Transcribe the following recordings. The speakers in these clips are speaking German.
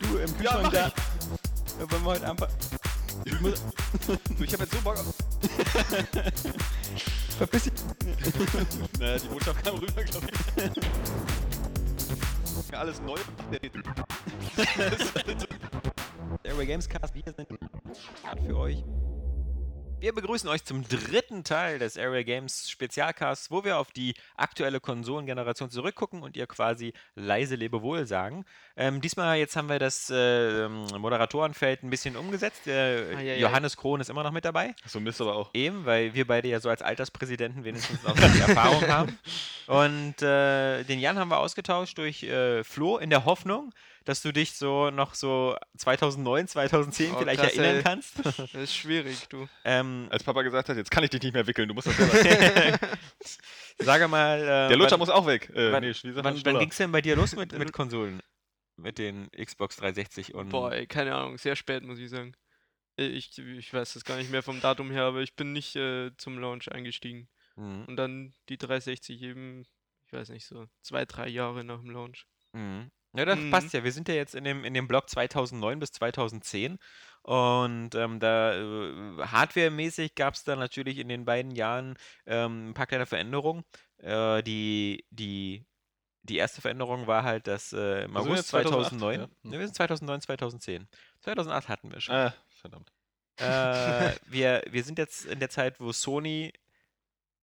Du im Ja, Kühlschrank mach da. Äh, Wollen wir heute einfach. Ich muss. Ich hab jetzt so Bock auf. Verpiss dich. Naja, die Botschaft kam rüber, glaube ich. Alles neu. Airway Gamescast. Wir sind für euch. Wir begrüßen euch zum dritten Teil des Area Games Spezialcasts, wo wir auf die aktuelle Konsolengeneration zurückgucken und ihr quasi leise Lebewohl sagen. Ähm, diesmal jetzt haben wir das äh, Moderatorenfeld ein bisschen umgesetzt. Äh, Eieiei. Johannes Krohn ist immer noch mit dabei. So Mist aber auch. Eben, weil wir beide ja so als Alterspräsidenten wenigstens auch die Erfahrung haben. Und äh, den Jan haben wir ausgetauscht durch äh, Flo in der Hoffnung, dass du dich so noch so 2009, 2010 Oh, vielleicht krass, erinnern ey. kannst. Das ist schwierig, du. ähm, Als Papa gesagt hat, jetzt kann ich dich nicht mehr wickeln, du musst das selber. sage mal, äh, Der Lutscher wann, muss auch weg. Äh, wann, nee, wie sagt man, wann, wann ging es denn bei dir los mit, mit Konsolen? Mit den Xbox 360 und Boah, ey, keine Ahnung, sehr spät, muss ich sagen. Ich, ich weiß das gar nicht mehr vom Datum her, aber ich bin nicht äh, zum Launch eingestiegen. Mhm. Und dann die 360 eben, ich weiß nicht, so zwei, drei Jahre nach dem Launch. Mhm. Ja, das Mhm. passt ja. Wir sind ja jetzt in dem, in dem Block 2009 bis 2010. Und ähm, da äh, hardwaremäßig gab es da natürlich in den beiden Jahren ähm, ein paar kleine Veränderungen. Äh, die, die, die erste Veränderung war halt, dass äh, im August jetzt 2008, 2009, ja. Hm. ne, wir sind 2009, 2010. 2008 hatten wir schon. Ah, verdammt. Äh, wir, wir sind jetzt in der Zeit, wo Sony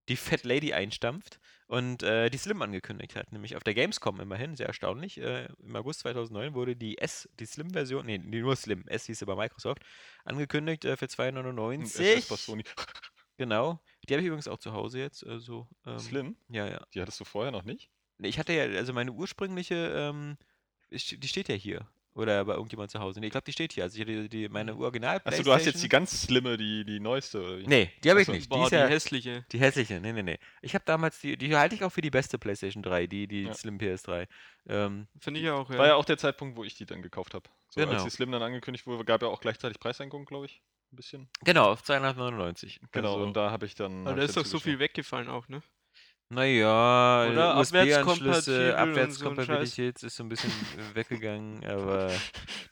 die Fat Lady einstampft und äh, die Slim angekündigt hat. Nämlich auf der Gamescom immerhin, sehr erstaunlich. Äh, Im August 2009 wurde die S, die Slim-Version, nee, die nur Slim, S hieß sie bei Microsoft, angekündigt äh, für Hm, SS 2,99. bei Sony. Genau. Die habe ich übrigens auch zu Hause jetzt. Also, ähm, Slim? Ja, ja. Die hattest du vorher noch nicht? Ich hatte ja, also meine ursprüngliche, ähm, die steht ja hier. Oder bei irgendjemand zu Hause. Nee, ich glaube, die steht hier. Also ich hatte die, meine original Achso, du hast jetzt die ganz slimme, die, die neueste. Oder wie? Nee, die habe ich nicht. Boah, die ist die hässliche. Die hässliche, nee, nee, nee. Ich habe damals die, die halte ich auch für die beste PlayStation 3, die, die Ja. Slim PS3. Ähm, Finde ich auch, ja. War ja auch der Zeitpunkt, wo ich die dann gekauft habe. So, Genau. Als die Slim dann angekündigt wurde, gab ja auch gleichzeitig Preissenkung, glaube ich. Ein bisschen. genau, auf 299. Genau, Also, und da habe ich dann. Aber da ist doch so viel weggefallen auch, ne? Naja, Oder USB-Anschlüsse, so ein Scheiß. Abwärtskompatibilität ist so ein bisschen äh, weggegangen, aber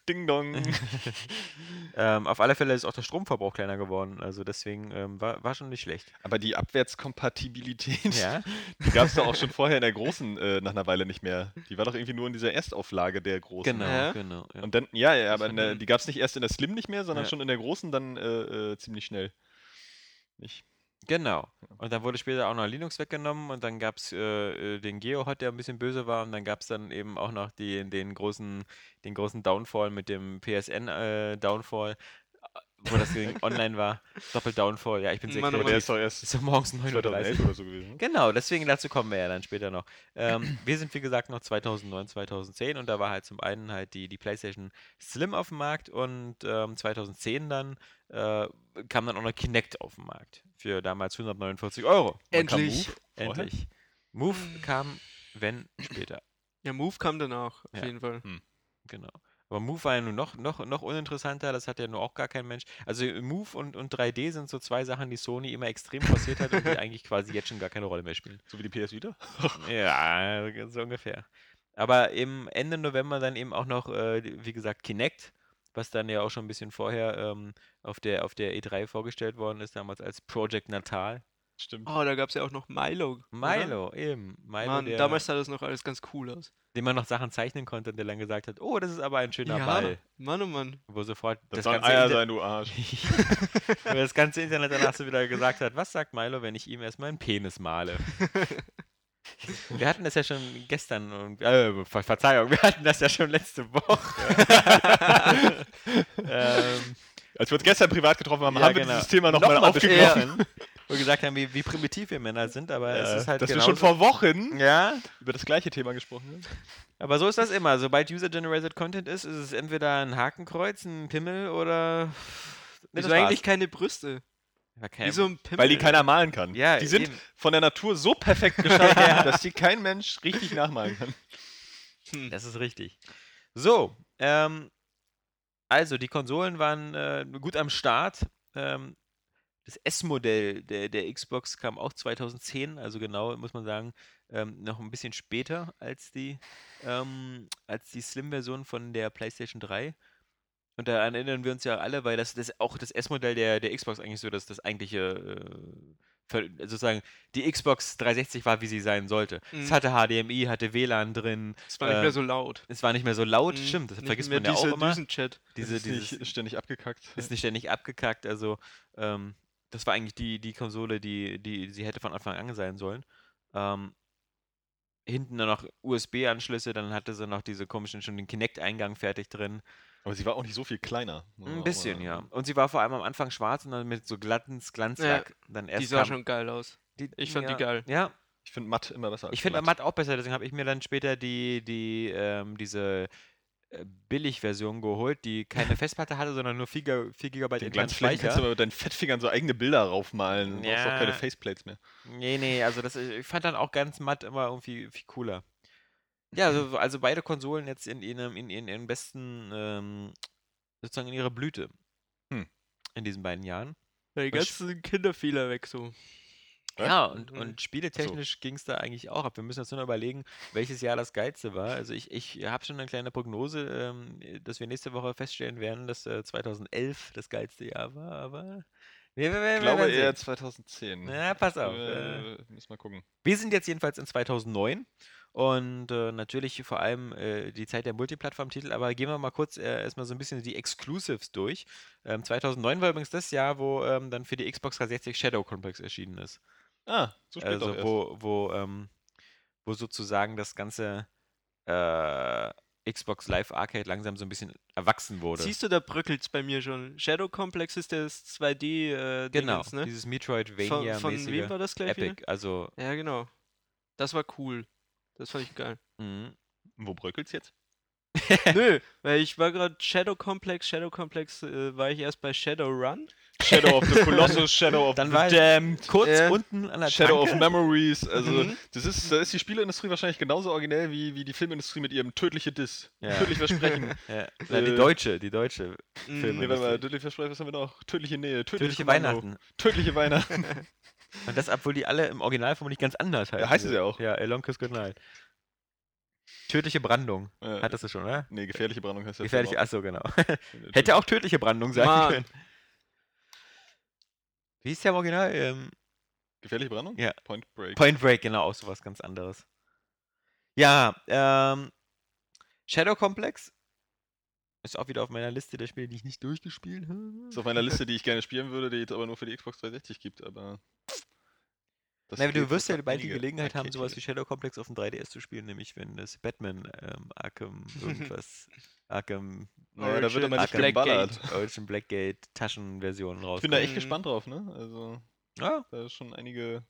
Ding Dong. ähm, auf alle Fälle ist auch der Stromverbrauch kleiner geworden. Also deswegen ähm, war, war schon nicht schlecht. Aber die Abwärtskompatibilität, Ja, die gab es doch auch schon vorher in der großen äh, nach einer Weile nicht mehr. Die war doch irgendwie nur in dieser Erstauflage der großen. genau, Hä? genau. Ja. Und dann, ja, ja, aber der, die gab es nicht erst in der Slim nicht mehr, sondern Ja. schon in der großen dann äh, äh, ziemlich schnell. Nicht? Genau. Und dann wurde später auch noch Linux weggenommen und dann gab es äh, äh, den GeoHot, der ein bisschen böse war und dann gab es dann eben auch noch die, den, großen, den großen Downfall mit dem PSN-Downfall, wo das Ding online war. Doppel-Downfall, ja, ich bin sehr Mann, oh Aber der kreativ. ist doch erst Ist morgens 9.30 Uhr. 2011 oder so gewesen. Genau, deswegen dazu kommen wir ja dann später noch. Ähm, wir sind wie gesagt noch 2009, 2010 und da war halt zum einen halt die, die PlayStation Slim auf dem Markt und ähm, 2010 dann äh, kam dann auch noch Kinect auf den Markt für damals 149 Euro. Kam Endlich. Move? Endlich. Move kam, wenn, später. Ja, Move kam danach, auf Ja. jeden Fall. Genau. Aber Move war ja nun noch, noch, noch uninteressanter, das hat ja nur auch gar kein Mensch. Also Move und, und 3D sind so zwei Sachen, die Sony immer extrem forciert hat und die eigentlich quasi jetzt schon gar keine Rolle mehr spielen. So wie die PS Vita? Ja, so ungefähr. Aber im Ende November dann eben auch noch, äh, wie gesagt, Kinect, was dann ja auch schon ein bisschen vorher ähm, auf, der, auf der E3 vorgestellt worden ist, damals als Project Natal. Stimmt. Oh, da gab es ja auch noch Milo. oder? Milo, eben. Milo, Mann, der, damals sah das noch alles ganz cool aus. dem man noch Sachen zeichnen konnte und der dann gesagt hat, oh, das ist aber ein schöner Ball. Mann, oh Mann. Wo sofort Das, das, soll ganze Eier Inter- sein, du Arsch. wo das ganze Internet danach so wieder gesagt hat, was sagt Milo, wenn ich ihm erstmal einen Penis male? Wir hatten das ja schon gestern, und, äh, Ver Verzeihung, wir hatten das ja schon letzte Woche. ähm, Als wir uns gestern privat getroffen haben, Ja, haben wir genau. dieses Thema nochmal Nochmal aufgegriffen. wo wir gesagt haben, wie, wie primitiv wir Männer sind, aber es Äh, ist halt dass wir genauso. schon vor Wochen ja, über das gleiche Thema gesprochen haben. Aber so ist das immer. Sobald User-Generated Content ist, ist es entweder ein Hakenkreuz, ein Pimmel oder. Das war's. eigentlich keine Brüste? Ja, kein- Wie so ein Pimmel. Weil die keiner malen kann. Ja, die sind eben. von der Natur so perfekt geschaffen, dass die kein Mensch richtig nachmalen kann. Hm. Das ist richtig. So, ähm, also die Konsolen waren äh, gut am Start. Ähm, das S-Modell der, der Xbox kam auch 2010, also genau, muss man sagen, ähm, noch ein bisschen später als die, ähm, als die Slim-Version von der PlayStation 3. Und da erinnern wir uns ja alle, weil das, das auch das S-Modell der, der Xbox eigentlich so das, das eigentliche, äh, sozusagen, die Xbox 360 war, wie sie sein sollte. Es Mhm. hatte HDMI, hatte WLAN drin, Es war nicht äh, mehr so laut. es war nicht mehr so laut, Mhm. stimmt, das Nicht vergisst mehr man ja auch diese immer. Düsenchat. Diese, ist dieses, nicht ständig abgekackt. ist nicht ständig abgekackt, also ähm, das war eigentlich die, die Konsole, die, die sie hätte von Anfang an sein sollen. Ähm, hinten dann noch USB-Anschlüsse, dann hatte sie noch diese komischen, schon den Kinect-Eingang fertig drin. Aber sie war auch nicht so viel kleiner. Ein bisschen, ja. Und sie war vor allem am Anfang schwarz und dann mit so glatten Glanzlack. dann erst Die sah kam schon geil aus. die, ich fand die ja, geil. Ja, Ich finde matt immer besser. als Ich finde. Matt auch besser, deswegen habe ich mir dann später die, die, ähm, diese äh, Billig-Version geholt, die keine Festplatte hatte, sondern nur 4, 4 GB Den Glanzflächen kannst du aber mit deinen Fettfingern so eigene Bilder raufmalen. Du brauchst auch keine Ja. Faceplates mehr. Nee, nee, also das, ich fand dann auch ganz matt immer irgendwie viel cooler. Ja, also, also beide Konsolen jetzt in ihrem, in, in ihren besten, ähm, sozusagen in ihrer Blüte. Hm. In diesen beiden Jahren. Ja, die Und ganzen Kinderfehler weg so. Ja? Ja, und, Mhm. und spieletechnisch ging es da eigentlich auch ab. Wir müssen uns nur noch überlegen, welches Jahr das geilste war. Also ich, ich habe schon eine kleine Prognose, ähm, dass wir nächste Woche feststellen werden, dass äh, 2011 das geilste Jahr war, aber wir, wir, wir, Ich glaube eher sehen. 2010. Ja, pass auf. Äh, Äh, müssen wir gucken. wir sind jetzt jedenfalls in 2009 und äh, natürlich vor allem äh, die Zeit der Multiplattform-Titel, aber gehen wir mal kurz äh, erstmal so ein bisschen die Exclusives durch. Ähm, 2009 war übrigens das Jahr, wo ähm, dann für die Xbox 360 Shadow Complex erschienen ist. Ah, so spät Also wo, wo, ähm, wo sozusagen das ganze äh, Xbox Live Arcade langsam so ein bisschen erwachsen wurde. Siehst du, da bröckelt's bei mir schon. Shadow Complex ist das 2D äh, genau, Dingens, ne? dieses Von, Metroidvania-mäßige von wem war das gleich Epic. Also, wieder? Ja, genau. Das war cool. Das fand ich geil. mhm. Wo bröckelt's jetzt? Nö, weil ich war gerade Shadow Complex, Shadow Complex äh, war ich erst bei Shadowrun. Shadow of the Colossus, Shadow of Dann the war ich Damned, kurz Äh, unten an der Shadow of Tanke. Memories. Also, Mhm. das ist, da ist die Spieleindustrie wahrscheinlich genauso originell wie, wie die Filmindustrie mit ihrem tödliche Diss. Ja. Tödlich Versprechen. Ja. Na, die Äh, deutsche, die deutsche. Mhm. Filme. nee, warte mal, tödliche Versprechen, was haben wir noch? Tödliche Nähe, Tödliche Kommando, Weihnachten. Tödliche Weihnachten. Und das, obwohl die alle im Originalform nicht ganz anders heißen. heißen sie auch. Ja, A Long Kiss Goodnight. Tödliche Brandung. Äh, Hattest du schon, oder? nee, gefährliche Brandung heißt der Gefährliche, achso, genau. Hätte auch tödliche Brandung sein Mann. können. Wie ist der im Original? Ähm, Gefährliche Brandung? Ja. Point Break. Point Break, genau, auch sowas ganz anderes. Ja, ähm, Shadow Complex ist auch wieder auf meiner Liste der Spiele, die ich nicht durchgespielt habe. ist auf meiner Liste, die ich gerne spielen würde, die es aber nur für die Xbox 360 gibt, aber. Na, du wirst ja bald die Gelegenheit haben, sowas wie. Shadow Complex auf dem 3DS zu spielen, nämlich wenn das Batman ähm, Arkham irgendwas, Arkham, Naja, da wird aber nicht Blackgate. geballert. Origin Blackgate Taschenversionen Ich raus. bin da echt gespannt drauf, ne? Also, Ja, da ist schon einige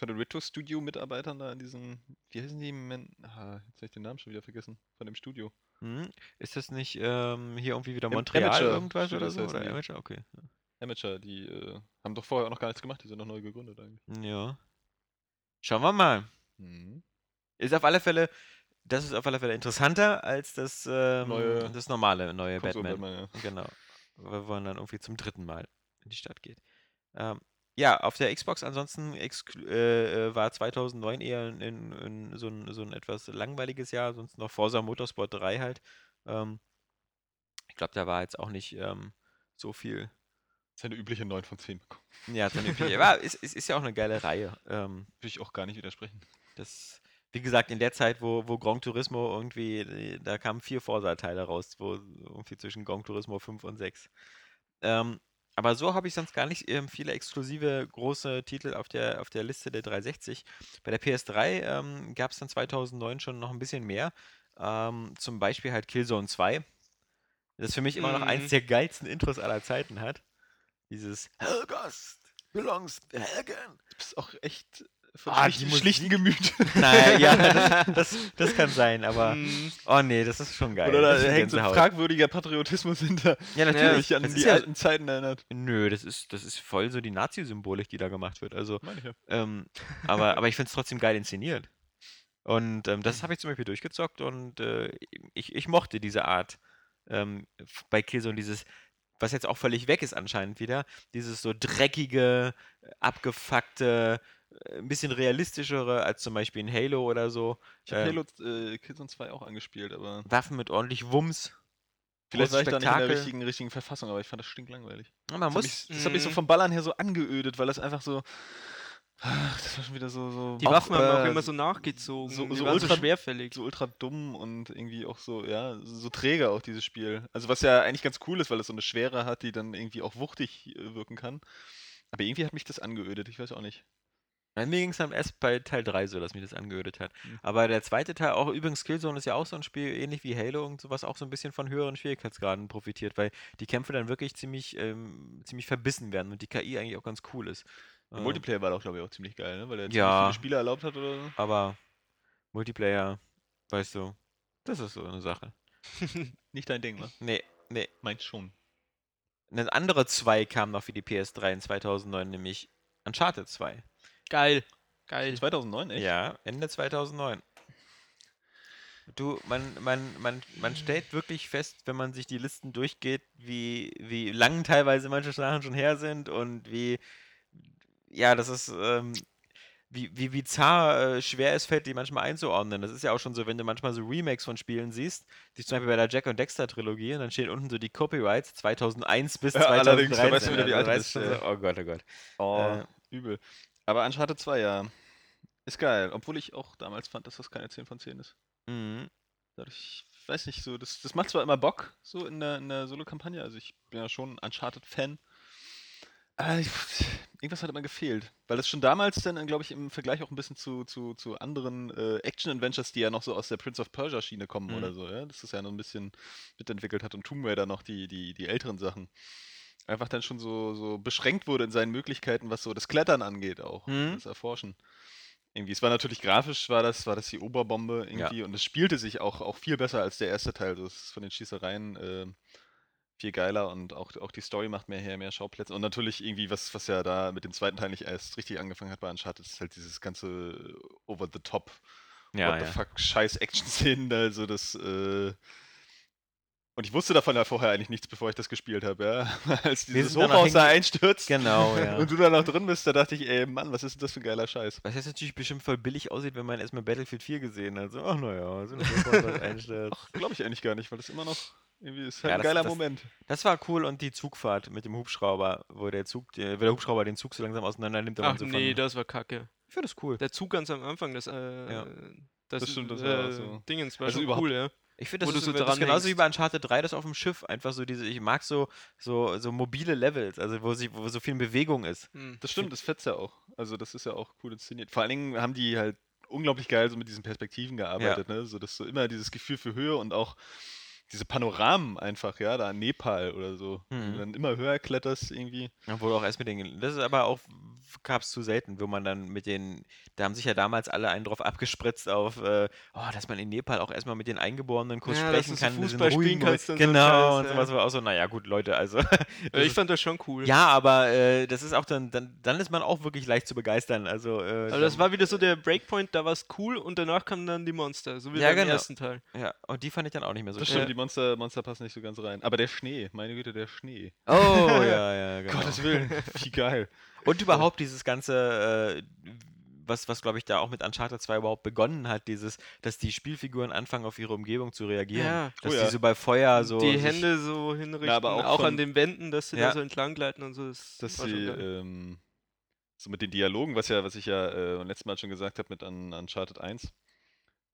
von den Retro Studio Mitarbeitern da in diesem, wie heißen die? Men ah, jetzt habe ich den Namen schon wieder vergessen, von dem Studio. hm. ist das nicht ähm, hier irgendwie wieder Montreal Amateur irgendwas oder so? Oder. Amateur? Okay. Amateur, die äh, haben doch vorher auch noch gar nichts gemacht, die sind noch neu gegründet eigentlich. Ja. Schauen wir mal. Mhm. Ist auf alle Fälle, das ist auf alle Fälle interessanter als das, ähm, Neue das normale neue Batman. Batman, ja. Genau. Wir wollen dann irgendwie zum dritten Mal in die Stadt geht. Ähm, ja, auf der Xbox ansonsten äh, äh, war 2009 eher in, in, in so, ein, so ein etwas langweiliges Jahr, sonst noch Forza Motorsport 3 halt. Ähm, ich glaube, da war jetzt auch nicht ähm, so viel. Seine übliche 9 von 10 bekommen. Ja, dann üblich. Aber es, es ist ja auch eine geile Reihe. Ähm, Will ich auch gar nicht widersprechen. das, wie gesagt, in der Zeit, wo, wo Gran Turismo irgendwie, äh, da kamen vier Forsa-Teile raus, wo irgendwie zwischen Gran Turismo 5 und 6. Ähm, aber so habe ich sonst gar nicht ähm, viele exklusive große Titel auf der, auf der Liste der 360. Bei der PS3 ähm, gab es dann 2009 schon noch ein bisschen mehr. Ähm, zum Beispiel halt Killzone 2. Das für mich immer noch eins Mhm. der geilsten Intros aller Zeiten hat. Dieses Helgast belongs to Helgen. Du bist auch echt von Ah, schlichten, die schlichten Gemüt. Nein, ja, das, das, das kann sein, aber. Mm, Oh nee, das ist schon geil. Oder da hängt so ein fragwürdiger Patriotismus hinter, Ja, natürlich. mich an die ja, alten Zeiten erinnert. nö, das ist, das ist voll so die Nazi-Symbolik, die da gemacht wird. Also, ja. ähm, aber, aber ich finde es trotzdem geil inszeniert. Und ähm, das habe ich zum Beispiel durchgezockt und äh, ich, ich mochte diese Art ähm, bei Killzone, dieses, was jetzt auch völlig weg ist anscheinend wieder, dieses so dreckige, abgefuckte, ein bisschen realistischere als zum Beispiel in Halo oder so. Ich habe Ähm, Halo äh, Killzone 2 auch angespielt, aber Waffen mit ordentlich Wumms. vielleicht war ich da nicht in der richtigen, richtigen Verfassung, aber ich fand das stinklangweilig. Ja, man Das hat, muss. mich, das hat mich so Mhm. vom Ballern her so angeödet, weil das einfach so. Ach, das war schon wieder so. so die Waffen haben auch äh, immer so nachgezogen. so- so waren so ultra- schwerfällig. so ultra dumm und irgendwie auch so, ja, so träge auch dieses Spiel. Also was ja eigentlich ganz cool ist, weil es so eine Schwere hat, die dann irgendwie auch wuchtig äh, wirken kann. Aber irgendwie hat mich das angeödet, ich weiß auch nicht. Ja, mir ging es dann erst bei Teil 3 so, dass mich das angeödet hat. Mhm. Aber der zweite Teil, auch übrigens Killzone ist ja auch so ein Spiel, ähnlich wie Halo und sowas, auch so ein bisschen von höheren Schwierigkeitsgraden profitiert, weil die Kämpfe dann wirklich ziemlich, ähm, ziemlich verbissen werden und die KI eigentlich auch ganz cool ist. Der Ähm, Multiplayer war doch, glaube ich, auch ziemlich geil, ne? weil er ziemlich Ja. viele Spieler erlaubt hat oder so. aber Multiplayer, weißt du, das ist so eine Sache. Nicht dein Ding, ne? Nee, nee. Meins schon. Eine andere 2 kam noch für die PS3 in 2009, nämlich Uncharted 2. Geil. Geil. 2009, echt? Ja, Ende 2009. Du, man, man, man, man stellt wirklich fest, wenn man sich die Listen durchgeht, wie, wie lang teilweise manche Sachen schon her sind und wie, ja, das ist, ähm, wie, wie bizarr äh, schwer es fällt, die manchmal einzuordnen. Das ist ja auch schon so, wenn du manchmal so Remakes von Spielen siehst, die zum Beispiel bei der Jack und Dexter Trilogie, und dann steht unten so die Copyrights 2001 bis Ja, allerdings, da 2013. weißt du wieder, wie alt also, du weißt schon so, oh Gott, oh Gott. Oh, Äh, übel. Aber Uncharted 2, ja. Ist geil. Obwohl ich auch damals fand, dass das keine 10 von 10 ist. Mhm. Dadurch, ich weiß nicht, so, das, das macht zwar immer Bock, so in der, in der Solo-Kampagne, also ich bin ja schon Uncharted-Fan, aber ich, irgendwas hat immer gefehlt. Weil das schon damals dann, glaube ich, im Vergleich auch ein bisschen zu, zu, zu anderen äh, Action-Adventures, die ja noch so aus der Prince of Persia-Schiene kommen Mhm. oder so, ja, dass das ja noch ein bisschen mitentwickelt hat und Tomb Raider noch die, die, die älteren Sachen. Einfach dann schon so, so beschränkt wurde in seinen Möglichkeiten, was so das Klettern angeht auch, Mhm. das Erforschen. Irgendwie, es war natürlich grafisch, war das, war das die Oberbombe irgendwie und es spielte sich auch, auch viel besser als der erste Teil. Das ist von den Schießereien äh, viel geiler und auch, auch die Story macht mehr her, mehr Schauplätze. Und natürlich irgendwie, was, was ja da mit dem zweiten Teil nicht erst richtig angefangen hat bei Uncharted, ist halt dieses ganze Over-the-Top, Ja, what the ja. fuck, scheiß Action-Szenen, da, also das, äh, und ich wusste davon ja vorher eigentlich nichts, bevor ich das gespielt habe, ja. Als dieses Hochhaus da einstürzt Genau, ja. und du da noch drin bist, da dachte ich, ey, Mann, was ist denn das für ein geiler Scheiß? Was jetzt natürlich bestimmt voll billig aussieht, wenn man erstmal Battlefield 4 gesehen hat. So, ach naja, so ein Hochhaus. Ach, glaube ich eigentlich gar nicht, weil das immer noch irgendwie ist halt Ja, ein das- geiler das- Moment. Das war cool und die Zugfahrt mit dem Hubschrauber, wo der Zug, der, wo der Hubschrauber den Zug so langsam auseinander nimmt. Ach so nee, von, das war kacke. ich finde das cool. Der Zug ganz am Anfang, das, äh, Ja. das, Das stimmt, das äh, war so. Dingens war Also schon cool, ja. Ich finde, das, ist, so das ist genauso wie bei Uncharted 3, das auf dem Schiff. Einfach so diese, ich mag so, so, so mobile Levels, also wo, sie, wo so viel Bewegung ist. Hm. Das stimmt, das fetzt ja auch. Also das ist ja auch cool inszeniert. Vor allen Dingen haben die halt unglaublich geil so mit diesen Perspektiven gearbeitet, ne? So dass du immer dieses Gefühl für Höhe und auch diese Panoramen einfach, ja, da in Nepal oder so. Wenn du dann immer höher kletterst irgendwie. Obwohl auch erst mit den. Das ist aber auch, gab es zu selten, wo man dann mit den. Da haben sich ja damals alle einen drauf abgespritzt auf, äh, oh, dass man in Nepal auch erstmal mit den Eingeborenen kurz Ja, sprechen du so kann. Fußball spielen kannst so ein Genau, Scheiß, und ja. sowas war auch so, naja, gut, Leute, also. Das ich ist- fand das schon cool. ja, aber äh, das ist auch dann, dann, dann ist man auch wirklich leicht zu begeistern. Also, äh, Aber das dann- war wieder so der Breakpoint, da war es cool und danach kamen dann die Monster, so wie Ja, beim genau. ersten Teil. Ja, und die fand ich dann auch nicht mehr so Das schön. stimmt, die Monster, Monster passen nicht so ganz rein. Aber der Schnee, meine Güte, der Schnee. Oh, ja, ja, genau. Gottes Willen, wie geil. Und überhaupt dieses ganze, äh, was, was glaube ich da auch mit Uncharted 2 überhaupt begonnen hat, dieses, dass die Spielfiguren anfangen auf ihre Umgebung zu reagieren. Ja. Dass Oh die ja. so bei Feuer so. die Hände so hinrichten, aber auch auch, von- an den Wänden, dass sie Ja. da so entlang gleiten und so. Das dass sie ähm, so mit den Dialogen, was ja, was ich ja äh, beim letzten Mal schon gesagt habe mit an Uncharted 1,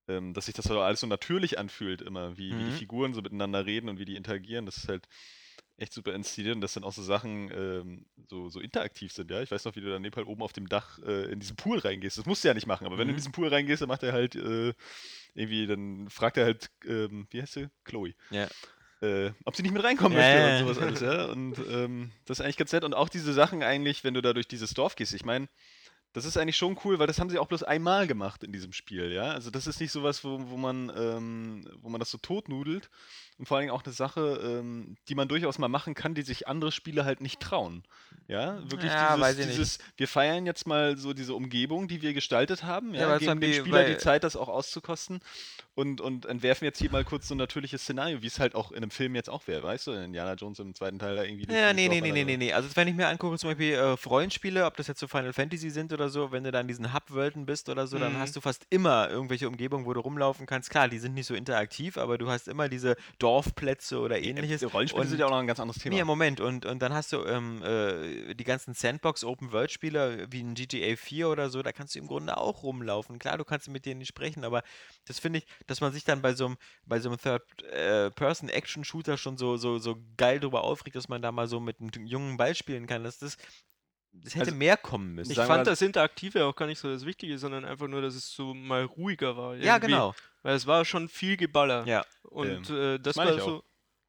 ähm, dass sich das so alles so natürlich anfühlt immer, wie, wie die Mhm. Figuren so miteinander reden und wie die interagieren. Das ist halt echt super inszeniert und dass dann auch so Sachen ähm, so, so interaktiv sind, ja. Ich weiß noch, wie du dann Nepal oben auf dem Dach äh, in diesen Pool reingehst. Das musst du ja nicht machen, aber wenn du in Mhm. diesen Pool reingehst, dann macht er halt äh, irgendwie, dann fragt er halt, ähm, wie heißt sie? Chloe Ja. äh, ob sie nicht mit reinkommen möchte ja. und sowas alles, ja. Und ähm, das ist eigentlich ganz nett. Und auch diese Sachen eigentlich, wenn du da durch dieses Dorf gehst, ich meine, Das ist eigentlich schon cool, weil das haben sie auch bloß einmal gemacht in diesem Spiel, ja. Also das ist nicht sowas, wo, wo man, ähm, wo man das so totnudelt. Und vor allen Dingen auch eine Sache, ähm, die man durchaus mal machen kann, die sich andere Spiele halt nicht trauen. Ja, wirklich Ja, dieses, dieses, wir feiern jetzt mal so diese Umgebung, die wir gestaltet haben, Ja, ja, geben Beispiel Spieler die Zeit, das auch auszukosten und, und entwerfen jetzt hier mal kurz so ein natürliches Szenario, wie es halt auch in einem Film jetzt auch wäre, weißt du? Indiana Jones im zweiten Teil da irgendwie. Ja, nee, nee, nee, nee, nee, nee. Also wenn ich mir angucke, zum Beispiel äh, Rollenspiele, ob das jetzt so Final Fantasy sind oder so, wenn du da in diesen Hub-Welten bist oder so, dann Mhm. hast du fast immer irgendwelche Umgebungen, wo du rumlaufen kannst. Klar, die sind nicht so interaktiv, aber du hast immer diese Dorfplätze oder ähnliches. Die Rollenspiele Und- sind ja auch noch ein ganz anderes Thema. Nee, Moment, und, und dann hast du ähm, äh, die ganzen Sandbox-Open-World-Spieler wie in GTA 4 oder so, da kannst du im Grunde auch rumlaufen. Klar, du kannst mit denen nicht sprechen, aber das finde ich, dass man sich dann bei so einem bei so einem Third-Person-Action-Shooter schon so, so, so geil drüber aufregt, dass man da mal so mit einem jungen Ball spielen kann, dass das, das hätte Also, mehr kommen müssen. Ich fand mal- das Interaktive auch gar nicht so das Wichtige, sondern einfach nur, dass es so mal ruhiger war. ja, irgendwie. genau. Weil es war schon viel Geballer. Ja. Und Ähm, äh, das meine war so.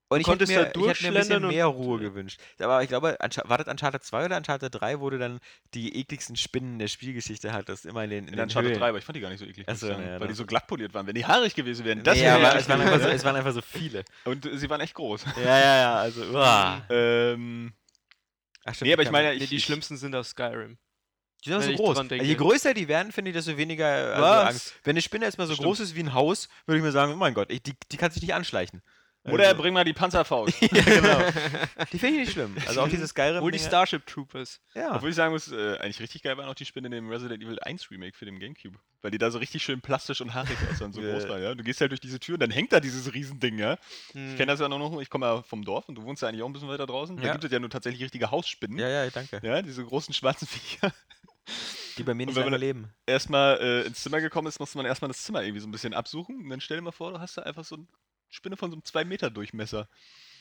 Und Du ich hätte mir, da ich hätte mir ein bisschen mehr Ruhe und, äh, gewünscht. Aber ich glaube, war das Uncharted 2 oder Uncharted 3, wo du dann die ekligsten Spinnen der Spielgeschichte hattest, immer in den, in In den Uncharted Höhlen. 3, aber ich fand die gar nicht so eklig, so, sagen, ja, weil die so glatt poliert waren. Wenn die haarig gewesen wären, das nee, wäre eklig es waren, einfach so, es waren einfach so viele. Und sie waren echt groß. Ja, ja, ja, also, uah. ähm, Ach, stimmt, nee, aber ich meine, ich, die schlimmsten sind aus Skyrim. die sind auch so groß. Also je größer die werden, finde ich, desto weniger also? Angst. Wenn eine Spinne jetzt mal so Stimmt. groß ist wie ein Haus, würde ich mir sagen, oh mein Gott, ich, die, die kann sich nicht anschleichen. Oder Also- bring mal die Panzerfaust. ja, genau. Die finde ich nicht schlimm. Also auch diese Skyrim. Hol die Starship Troopers. Ja. Obwohl ich sagen muss, äh, eigentlich richtig geil waren auch die Spinnen in dem Resident Evil 1 Remake für den Gamecube. Weil die da so richtig schön plastisch und haarig aussahen, so groß waren, ja. Du gehst halt durch diese Tür und dann hängt da dieses Riesending, ja. Hm. Ich kenne das ja noch, ich komme ja vom Dorf und du wohnst ja eigentlich auch ein bisschen weiter draußen. Da Ja. gibt es ja nur tatsächlich richtige Hausspinnen. ja, ja, danke. Ja, diese großen schwarzen Viecher. Die bei mir Und nicht wenn man lange da- leben. Erstmal äh, ins Zimmer gekommen ist, musste man erstmal das Zimmer irgendwie so ein bisschen absuchen. Und dann stell dir mal vor, du hast da einfach so eine Spinne von so einem 2 Meter Durchmesser.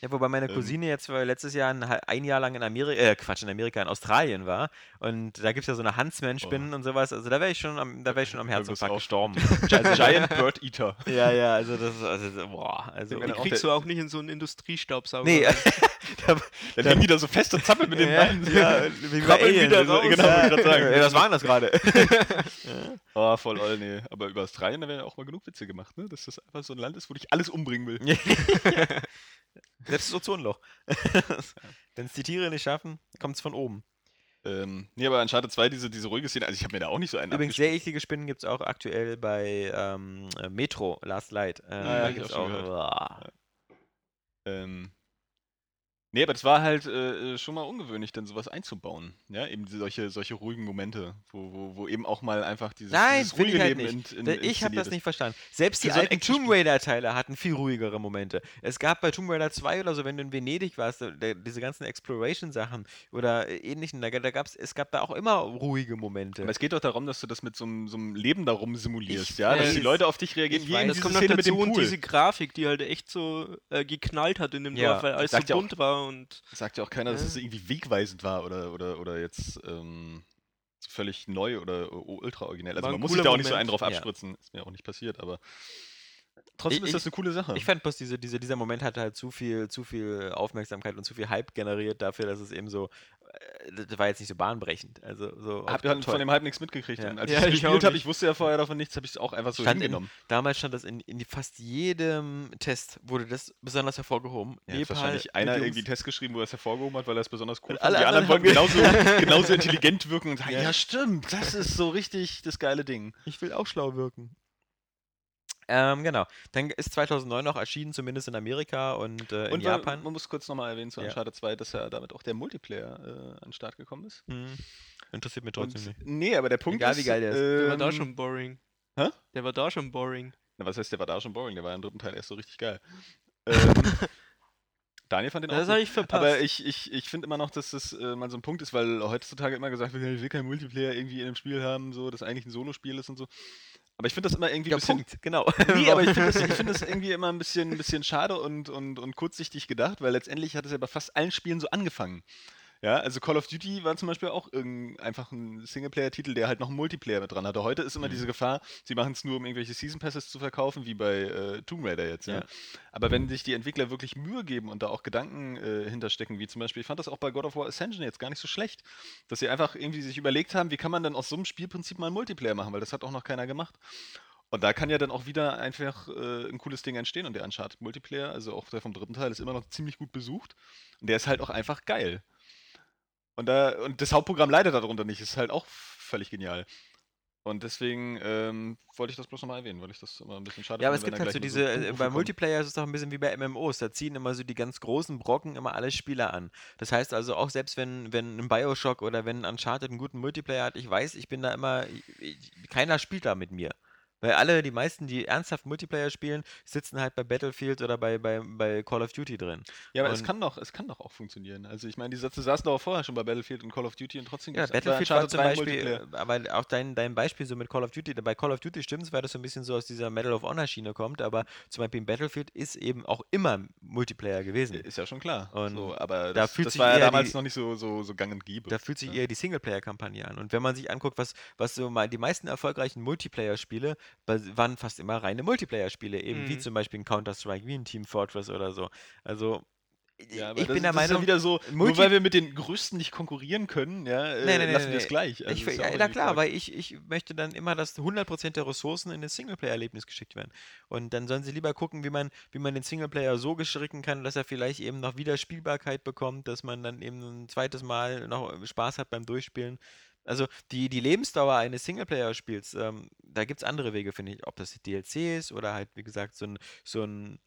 Ja, wobei meine Ähm. Cousine jetzt äh, letztes Jahr ein, ein Jahr lang in Amerika, äh, Quatsch, in Amerika, in Australien war. Und da gibt es ja so eine Huntsman-Spinnen und sowas. Also da wäre ich schon am, da wäre ich schon am Da wirst Herzinfarkt gestorben. Gi- Giant Bird Eater. ja, ja, also das ist, also, boah, also. Ja, Die auch kriegst der- du auch nicht in so einen Industriestaubsauger. Nee, rein. da, Dann hängen die da so fest und zappeln mit den ja, Beinen. ja, wie bei Krabbeln Alien, wieder also, raus. Genau, Ja, wollte ich sagen. ja. Ja, was war denn das gerade? Oh, voll oll, nee. Aber über Australien, da werden ja auch mal genug Witze gemacht, ne? Dass das einfach so ein Land ist, wo dich alles umbringen will. Selbst das Ozonloch. Wenn es die Tiere nicht schaffen, kommt es von oben. Ähm, nee, aber Uncharted 2, diese, diese ruhige Szene, also ich habe mir da auch nicht so einen Übrigens, sehr eklige Spinnen gibt es auch aktuell bei ähm, äh, Metro Last Light. Ähm, ja, da hab ich gibt's auch auch. Ähm, nee, aber das war halt äh, äh, schon mal ungewöhnlich, dann sowas einzubauen. Ja, eben solche, solche ruhigen Momente, wo, wo, wo eben auch mal einfach dieses, Nein, dieses finde ich ruhige halt Leben nicht. in, in, ich habe das nicht verstanden. Selbst die so alten Tomb. Raider-Teile hatten viel ruhigere Momente. Es gab bei Tomb Raider 2 oder so, wenn du in Venedig warst, da- diese ganzen Exploration-Sachen oder äh, ähnlichen, da, da gab's, es gab da auch immer ruhige Momente. Aber es geht doch darum, dass du das mit so einem, so einem Leben darum simulierst, Ich ja? Dass die. Leute auf dich reagieren, Ich weiß. Das diese kommt noch Szene mit dazu dem und Pool. diese Grafik, die halt echt so äh, geknallt hat in dem Ja, Dorf, weil alles so bunt war und Sagt ja auch keiner, dass Ja. es irgendwie wegweisend war oder, oder, oder jetzt ähm, völlig neu oder u- ultra originell. Also man muss sich da auch nicht so einen Moment. drauf Ja. abspritzen. Ist mir auch nicht passiert, aber trotzdem Ich- ist das eine coole Sache. Ich fand bloß, diese, diese, dieser Moment hatte halt zu viel, zu viel Aufmerksamkeit und zu viel Hype generiert dafür, dass es eben so, äh, das war jetzt nicht so bahnbrechend. Also so Habt auch ihr von dem Hype nichts mitgekriegt? Ja. Als Ja, ich gespielt habe, ich wusste ja vorher davon nichts, habe ich es auch einfach so Stand in, hingenommen. damals stand das in, in fast jedem Test, wurde das besonders hervorgehoben. Ja, hat Nepal wahrscheinlich einer Jungs. irgendwie einen Test geschrieben, wo er es hervorgehoben hat, weil er es besonders cool Und fand. alle Die anderen wollten genauso, genauso intelligent wirken und sagen, Ja. ja. stimmt, das ist so richtig das geile Ding. Ich will auch schlau wirken. Ähm, genau. Dann ist 2009 noch erschienen, zumindest in Amerika und äh, in und Japan. man muss kurz nochmal erwähnen zu Ja. Uncharted 2, dass ja damit auch der Multiplayer äh, an den Start gekommen ist. Hm. Interessiert mich trotzdem Und, nicht. nee, aber der Punkt Egal, ist, wie geil der ist. der war da ähm, schon boring. hä? Der war da schon boring. Na, was heißt, der war da schon boring? Der war im dritten Teil erst so richtig geil. Ähm, Daniel fand den auch Das habe ich verpasst. Aber ich, ich, ich finde immer noch, dass das äh, mal so ein Punkt ist, weil heutzutage immer gesagt wird, ja, ich will keinen Multiplayer irgendwie in einem Spiel haben, so, das eigentlich ein Solospiel ist und so. Aber ich finde das immer irgendwie Ja, ein bisschen. Punkt, genau. Nee, aber ich finde das, ich find das irgendwie immer ein bisschen, ein bisschen schade und, und, und kurzsichtig gedacht, weil letztendlich hat es ja bei fast allen Spielen so angefangen. Ja, also Call of Duty war zum Beispiel auch einfach ein Singleplayer-Titel, der halt noch einen Multiplayer mit dran hatte. Heute ist immer Mhm. diese Gefahr, sie machen es nur, um irgendwelche Season Passes zu verkaufen, wie bei äh, Tomb Raider jetzt. Ja? Ja. Aber wenn sich die Entwickler wirklich Mühe geben und da auch Gedanken äh, hinterstecken, wie zum Beispiel, ich fand das auch bei God of War Ascension jetzt gar nicht so schlecht, dass sie einfach irgendwie sich überlegt haben, wie kann man denn aus so einem Spielprinzip mal einen Multiplayer machen, weil das hat auch noch keiner gemacht. Und da kann ja dann auch wieder einfach äh, ein cooles Ding entstehen. Und der Uncharted Multiplayer, also auch der vom dritten Teil, ist immer noch ziemlich gut besucht. Und der ist halt auch einfach geil. Und, da, und das Hauptprogramm leidet darunter nicht, ist halt auch völlig genial. Und deswegen ähm, wollte ich das bloß nochmal erwähnen, weil ich das immer ein bisschen schade Ja, aber es finde, gibt halt so diese, äh, Unrufe bei. Multiplayer ist es doch ein bisschen wie bei MMOs, da ziehen immer so die ganz großen Brocken immer alle Spieler an. Das heißt also auch selbst wenn, wenn ein Bioshock oder wenn ein Uncharted einen guten Multiplayer hat, ich weiß, ich bin da immer, ich- keiner spielt da mit mir. Weil alle, die meisten, die ernsthaft Multiplayer spielen, sitzen halt bei Battlefield oder bei, bei, bei Call of Duty drin. Ja, aber es kann doch, es kann doch auch funktionieren. Also ich meine, die Sätze saßen doch auch vorher schon bei Battlefield und Call of Duty und trotzdem Ja, Battlefield war zum 3 einen Beispiel, Multiplayer. äh, aber auch dein, dein Beispiel so mit Call of Duty, bei Call of Duty stimmt's, weil das so ein bisschen so aus dieser Medal of Honor Schiene kommt, aber zum Beispiel in Battlefield ist eben auch immer Multiplayer gewesen. Ist ja schon klar. Und so, aber da das, fühlt das sich war ja damals die- noch nicht so, so, so gang und gäbe. Da fühlt sich Ja. eher die Singleplayer-Kampagne an. Und wenn man sich anguckt, was, was so mal die meisten erfolgreichen Multiplayer-Spiele waren fast immer reine Multiplayer-Spiele, eben wie Mhm. zum Beispiel ein Counter-Strike, wie ein Team Fortress oder so. Also Ja, ich das, bin der das ist ja Meinung, wieder so, nur Multi- weil wir mit den Größten nicht konkurrieren können, ja, äh, nee, nee, lassen wir es gleich. Also ich, ja, na klar, weil ich, ich möchte dann immer, dass 100% der Ressourcen in das Singleplayer-Erlebnis geschickt werden. Und dann sollen sie lieber gucken, wie man, wie man den Singleplayer so gestricken kann, dass er vielleicht eben noch wieder Spielbarkeit bekommt, dass man dann eben ein zweites Mal noch Spaß hat beim Durchspielen. Also die, die Lebensdauer eines Singleplayer-Spiels, ähm, da gibt es andere Wege, finde ich. Ob das DLC ist oder halt, wie gesagt, so ein, so ein,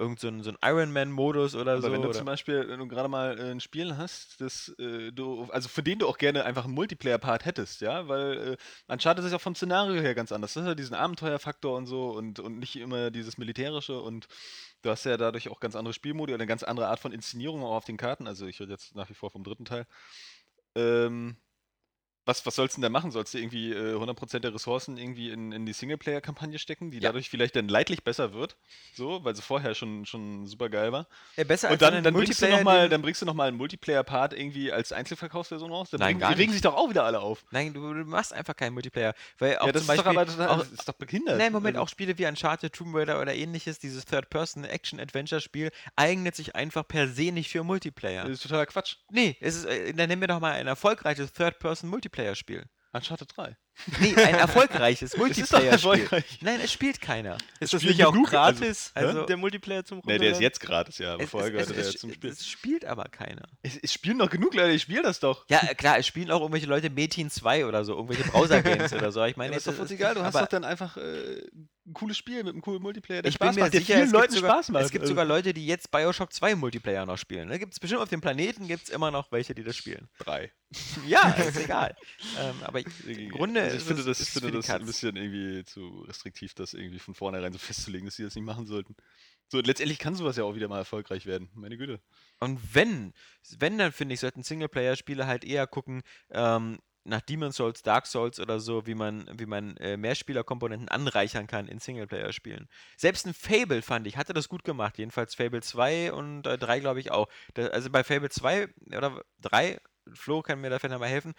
irgend so ein, so ein Ironman-Modus oder Aber so. wenn du oder, zum Beispiel, wenn du gerade mal äh, ein Spiel hast, das äh, du, also für den du auch gerne einfach einen Multiplayer-Part hättest, ja, weil äh, Uncharted ist ja vom Szenario her ganz anders. Das hat ja diesen Abenteuerfaktor und so und, und nicht immer dieses Militärische und du hast ja dadurch auch ganz andere Spielmodi oder eine ganz andere Art von Inszenierung auch auf den Karten. Also ich rede jetzt nach wie vor vom dritten Teil. Ähm, was, was sollst du denn da machen? Sollst du irgendwie äh, 100% der Ressourcen irgendwie in, in die Singleplayer-Kampagne stecken, die Ja. dadurch vielleicht dann leidlich besser wird? So, weil sie vorher schon, schon super geil war. Ja, besser Und als dann, dann, bringst du noch mal, dann bringst du nochmal einen Multiplayer-Part irgendwie als Einzelverkaufsversion raus. Dann Nein, bringen, gar die regen nicht. sich doch auch wieder alle auf. Nein, du, du machst einfach keinen Multiplayer. Weil auch ja, das zum ist Beispiel, doch aber auch, ist doch behindert. Nein, Moment, Also, auch Spiele wie Uncharted, Tomb Raider oder ähnliches, dieses Third-Person-Action-Adventure-Spiel, eignet sich einfach per se nicht für Multiplayer. Das ist totaler Quatsch. Nee, es ist, äh, dann nennen wir doch mal ein erfolgreiches Third-Person-Multiplayer-Spiel. Uncharted 3. Nee, ein erfolgreiches Multiplayer-Spiel. erfolgreich. Nein, es spielt keiner. Ist das nicht auch also- gratis? Hä? Also- der Multiplayer zum Ne, der ist Runterladen? jetzt gratis, ja, aber Es, vorher ja zum Spiel. es spielt aber keiner. Es, es spielen doch genug Leute, die spielen das doch. Ja, klar, es spielen auch irgendwelche Leute Metin 2 oder so, irgendwelche Browser-Games oder so. Ich Ja, meine, aber ist doch voll egal, du hast doch dann einfach äh, ein cooles Spiel mit einem coolen Multiplayer, der Ich Spaß bin mir macht, der sicher, vielen es gibt, Leuten sogar, Spaß macht. es gibt Also, sogar Leute, die jetzt Bioshock 2 Multiplayer noch spielen. Da gibt es bestimmt auf dem Planeten gibt es immer noch welche, die das spielen. drei. Ja, ist egal. ähm, aber ich, im Grunde also ich finde das, es finde das ein bisschen irgendwie zu restriktiv, das irgendwie von vornherein so festzulegen, dass sie das nicht machen sollten. So, letztendlich kann sowas ja auch wieder mal erfolgreich werden. Meine Güte. Und wenn, wenn, dann finde ich, sollten Singleplayer-Spiele halt eher gucken, ähm, nach Demon's Souls, Dark Souls oder so, wie man, wie man äh, Mehrspielerkomponenten anreichern kann in Singleplayer-Spielen. Selbst ein Fable, fand ich, hatte das gut gemacht. Jedenfalls Fable 2 und äh, 3, glaube ich, auch. Da, also bei Fable 2 oder 3, Flo kann mir da vielleicht mal helfen.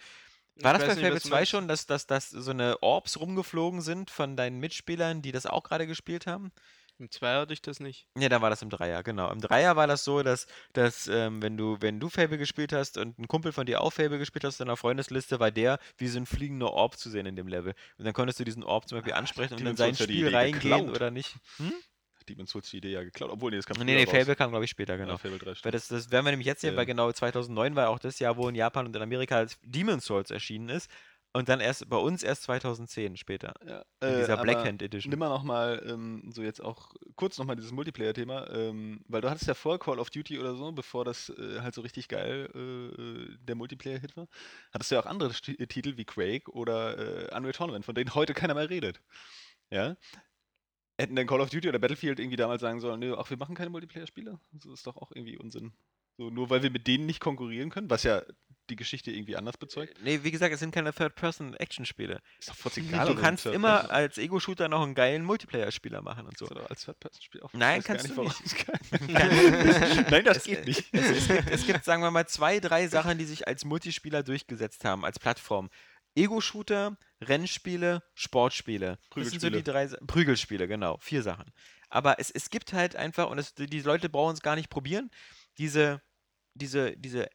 War das bei Fable was du 2 meinst. schon, dass, dass, dass so eine Orbs rumgeflogen sind von deinen Mitspielern, die das auch gerade gespielt haben? Im 2 hatte ich das nicht. Ja, dann war das im Dreier, genau. Im Dreier war das so, dass, dass ähm, wenn du, wenn du Fable gespielt hast und ein Kumpel von dir auch Fable gespielt hast, in deiner Freundesliste war der wie so ein fliegender Orb zu sehen in dem Level. Und dann konntest du diesen Orb zum Beispiel Ah, ansprechen und in sein Spiel reingehen geklaut. oder nicht. Hm? Demon's Souls die Idee ja geklaut, obwohl nee, das kam Nee, nee. Fable kam, glaube ich, später, genau. Ja, Fable 3 Weil das, das werden wir nämlich jetzt sehen, weil Ähm. genau 2009 war auch das Jahr, wo in Japan und in Amerika als Demon's Souls erschienen ist. Und dann erst bei uns erst 2010 später. Ja, In äh, dieser aber Blackhand Edition. Nimm mal nochmal, ähm, so jetzt auch kurz nochmal dieses Multiplayer-Thema, ähm, weil du hattest ja vor Call of Duty oder so, bevor das äh, halt so richtig geil äh, äh, der Multiplayer-Hit war, hattest du ja auch andere äh, Titel wie Quake oder äh, Unreal Tournament, von denen heute keiner mehr redet. Ja? Hätten dann Call of Duty oder Battlefield irgendwie damals sagen sollen, nö, ach, wir machen keine Multiplayer-Spiele? Das ist doch auch irgendwie Unsinn. So, nur weil wir mit denen nicht konkurrieren können, was ja die Geschichte irgendwie anders bezeugt. Nee, wie gesagt, es sind keine Third-Person-Action-Spiele. Ist doch völlig egal, Du kannst immer als Ego-Shooter noch einen geilen Multiplayer-Spieler machen und so. So. Als Third-Person-Spiel auch. Nein, kannst gar du nicht. Nein, das Es- geht nicht. Es, es, gibt, es gibt, sagen wir mal, zwei, drei Sachen, die sich als Multispieler durchgesetzt haben, als Plattform. Ego-Shooter, Rennspiele, Sportspiele. Das sind so die Prügelspiele. drei Prügelspiele, genau. Vier Sachen. Aber es, es gibt halt einfach, und es, die Leute brauchen es gar nicht probieren, diese, diese, diese.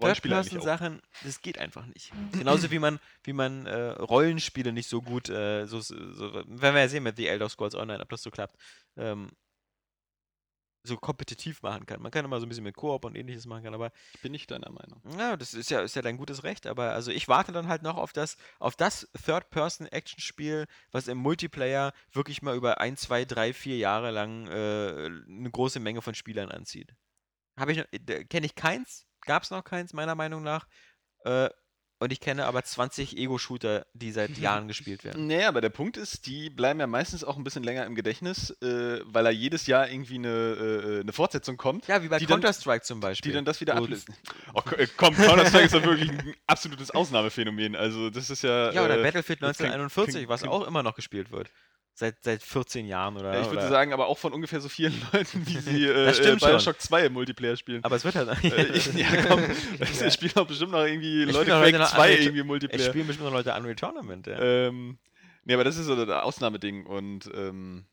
Third-Person-Sachen, das geht einfach nicht. Genauso wie man, wie man äh, Rollenspiele nicht so gut, äh, so, so, werden wir ja sehen mit The Elder Scrolls Online, ob das so klappt, ähm, so kompetitiv machen kann. Man kann immer so ein bisschen mit Koop und ähnliches machen kann, aber Ich bin nicht deiner Meinung. ja, das ist ja, ist ja dein gutes Recht, aber also ich warte dann halt noch auf das, auf das Third-Person-Action-Spiel, was im Multiplayer wirklich mal über ein, zwei, drei, vier Jahre lang äh, eine große Menge von Spielern anzieht. Habe ich, noch- äh, kenne ich keins, gab es noch keins, meiner Meinung nach. Äh, und ich kenne aber 20 Ego-Shooter, die seit Jahren gespielt werden. Naja, aber der Punkt ist, die bleiben ja meistens auch ein bisschen länger im Gedächtnis, äh, weil da jedes Jahr irgendwie eine, äh, eine Fortsetzung kommt, Ja, wie bei Counter-Strike zum Beispiel. die dann das wieder Wo- ablösen. Oh, äh, komm, Counter-Strike ist doch wirklich ein absolutes Ausnahmephänomen. Also, das ist ja. Ja, oder äh, Battlefield das klingt- 1941, klingt- was auch immer noch gespielt wird. Seit, seit 14 Jahren oder. Ja, ich würde oder sagen, aber auch von ungefähr so vielen Leuten, wie sie äh, äh, schon. Bioshock 2 im Multiplayer spielen. aber es wird halt. Äh, ich, ja, komm, es spielen auch bestimmt noch irgendwie Es Leute Quake noch 2 Unreal- irgendwie im Es Multiplayer. spielen bestimmt noch Leute Unreal Tournament, ja. Ähm, nee, aber das ist so das Ausnahmeding und ähm,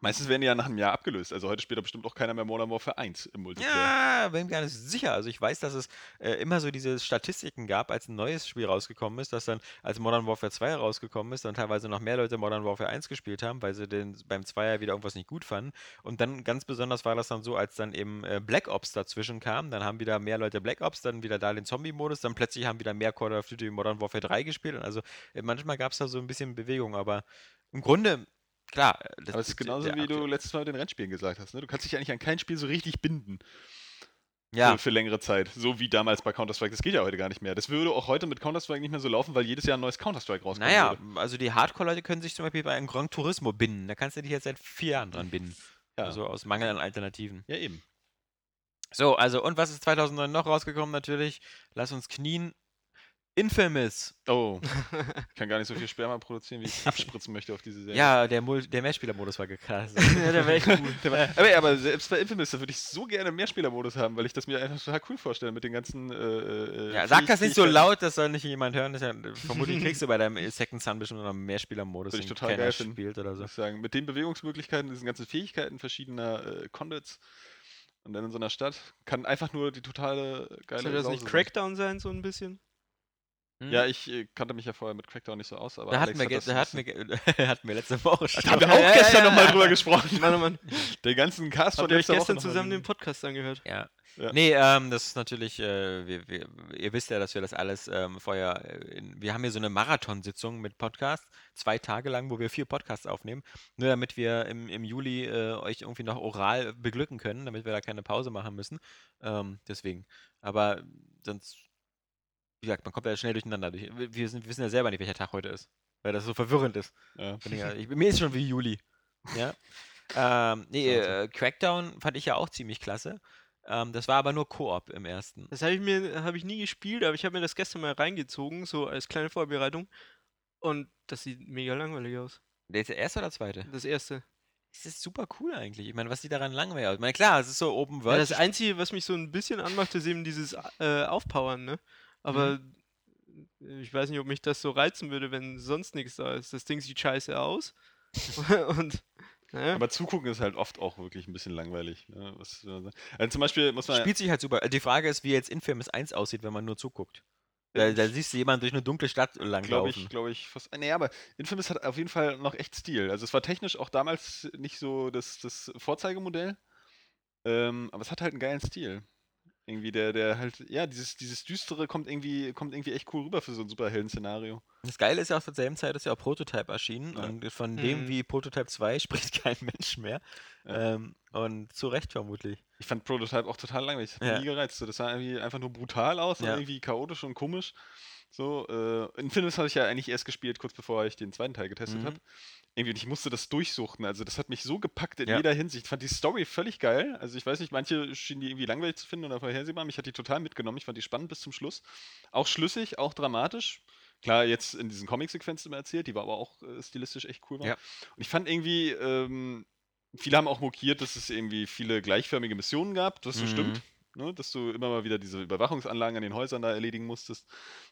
meistens werden die ja nach einem Jahr abgelöst. Also heute spielt da bestimmt auch keiner mehr Modern Warfare 1 im Multiplayer. Ja, bin mir gar nicht sicher. Also ich weiß, dass es äh, immer so diese Statistiken gab, als ein neues Spiel rausgekommen ist, dass dann, als Modern Warfare 2 rausgekommen ist, dann teilweise noch mehr Leute Modern Warfare 1 gespielt haben, weil sie den beim Zweier wieder irgendwas nicht gut fanden. Und dann ganz besonders war das dann so, als dann eben äh, Black Ops dazwischen kam, dann haben wieder mehr Leute Black Ops, dann wieder da den Zombie-Modus, dann plötzlich haben wieder mehr Call of Duty Modern Warfare 3 gespielt. Und also äh, manchmal gab es da so ein bisschen Bewegung, aber im Grunde, klar. äh, das- Aber es ist der- genauso, wie du letztes Mal mit den Rennspielen gesagt hast. Ne? Du kannst dich eigentlich an kein Spiel so richtig binden Ja, für, für längere Zeit. So wie damals bei Counter-Strike. Das geht ja heute gar nicht mehr. Das würde auch heute mit Counter-Strike nicht mehr so laufen, weil jedes Jahr ein neues Counter-Strike rauskommt. Naja, würde. also die Hardcore-Leute können sich zum Beispiel bei einem Gran Turismo binden. Da kannst du dich jetzt seit vier Jahren dran binden. Ja. Also aus Mangel an Alternativen. Ja, eben. So, also und was ist 2009 noch rausgekommen natürlich? Lass uns knien. Infamous. Oh, ich kann gar nicht so viel Sperma produzieren, wie ich abspritzen möchte auf diese Serie. Ja, der, Mul der Mehrspielermodus war gekrass. ja, der wäre echt cool. Der war- aber, selbst bei Infamous, da würde ich so gerne einen Mehrspielermodus haben, weil ich das mir einfach total cool vorstelle mit den ganzen. Äh, äh, ja, sag das nicht so laut, das soll nicht jemand hören. Das ist ja, vermutlich kriegst du bei deinem Second Sun bestimmt noch einen Mehrspielermodus, Würde ich den total keiner geil finden. spielt oder so. Sagen. Mit den Bewegungsmöglichkeiten, diesen ganzen Fähigkeiten verschiedener äh, Conduits und dann in so einer Stadt, kann einfach nur die totale geile Soll das nicht. Crackdown sein, so ein bisschen? Hm? Ja, ich äh, kannte mich ja vorher mit Crackdown nicht so aus, aber da hatten wir, hat da hatten wir, bisschen- ge- hatten wir letzte Woche schon. Da haben wir auch Ja, gestern ja, nochmal ja. drüber gesprochen. Mann, oh Mann. Den ganzen Cast von Habt ihr euch letzter gestern zusammen den. Podcast angehört? Ja. Ja. Nee, ähm, das ist natürlich, äh, wir, wir, ihr wisst ja, dass wir das alles ähm, vorher, äh, in, wir haben hier so eine Marathonsitzung mit Podcasts, zwei Tage lang, wo wir vier Podcasts aufnehmen, nur damit wir im, im Juli äh, euch irgendwie noch oral beglücken können, damit wir da keine Pause machen müssen. Ähm, deswegen. Aber sonst, wie gesagt, man kommt ja schnell durcheinander. Durch- Wir, wir sind, wissen ja selber nicht, welcher Tag heute ist, weil das so verwirrend ist. Ja. Ich, ja- mir ist schon wie Juli. Ja. Ähm, nee, äh, Crackdown fand ich ja auch ziemlich klasse. Ähm, das war aber nur Koop im ersten. Das habe ich mir habe ich nie gespielt, aber ich habe mir das gestern mal reingezogen, so als kleine Vorbereitung. Und das sieht mega langweilig aus. Der erste oder zweite? Das erste. Das ist super cool eigentlich. Ich meine, was sieht daran langweilig aus? Ich meine, klar, es ist so Open Ja, World. das Einzige, was mich so ein bisschen anmacht, ist eben dieses äh, Aufpowern, ne? Aber ich weiß nicht, ob mich das so reizen würde, wenn sonst nichts da ist. Das Ding sieht scheiße aus. Und naja. Aber zugucken ist halt oft auch wirklich ein bisschen langweilig. Ne? Was, also zum Beispiel muss man. spielt sich halt super. Die Frage ist, wie jetzt Infamous 1 aussieht, wenn man nur zuguckt. Da, da siehst du jemanden durch eine dunkle Stadt glaube langlaufen. ich, glaube ich, fast. Nee, aber Infamous hat auf jeden Fall noch echt Stil. Also es war technisch auch damals nicht so das, das Vorzeigemodell. Ähm, aber es hat halt einen geilen Stil. Irgendwie, der, der halt, ja, dieses, dieses Düstere kommt irgendwie, kommt irgendwie echt cool rüber für so ein Superhelden-Szenario. Das Geile ist ja auch zur selben Zeit ist ja auch Prototype erschienen Ja. und von dem Mhm. wie Prototype 2 spricht kein Mensch mehr. Ja. Ähm, und zu Recht vermutlich. Ich fand Prototype auch total langweilig. Das hat Ja. mich nie gereizt. So, Das sah irgendwie einfach nur brutal aus Ja. und irgendwie chaotisch und komisch. So, äh, Infamous habe ich ja eigentlich erst gespielt, kurz bevor ich den zweiten Teil getestet Mhm. habe. Irgendwie, und ich musste das durchsuchten. Also, das hat mich so gepackt in Ja. jeder Hinsicht. Ich fand die Story völlig geil. Also, ich weiß nicht, manche schienen die irgendwie langweilig zu finden oder vorhersehbar. Mich hat die total mitgenommen. Ich fand die spannend bis zum Schluss. Auch schlüssig, auch dramatisch. Klar, jetzt in diesen Comic-Sequenzen immer erzählt, die war aber auch äh, stilistisch echt cool war. Ja. Und ich fand irgendwie, ähm, viele haben auch mokiert, dass es irgendwie viele gleichförmige Missionen gab, was so Mhm. stimmt. Ne, dass du immer mal wieder diese Überwachungsanlagen an den Häusern da erledigen musstest.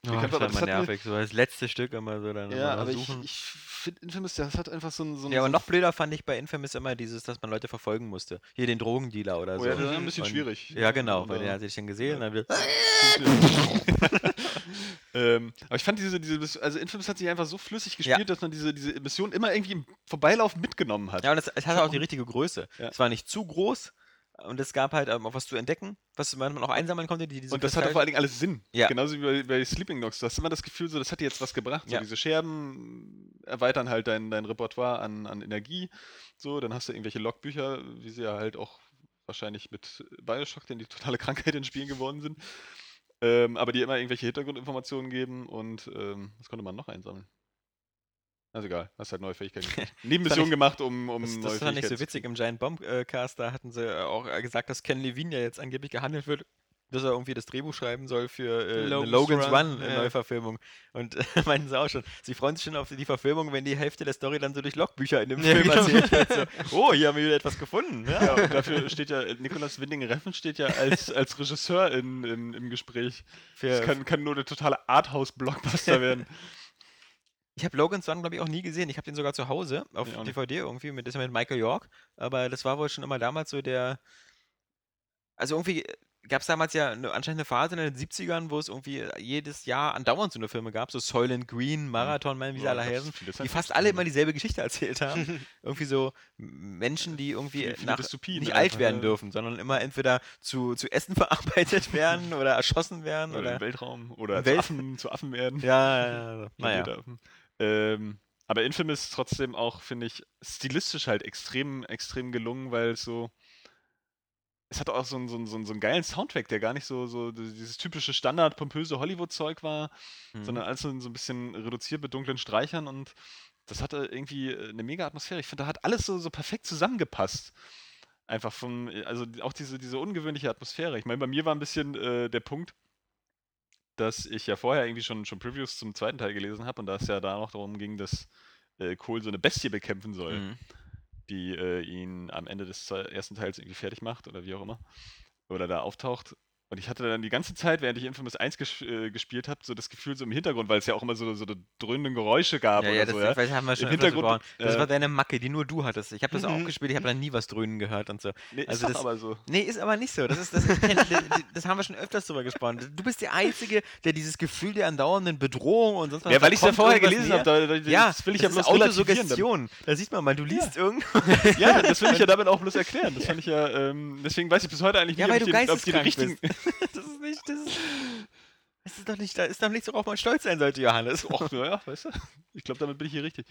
Oh, Ich das aber das immer hat nervig, so das letzte Stück immer so dann Ja, aber ich, suchen. ich finde Infamous, das hat einfach so ein. So ja, aber so noch blöder fand ich bei Infamous immer dieses, dass man Leute verfolgen musste. Hier den Drogendealer oder Oh so. ja, das ist ein bisschen Und- schwierig. Ja, genau, weil Und, der hat sich dann gesehen und dann ähm, aber ich fand diese, diese, also Infamous hat sich einfach so flüssig Ja. gespielt, dass man diese, diese Mission immer irgendwie im Vorbeilaufen mitgenommen hat. Ja, und es, es hatte auch die richtige Größe. Ja. Es war nicht zu groß und es gab halt ähm, auch was zu entdecken, was man auch einsammeln konnte. Die, diese und das hatte vor allen Dingen alles Sinn. Ja. Genauso wie bei, bei Sleeping Dogs. Du hast immer das Gefühl, so, das hat dir jetzt was gebracht. So Ja. diese Scherben erweitern halt dein, dein Repertoire an, an Energie. So, dann hast du irgendwelche Logbücher, wie sie ja halt auch wahrscheinlich mit Bioshock, denn die totale Krankheit in Spielen geworden sind. Ähm, aber die immer irgendwelche Hintergrundinformationen geben und ähm, was konnte man noch einsammeln? Also egal, hast halt neue Fähigkeiten. gekriegt. Nebenmissionen ich- gemacht, um, um Das, neue das fand ich so witzig. Im Giant Bomb äh, Cast, da hatten sie auch gesagt, dass Ken Levine ja jetzt angeblich gehandelt wird, dass er irgendwie das Drehbuch schreiben soll für äh, Logan's Logan's Run, Run, äh, ja. Neuverfilmung. Und äh, meinten sie auch schon, sie freuen sich schon auf die Verfilmung, wenn die Hälfte der Story dann so durch Logbücher in dem Ja, Film genau. erzählt wird. So, oh, hier haben wir wieder etwas gefunden. Ja. Ja, und dafür steht ja, Nicolas Winding-Reffen steht ja als, als Regisseur in, in, im Gespräch. Für, Das kann, kann nur eine totale Arthouse-Blockbuster werden. Ich habe Logan's Run, glaube ich, auch nie gesehen. Ich habe den sogar zu Hause auf nicht. DVD irgendwie mit, das ist mit Michael York. Aber das war wohl schon immer damals so der. Also irgendwie gab es damals ja eine, anscheinend eine Phase in den 70ern, wo es irgendwie jedes Jahr andauernd so eine Filme gab, so Soylent Green, Marathon Man, wie sie Ja, alle heißen, die fast alle immer dieselbe Geschichte erzählt haben. irgendwie so Menschen, die irgendwie nach, Dystopien nicht alt werden ja. dürfen, sondern immer entweder zu, zu Essen verarbeitet werden oder erschossen werden Oder oder. im Weltraum. Oder Im zu, Welt- Affen, zu Affen werden. Ja, ja, ja, ja. naja. Ähm, aber Infamous ist trotzdem auch, finde ich, stilistisch halt extrem, extrem gelungen, weil es so. Es hat auch so einen, so, einen, so einen geilen Soundtrack, der gar nicht so, so dieses typische Standard-pompöse Hollywood-Zeug war, Mhm. sondern alles so ein bisschen reduziert mit dunklen Streichern und das hatte irgendwie äh, eine mega Atmosphäre. Ich finde, da hat alles so, so perfekt zusammengepasst. Einfach von, also auch diese, diese ungewöhnliche Atmosphäre. Ich meine, bei mir war ein bisschen äh, der Punkt, dass ich ja vorher irgendwie schon, schon Previews zum zweiten Teil gelesen habe und da es ja da noch darum ging, dass äh, Cole so eine Bestie bekämpfen soll, Mhm. die äh, ihn am Ende des zwe- ersten Teils irgendwie fertig macht oder wie auch immer. Oder da auftaucht. Und ich hatte dann die ganze Zeit, während ich Infamous 1 ges äh, gespielt habe, so das Gefühl so im Hintergrund, weil es ja auch immer so, so dröhnende Geräusche gab Ja, oder ja, das, so. Ja? das haben wir schon Im Hintergrund. Das äh, war deine Macke, die nur du hattest. Ich habe das auch Mhm. gespielt, ich habe da nie was dröhnen gehört und so. Nee, ist also doch das- aber so. Nee, ist aber nicht so. Das, ist, das, ist, das, haben wir schon öfters drüber gesprochen. Du bist der Einzige, der dieses Gefühl der andauernden Bedrohung und sonst was. Ja, weil ich es ja vorher irgendwas gelesen habe, da, da, Ja, das will ich ja das bloß ist relativieren. damit. Autosuggestion. Da sieht man mal, du liest irgendwo. Ja, das will ich ja damit auch bloß erklären. Das fand ich ja, ähm, deswegen weiß ich bis heute eigentlich Ja, nicht, ob ich die richtigen. Das ist nicht, das ist, das ist doch nicht, da ist doch nichts, worauf man stolz sein sollte, Johannes. Och, naja, weißt du? Ich glaube, damit bin ich hier richtig.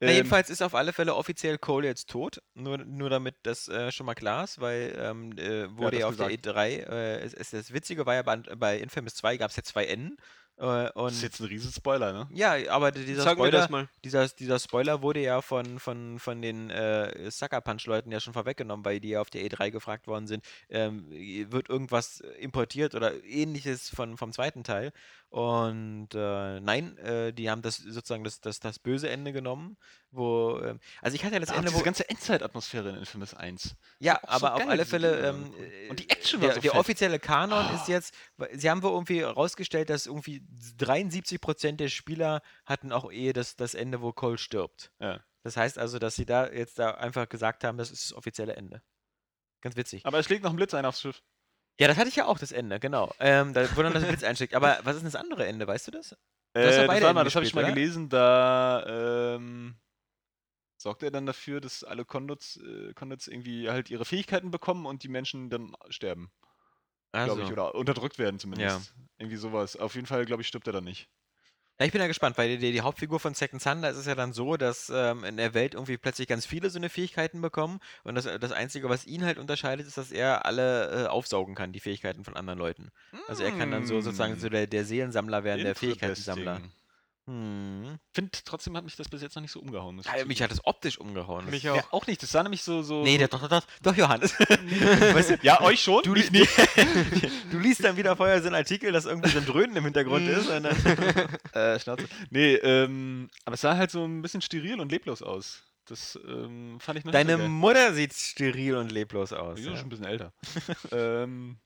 Na, Ähm, jedenfalls ist auf alle Fälle offiziell Cole jetzt tot. Nur, nur damit das äh, schon mal klar ist, weil ähm, äh, wurde das ja auf der gesagt. E3, äh, es, es, das Witzige war ja bei, bei Infamous 2 gab es ja zwei Enden. Äh, das ist jetzt ein riesen Spoiler, ne? ja, aber dieser Sag Spoiler, dieser, dieser Spoiler wurde ja von, von, von den äh, Sucker Punch-Leuten ja schon vorweggenommen, weil die ja auf der E3 gefragt worden sind, ähm, wird irgendwas importiert oder ähnliches von, vom zweiten Teil. Und äh, nein, äh, die haben das sozusagen das, das, das böse Ende genommen, wo, ähm, also ich hatte ja das auch Ende, diese wo, ganze Endzeitatmosphäre in Infamous 1. ja, auch so aber auf alle Fälle, ähm, Und die Action war der, so der offizielle Kanon Ah. ist jetzt, sie haben wohl irgendwie rausgestellt, dass irgendwie 73% der Spieler hatten auch eh das, das Ende, wo Cole stirbt. Ja. Das heißt also, dass sie da jetzt da einfach gesagt haben, das ist das offizielle Ende. Ganz witzig. Aber es schlägt noch ein Blitz ein aufs Schiff. Ja, das hatte ich ja auch, das Ende, genau. Ähm, da, wo dann das Blitz einschlägt. Aber was ist denn das andere Ende, weißt du das? doch Äh, das beide war mal, das habe ich mal oder? gelesen, da ähm, sorgt er dann dafür, dass alle Conduits, äh, Conduits irgendwie halt ihre Fähigkeiten bekommen und die Menschen dann sterben, glaube ich, Also, oder unterdrückt werden zumindest. Irgendwie sowas. Auf jeden Fall, glaube ich, stirbt er dann nicht. Ja, ich bin ja gespannt, weil die, die Hauptfigur von Second Son, da ist es ja dann so, dass ähm, in der Welt irgendwie plötzlich ganz viele so eine Fähigkeiten bekommen und das, das Einzige, was ihn halt unterscheidet, ist, dass er alle äh, aufsaugen kann, die Fähigkeiten von anderen Leuten. Also er kann dann so sozusagen so der, der Seelensammler werden, der Fähigkeitensammler. Hm. Finde trotzdem hat mich das bis jetzt noch nicht so umgehauen. Ja, mich hat das optisch umgehauen. Mich ja, auch. auch nicht. Das sah nämlich so. so Nee, so doch, doch, doch, doch, Johannes. weißt du, ja, euch schon. Du, mich li- du liest dann wieder vorher so einen Artikel, dass irgendwie so ein Dröhnen im Hintergrund ist. Und dann, Äh, Schnauze. Nee, ähm, aber es sah halt so ein bisschen steril und leblos aus. Das ähm, fand ich noch deine nicht so geil. Mutter sieht steril und leblos aus. Die ist Ja. schon ein bisschen älter. ähm,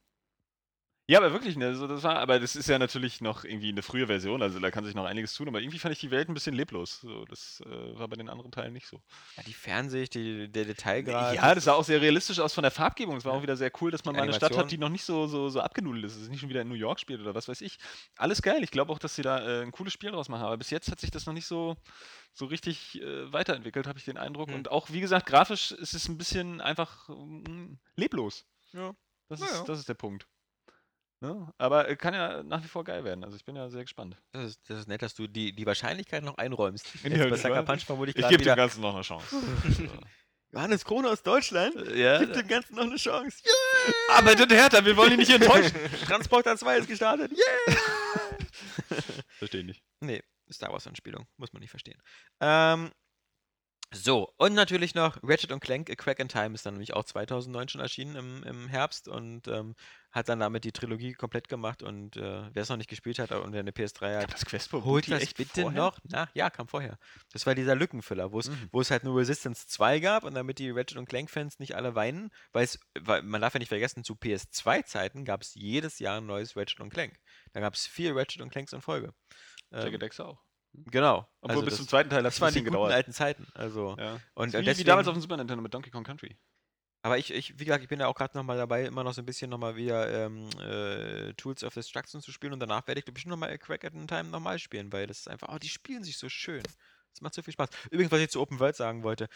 ja, aber wirklich, ne, so, das war, aber das ist ja natürlich noch irgendwie eine frühe Version, also da kann sich noch einiges tun, aber irgendwie fand ich die Welt ein bisschen leblos. So, das äh, war bei den anderen Teilen nicht so. Ja, die Fernsicht, die, der Detailgrad. Ja, das sah auch sehr realistisch aus von der Farbgebung. Es war Ja. auch wieder sehr cool, dass man Die mal eine Stadt hat, die noch nicht so, so, so abgenudelt ist. Es ist nicht schon wieder in New York spielt oder was weiß ich. Alles geil. Ich glaube auch, dass sie da äh, ein cooles Spiel draus machen. Aber bis jetzt hat sich das noch nicht so, so richtig äh, weiterentwickelt, habe ich den Eindruck. Hm. Und auch, wie gesagt, grafisch ist es ein bisschen einfach mm, leblos. Ja. Das, Ja, ist, ja. das ist der Punkt. Ne? Aber äh, kann ja nach wie vor geil werden. Also ich bin ja sehr gespannt. Das ist, das ist nett, dass du die, die Wahrscheinlichkeit noch einräumst. Ja, Jetzt bei. Punch vermute ich gebe dem wieder. Ganzen noch eine Chance. Johannes Krone aus Deutschland. ja. Gib dem Ganzen noch eine Chance. Aber das Hertha, wir wollen ihn nicht enttäuschen. Transporter 2 ist gestartet. Yeah! Verstehe ich nicht. Nee, Star Wars Anspielung. Muss man nicht verstehen. Ähm, so, und natürlich noch Ratchet und Clank A Crack in Time ist dann nämlich auch 2009 schon erschienen im, im Herbst und ähm, hat dann damit die Trilogie komplett gemacht und äh, wer es noch nicht gespielt hat und wer eine PS3 hat, Das Quest for holt das bitte vorher? noch nach. Ja, kam vorher. Das war dieser Lückenfüller, wo es Mhm. halt nur Resistance 2 gab und damit die Ratchet und Clank-Fans nicht alle weinen, weil man darf ja nicht vergessen, zu PS2-Zeiten gab es jedes Jahr ein neues Ratchet und Clank. Da gab es vier Ratchet und Clanks in Folge. Ähm, X auch. Genau. Obwohl Also bis zum zweiten Teil hat es das ein bisschen gedauert. alten Zeiten. Also, Ja. und Wie, äh, wie deswegen, damals auf dem Super Nintendo mit Donkey Kong Country. aber ich, ich, wie gesagt, ich bin ja auch gerade nochmal dabei, immer noch so ein bisschen nochmal wieder ähm, äh, Tools of Destruction zu spielen und danach werde ich bestimmt nochmal Crack at a Time nochmal spielen, weil das ist einfach, oh, die spielen sich so schön. Das macht so viel Spaß. Übrigens, was ich zu Open World sagen wollte,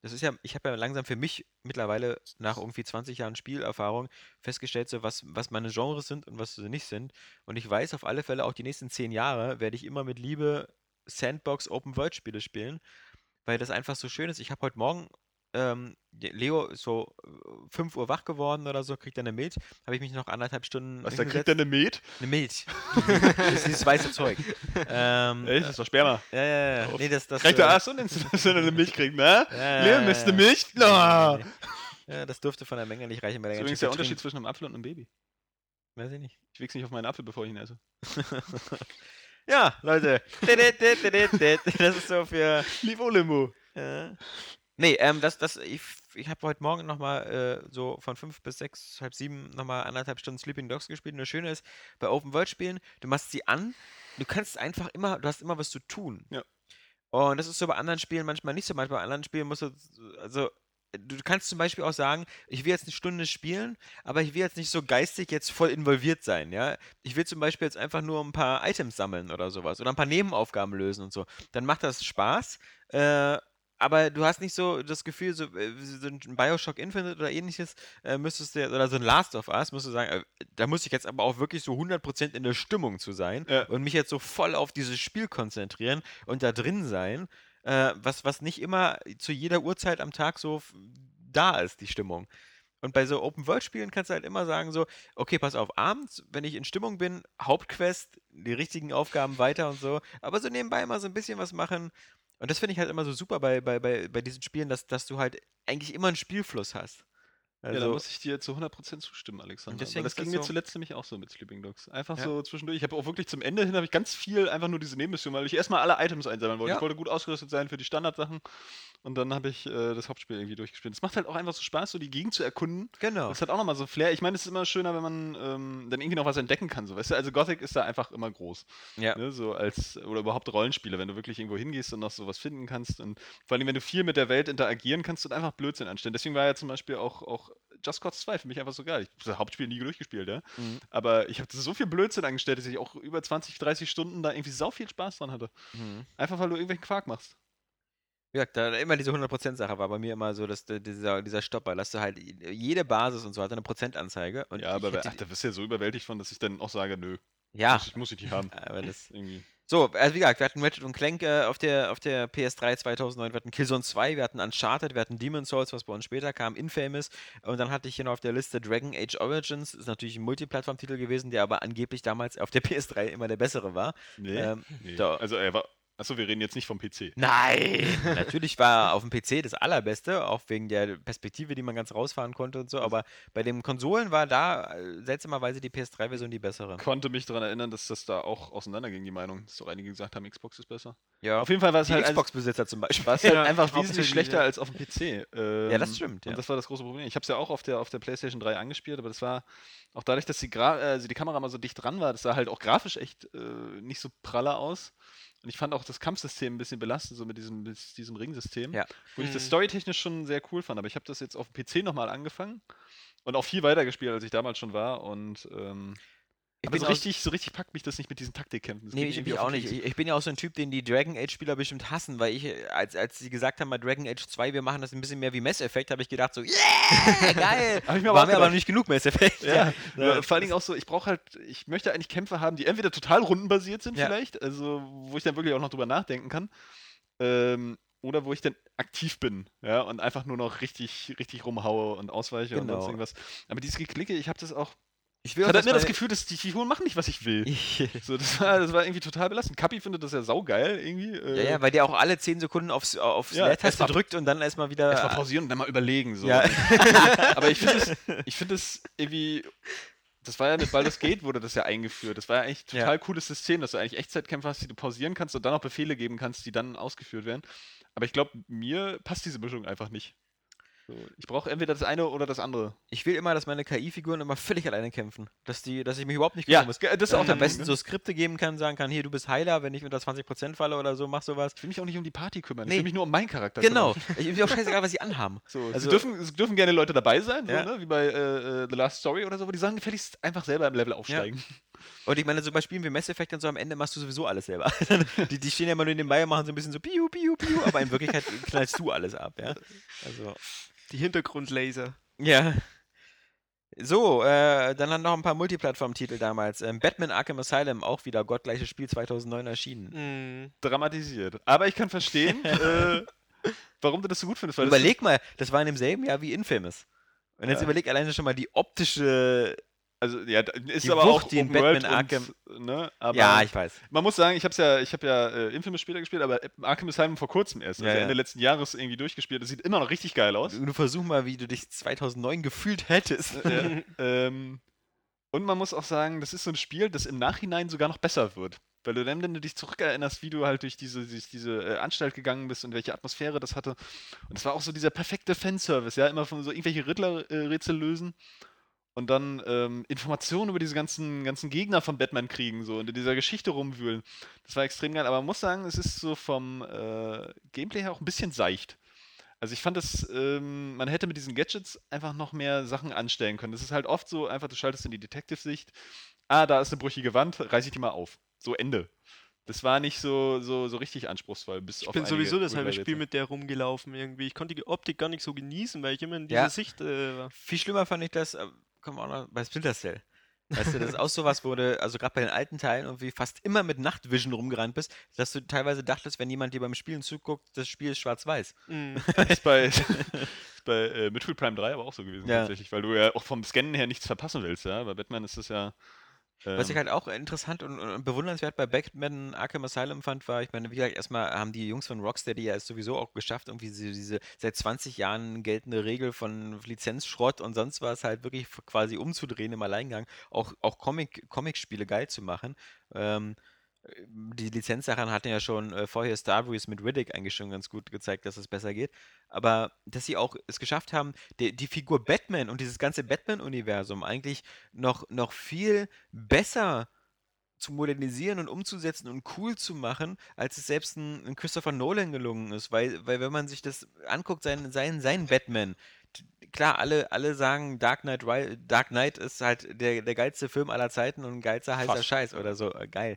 das ist ja, ich habe ja langsam für mich mittlerweile nach irgendwie 20 Jahren Spielerfahrung festgestellt, so was, was meine Genres sind und was sie nicht sind. Und ich weiß auf alle Fälle, auch die nächsten 10 Jahre werde ich immer mit Liebe Sandbox Open World Spiele spielen, weil das einfach so schön ist. Ich habe heute Morgen ähm, der Leo so äh, 5 Uhr wach geworden oder so, kriegt er eine Milch. Habe ich mich noch anderthalb Stunden. Was, da kriegt er eine Met? Eine Milch. das ist dieses weiße Zeug. Ähm, Echt? Das war Sperma. ja, ja, ja. Nee, das, das, Kriegt äh, er Ass und dass er eine Milch kriegt, ne? ja, Leo, ja, Mr. ja. Milch? No. nee, nee. Ja, das dürfte von der Menge nicht reichen, weil Das er ist übrigens der Unterschied zwischen einem Apfel und einem Baby. Weiß ich nicht. Ich wichse nicht auf meinen Apfel, bevor ich ihn esse. Ja, Leute. Das ist so für. Livo Limo. Ja. Nee, ähm, das, das, ich, ich habe heute Morgen nochmal äh, so von fünf bis sechs, halb sieben nochmal anderthalb Stunden Sleeping Dogs gespielt. Und das Schöne ist, bei Open World Spielen, du machst sie an, du kannst einfach immer, du hast immer was zu tun. Ja. Und das ist so bei anderen Spielen manchmal nicht so. Manchmal bei anderen Spielen musst du, also, du kannst zum Beispiel auch sagen, ich will jetzt eine Stunde spielen, aber ich will jetzt nicht so geistig jetzt voll involviert sein, ja. Ich will zum Beispiel jetzt einfach nur ein paar Items sammeln oder sowas oder ein paar Nebenaufgaben lösen und so. Dann macht das Spaß, äh, aber du hast nicht so das Gefühl, so, äh, so ein Bioshock Infinite oder ähnliches, äh, müsstest du, oder so ein Last of Us, musst du sagen, äh, da muss ich jetzt aber auch wirklich so 100% in der Stimmung zu sein Ja. und mich jetzt so voll auf dieses Spiel konzentrieren und da drin sein, äh, was, was nicht immer zu jeder Uhrzeit am Tag so da ist, die Stimmung. Und bei so Open-World-Spielen kannst du halt immer sagen, so, okay, pass auf, abends, wenn ich in Stimmung bin, Hauptquest, die richtigen Aufgaben weiter und so, aber so nebenbei mal so ein bisschen was machen. Und das finde ich halt immer so super bei, bei, bei, bei diesen Spielen, dass, dass du halt eigentlich immer einen Spielfluss hast. Ja, da Also, muss ich dir zu 100% zustimmen, Alexander. Deswegen das ist das ging mir so- zuletzt nämlich auch so mit Sleeping Dogs. Einfach Ja. so zwischendurch. Ich habe auch wirklich zum Ende hin habe ich ganz viel einfach nur diese Nebenmission, weil ich erstmal alle Items einsammeln wollte. Ja. Ich wollte gut ausgerüstet sein für die Standardsachen. Und dann habe ich äh, das Hauptspiel irgendwie durchgespielt. Es macht halt auch einfach so Spaß, so die Gegend zu erkunden. genau. Das hat auch nochmal so Flair. Ich meine, es ist immer schöner, wenn man ähm, dann irgendwie noch was entdecken kann. So, weißt du? Also Gothic ist da einfach immer groß. Ja. Ne? So als, oder überhaupt Rollenspiele, wenn du wirklich irgendwo hingehst und noch sowas finden kannst. Und vor allem, wenn du viel mit der Welt interagieren kannst und einfach Blödsinn anstellen. Deswegen war ja zum Beispiel auch, auch Just Cause 2 für mich einfach so geil. Ich habe das Hauptspiel nie durchgespielt, ja. Mhm. Aber ich habe so viel Blödsinn angestellt, dass ich auch über 20, 30 Stunden da irgendwie sau viel Spaß dran hatte. Mhm. Einfach weil du irgendwelchen Quark machst. Ja, da immer diese 100%-Sache war bei mir immer so, dass dieser, dieser Stopper, dass du halt jede Basis und so hat eine Prozentanzeige. Und ja, aber ach, da wirst du ja so überwältigt von, dass ich dann auch sage, nö, ja, ich, muss ich nicht haben. aber das, Irgendwie. So, also wie gesagt, wir hatten Ratchet und Clank äh, auf, der, auf der PS3 2009, wir hatten Killzone 2, wir hatten Uncharted, wir hatten Demon's Souls, was bei uns später kam, Infamous und dann hatte ich hier noch auf der Liste Dragon Age Origins, ist natürlich ein Multiplattform-Titel gewesen, der aber angeblich damals auf der PS3 immer der bessere war. Nee. Ähm, nee. Also er war. Achso, wir reden jetzt nicht vom PC. Nein! Natürlich war auf dem PC das allerbeste, auch wegen der Perspektive, die man ganz rausfahren konnte und so, aber bei den Konsolen war da äh, seltsamerweise die PS3-Version die bessere. Konnte mich daran erinnern, dass das da auch auseinanderging, die Meinung. Dass doch einige gesagt haben, Xbox ist besser. Ja, Auf jeden Fall war es halt, Xbox-Besitzer zum Beispiel. war es halt Ja, einfach wesentlich schlechter ja. als auf dem PC. Ähm, das stimmt, ja. Und das war das große Problem. Ich habe es ja auch auf der, auf der PlayStation 3 angespielt, aber das war auch dadurch, dass die, Gra äh, also die Kamera mal so dicht dran war, das sah halt auch grafisch echt äh, nicht so praller aus. Und ich fand auch das Kampfsystem ein bisschen belastend, so mit diesem, mit diesem Ringsystem. Ja. Wo ich das Mhm. storytechnisch schon sehr cool fand. Aber ich habe das jetzt auf dem PC nochmal angefangen und auch viel weiter gespielt, als ich damals schon war. Und ähm, Ich aber bin so richtig, so richtig packt mich das nicht mit diesen Taktikkämpfen. Das Nee, ich, auch nicht. Ich, ich bin ja auch so ein Typ, den die Dragon Age-Spieler bestimmt hassen, weil ich, als, als sie gesagt haben, bei Dragon Age 2, wir machen das ein bisschen mehr wie Mass Effect, habe ich gedacht so, yeah, geil! Hab ich mir aber War mir aber nicht genug Mass Effect. Ja, Ja. ja, vor allen Dingen auch so, ich brauche halt, ich möchte eigentlich Kämpfe haben, die entweder total rundenbasiert sind Ja. vielleicht, also wo ich dann wirklich auch noch drüber nachdenken kann, ähm, oder wo ich dann aktiv bin, ja, und einfach nur noch richtig, richtig rumhaue und ausweiche und Genau. sonst irgendwas. Aber dieses Geklicke, ich habe das auch, Ich ich will auch, hatte mir das Gefühl, dass die Figuren machen nicht, was ich will. Ich, So, das war, das war irgendwie total belastend. Kapi findet das ja saugeil irgendwie. ja, Äh, ja, weil der auch alle 10 Sekunden aufs, aufs Ja, Leertaste drückt und dann erstmal wieder. Erstmal pausieren und dann mal überlegen. So. Ja. Aber ich finde es ich find irgendwie. Das war ja mit Baldur's Gate wurde das ja eingeführt. Das war ja eigentlich ein Ja. total cooles System, dass du eigentlich Echtzeitkämpfe hast, die du pausieren kannst und dann auch Befehle geben kannst, die dann ausgeführt werden. Aber ich glaube, mir passt diese Mischung einfach nicht. So, ich brauche entweder das eine oder das andere. Ich will immer, dass meine KI-Figuren immer völlig alleine kämpfen. Dass, die, dass ich mich überhaupt nicht Ja, kümmern muss. ge- das ist auch der am besten Punkt, so ne? Skripte geben kann, sagen kann, hier, du bist Heiler, wenn ich unter 20% falle oder so, mach sowas. Ich will mich auch nicht um die Party kümmern. Nee. Ich will mich nur um meinen Charakter Genau. kümmern. Ich bin auch scheißegal, was sie anhaben. So, Also- sie, dürfen, es dürfen gerne Leute dabei sein, Ja. so, ne? wie bei äh, äh, The Last Story oder so, wo die sagen, gefälligst einfach selber im Level aufsteigen. Und ich meine, so bei Spielen wie Mass Effect und so am Ende machst du sowieso alles selber. die, die stehen ja immer nur nebenbei und machen so ein bisschen so piu, piu, piu, aber in Wirklichkeit knallst du alles ab, ja. Also, Die Hintergrundlaser. ja. So, äh, dann haben noch ein paar Multiplattform-Titel damals. Ähm, Batman Arkham Asylum, auch wieder gottgleiches Spiel 2009 erschienen. Mhm. Dramatisiert. Aber ich kann verstehen, äh, warum du das so gut findest. Überleg mal, das war in demselben Jahr wie Infamous. Und jetzt Ja. überleg alleine schon mal die optische. Also ja, ist Die aber Wucht, auch die in Open World Batman und, ne, aber ja, ich weiß. man muss sagen, ich habe ja, ich habe ja äh, Infamous später gespielt, aber Arkham Asylum vor kurzem erst, Ja, also ja. Ende letzten Jahres irgendwie durchgespielt. Das sieht immer noch richtig geil aus. Du versuch mal, wie du dich 2009 gefühlt hättest. ja, ähm, und man muss auch sagen, das ist so ein Spiel, das im Nachhinein sogar noch besser wird. Weil du dann, wenn du dich zurückerinnerst, wie du halt durch diese, durch diese äh, Anstalt gegangen bist und welche Atmosphäre das hatte. Und es war auch so dieser perfekte Fanservice, ja, immer von so irgendwelche Riddler-Rätsel lösen und dann ähm, Informationen über diese ganzen, ganzen Gegner von Batman kriegen so und in dieser Geschichte rumwühlen. Das war extrem geil, aber man muss sagen, es ist so vom äh, Gameplay her auch ein bisschen seicht. Also ich fand das, ähm, man hätte mit diesen Gadgets einfach noch mehr Sachen anstellen können. Das ist halt oft so, einfach du schaltest in die Detective-Sicht, ah, da ist eine brüchige Wand, reiß ich die mal auf. So, Ende. Das war nicht so, so, so richtig anspruchsvoll. Bis Ich auf bin sowieso das halbe. Spiel mit der rumgelaufen irgendwie. Ich konnte die Optik gar nicht so genießen, weil ich immer in dieser Ja. Sicht äh, war. Viel schlimmer fand ich das, äh, komm auch noch, bei Splinter Cell. Weißt du, das ist auch sowas, wo du, also gerade bei den alten Teilen irgendwie fast immer mit Nachtvision rumgerannt bist, dass du teilweise dachtest, wenn jemand dir beim Spielen zuguckt, das Spiel ist schwarz-weiß. Mhm. Das ist bei, bei äh, Metroid Prime 3 aber auch so gewesen Ja. tatsächlich, weil du ja auch vom Scannen her nichts verpassen willst, ja. Bei Batman ist das ja. Was ich ähm, halt auch interessant und, und bewundernswert bei Batman Arkham Asylum fand, war, ich meine, wie gesagt, erstmal haben die Jungs von Rocksteady ja es sowieso auch geschafft, irgendwie diese, diese seit 20 Jahren geltende Regel von Lizenzschrott und sonst was halt wirklich quasi umzudrehen im Alleingang, auch, auch Comic, Comic-Spiele geil zu machen. Ähm, die Lizenzsachen hatten ja schon äh, vorher Star Wars mit Riddick eigentlich schon ganz gut gezeigt, dass es besser geht. Aber dass sie auch es geschafft haben, die, die Figur Batman und dieses ganze Batman-Universum eigentlich noch, noch viel besser zu modernisieren und umzusetzen und cool zu machen, als es selbst ein, ein Christopher Nolan gelungen ist. Weil, weil wenn man sich das anguckt, sein, sein, sein Batman, klar, alle, alle sagen, Dark Knight, Dark Knight ist halt der, der geilste Film aller Zeiten und ein geilster heißer Fast. Scheiß oder so. Äh, geil.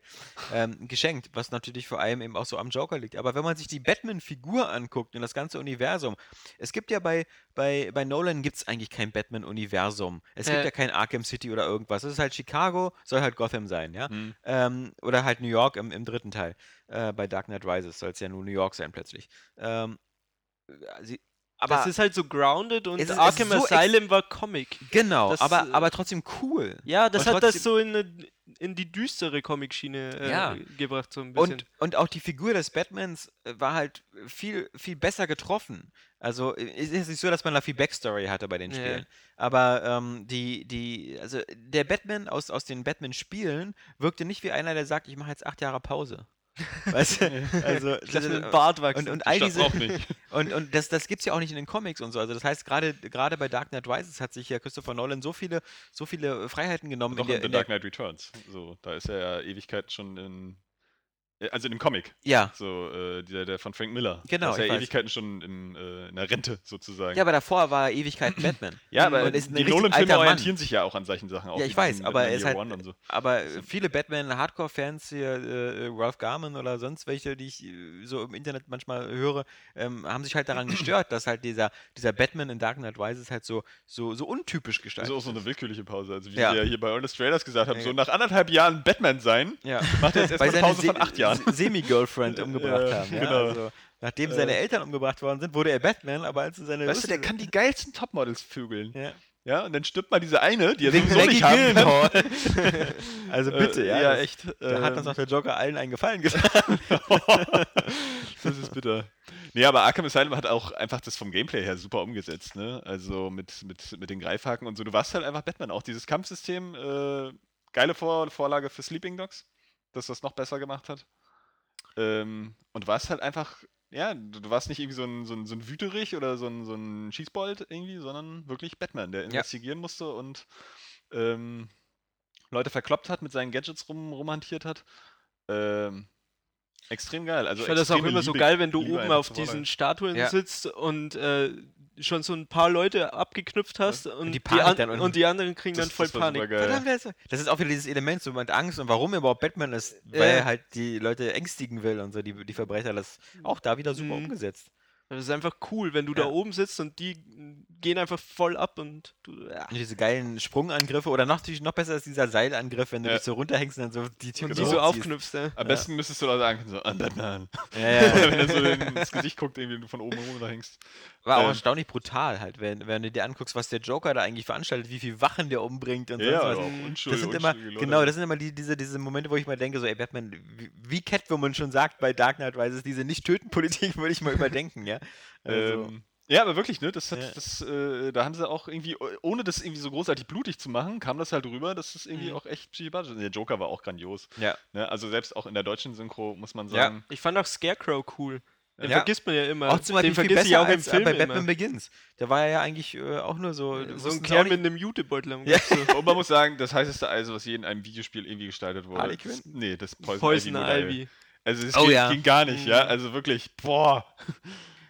Ähm, geschenkt, was natürlich vor allem eben auch so am Joker liegt. Aber wenn man sich die Batman-Figur anguckt und das ganze Universum, es gibt ja bei, bei, bei Nolan gibt es eigentlich kein Batman-Universum. Es gibt Äh. ja kein Arkham City oder irgendwas. Es ist halt Chicago, soll halt Gotham sein, ja. Hm. Ähm, oder halt New York im, im dritten Teil. Äh, bei Dark Knight Rises soll es ja nur New York sein plötzlich. Ähm, sie, aber das ist halt so grounded und Es ist- es ist Arkham so Asylum war Comic. genau, das, aber, äh, aber trotzdem cool. Ja, das Und hat das so in, eine, in die düstere Comic-Schiene äh, Ja. gebracht, so ein bisschen. Und, und auch die Figur des Batmans äh, war halt viel, viel besser getroffen. Also äh, es ist nicht so, dass man da viel Backstory hatte bei den. Spielen. Aber ähm, die, die, also der Batman aus, aus den Batman-Spielen wirkte nicht wie einer, der sagt, ich mache jetzt acht Jahre Pause. Weißt du? Also, äh, den Bart wachsen. und, und all Das diese, auch nicht. Und, und das, das gibt es ja auch nicht in den Comics und so. Also das heißt, gerade bei Dark Knight Rises hat sich ja Christopher Nolan so viele, so viele Freiheiten genommen Doch in der, in in Dark Knight Returns. So, da ist er ja Ewigkeit schon in. Äh, Also in dem Comic. Ja. So, äh, der, der von Frank Miller. Genau, ist er weiß. Ewigkeiten schon in, äh, in der Rente sozusagen. Ja, aber davor war er Ewigkeiten Batman. Ja, aber ist die Nolan-Filme orientieren sich ja auch an solchen Sachen. Auch Ja, ich weiß, aber Batman er ist Year halt- so. Aber viele Batman-Hardcore-Fans hier, äh, äh, Ralph Garman oder sonst welche, die ich äh, so im Internet manchmal höre, ähm, haben sich halt daran gestört, dass halt dieser, dieser Batman in Dark Knight Rises halt so, so, so untypisch Das gestaltet ist auch so eine willkürliche Pause. Also wie Ja. sie ja hier bei Honest Trailers gesagt haben, Ja. so nach anderthalb Jahren Batman sein, Ja. macht er jetzt erstmal eine Pause Se- von acht Jahren. Se- Semi-Girlfriend umgebracht haben. Ja? genau. Also, nachdem seine. Eltern umgebracht worden sind, wurde er Batman, aber als seine. Weißt du, der kann die geilsten Topmodels vögeln. Ja. Ja, und dann stirbt mal diese eine, die er Wegen sowieso nicht haben kann. Also bitte, Äh, ja. Ja, das- echt. Da hat ähm, uns auch der Joker allen einen Gefallen getan. das ist bitter. Nee, aber Arkham Asylum hat auch einfach das vom Gameplay her super umgesetzt, ne? Also mit, mit, mit den Greifhaken und so. Du warst halt einfach Batman. Auch dieses Kampfsystem, äh, geile Vor Vorlage für Sleeping Dogs, dass das noch besser gemacht hat. Ähm, und warst halt einfach, ja, du, warst nicht irgendwie so ein, so ein, so ein Wüterich oder so ein, so ein Schießbold irgendwie, sondern wirklich Batman, der investigieren musste und ähm, Leute verkloppt hat, mit seinen Gadgets rum, rumhantiert hat. Ähm, extrem geil. Also ich fand das auch immer so Liebe- geil, wenn du Liebe oben auf diesen. Statuen Ja. sitzt und äh, schon so ein paar Leute abgeknüpft hast und, die die, Panik an dann unten. und die anderen kriegen Das- dann voll das Panik. das ist- auch wieder dieses Element, so mit Angst und warum er überhaupt Batman ist, weil Ja. er halt die Leute ängstigen will und so, die, die Verbrecher. Das auch da wieder super Mhm. umgesetzt. Das ist einfach cool, wenn du Ja. da oben sitzt und die gehen einfach voll ab und du. Ja. Diese geilen Sprungangriffe oder noch, natürlich noch besser ist dieser Seilangriff, wenn du Ja. dich so runterhängst und dann so die Tür Und Genau. die so aufknüpfst, ja. Am Ja. besten müsstest du da sagen, so, an Batman. Ja, ja. wenn er so in- ins Gesicht guckt, irgendwie du von oben runter hängst. War auch Ähm. erstaunlich brutal halt, wenn, wenn du dir anguckst, was der Joker da eigentlich veranstaltet, wie viel Wachen der umbringt und Ja, ja, sonst was. auch Das sind immer, genau, das sind immer die, diese, diese Momente, wo ich mal denke, so, ey, Batman, wie, wie Catwoman schon sagt bei Dark Knight Rises, diese Nicht-Töten-Politik würde ich mal überdenken, ja. Also, Ähm, ja, aber wirklich, ne? Das hat, Ja. das, äh, da haben sie auch irgendwie, ohne das irgendwie so großartig blutig zu machen, kam das halt rüber, dass das irgendwie Mhm. auch echt psychopathisch ist. Der Joker war auch grandios. ja. Ne? Also selbst auch in der deutschen Synchro muss man Ja. sagen. Ich fand auch Scarecrow cool. Den Ja. vergisst man ja immer. Auch zum Den vergesse ich besser auch im Film bei immer. Batman Begins. Der war ja eigentlich äh, auch nur so. so wussten ein Kerl mit einem Jutebeutel am Ja. So. Und man muss sagen, das heißeste also, was je in einem Videospiel irgendwie gestaltet wurde. Harley Quinn? Nee, das Poison, Poison Ivy. Ivy. Also es Oh ging, ja. ging gar nicht, ja. Mhm. Also wirklich, boah.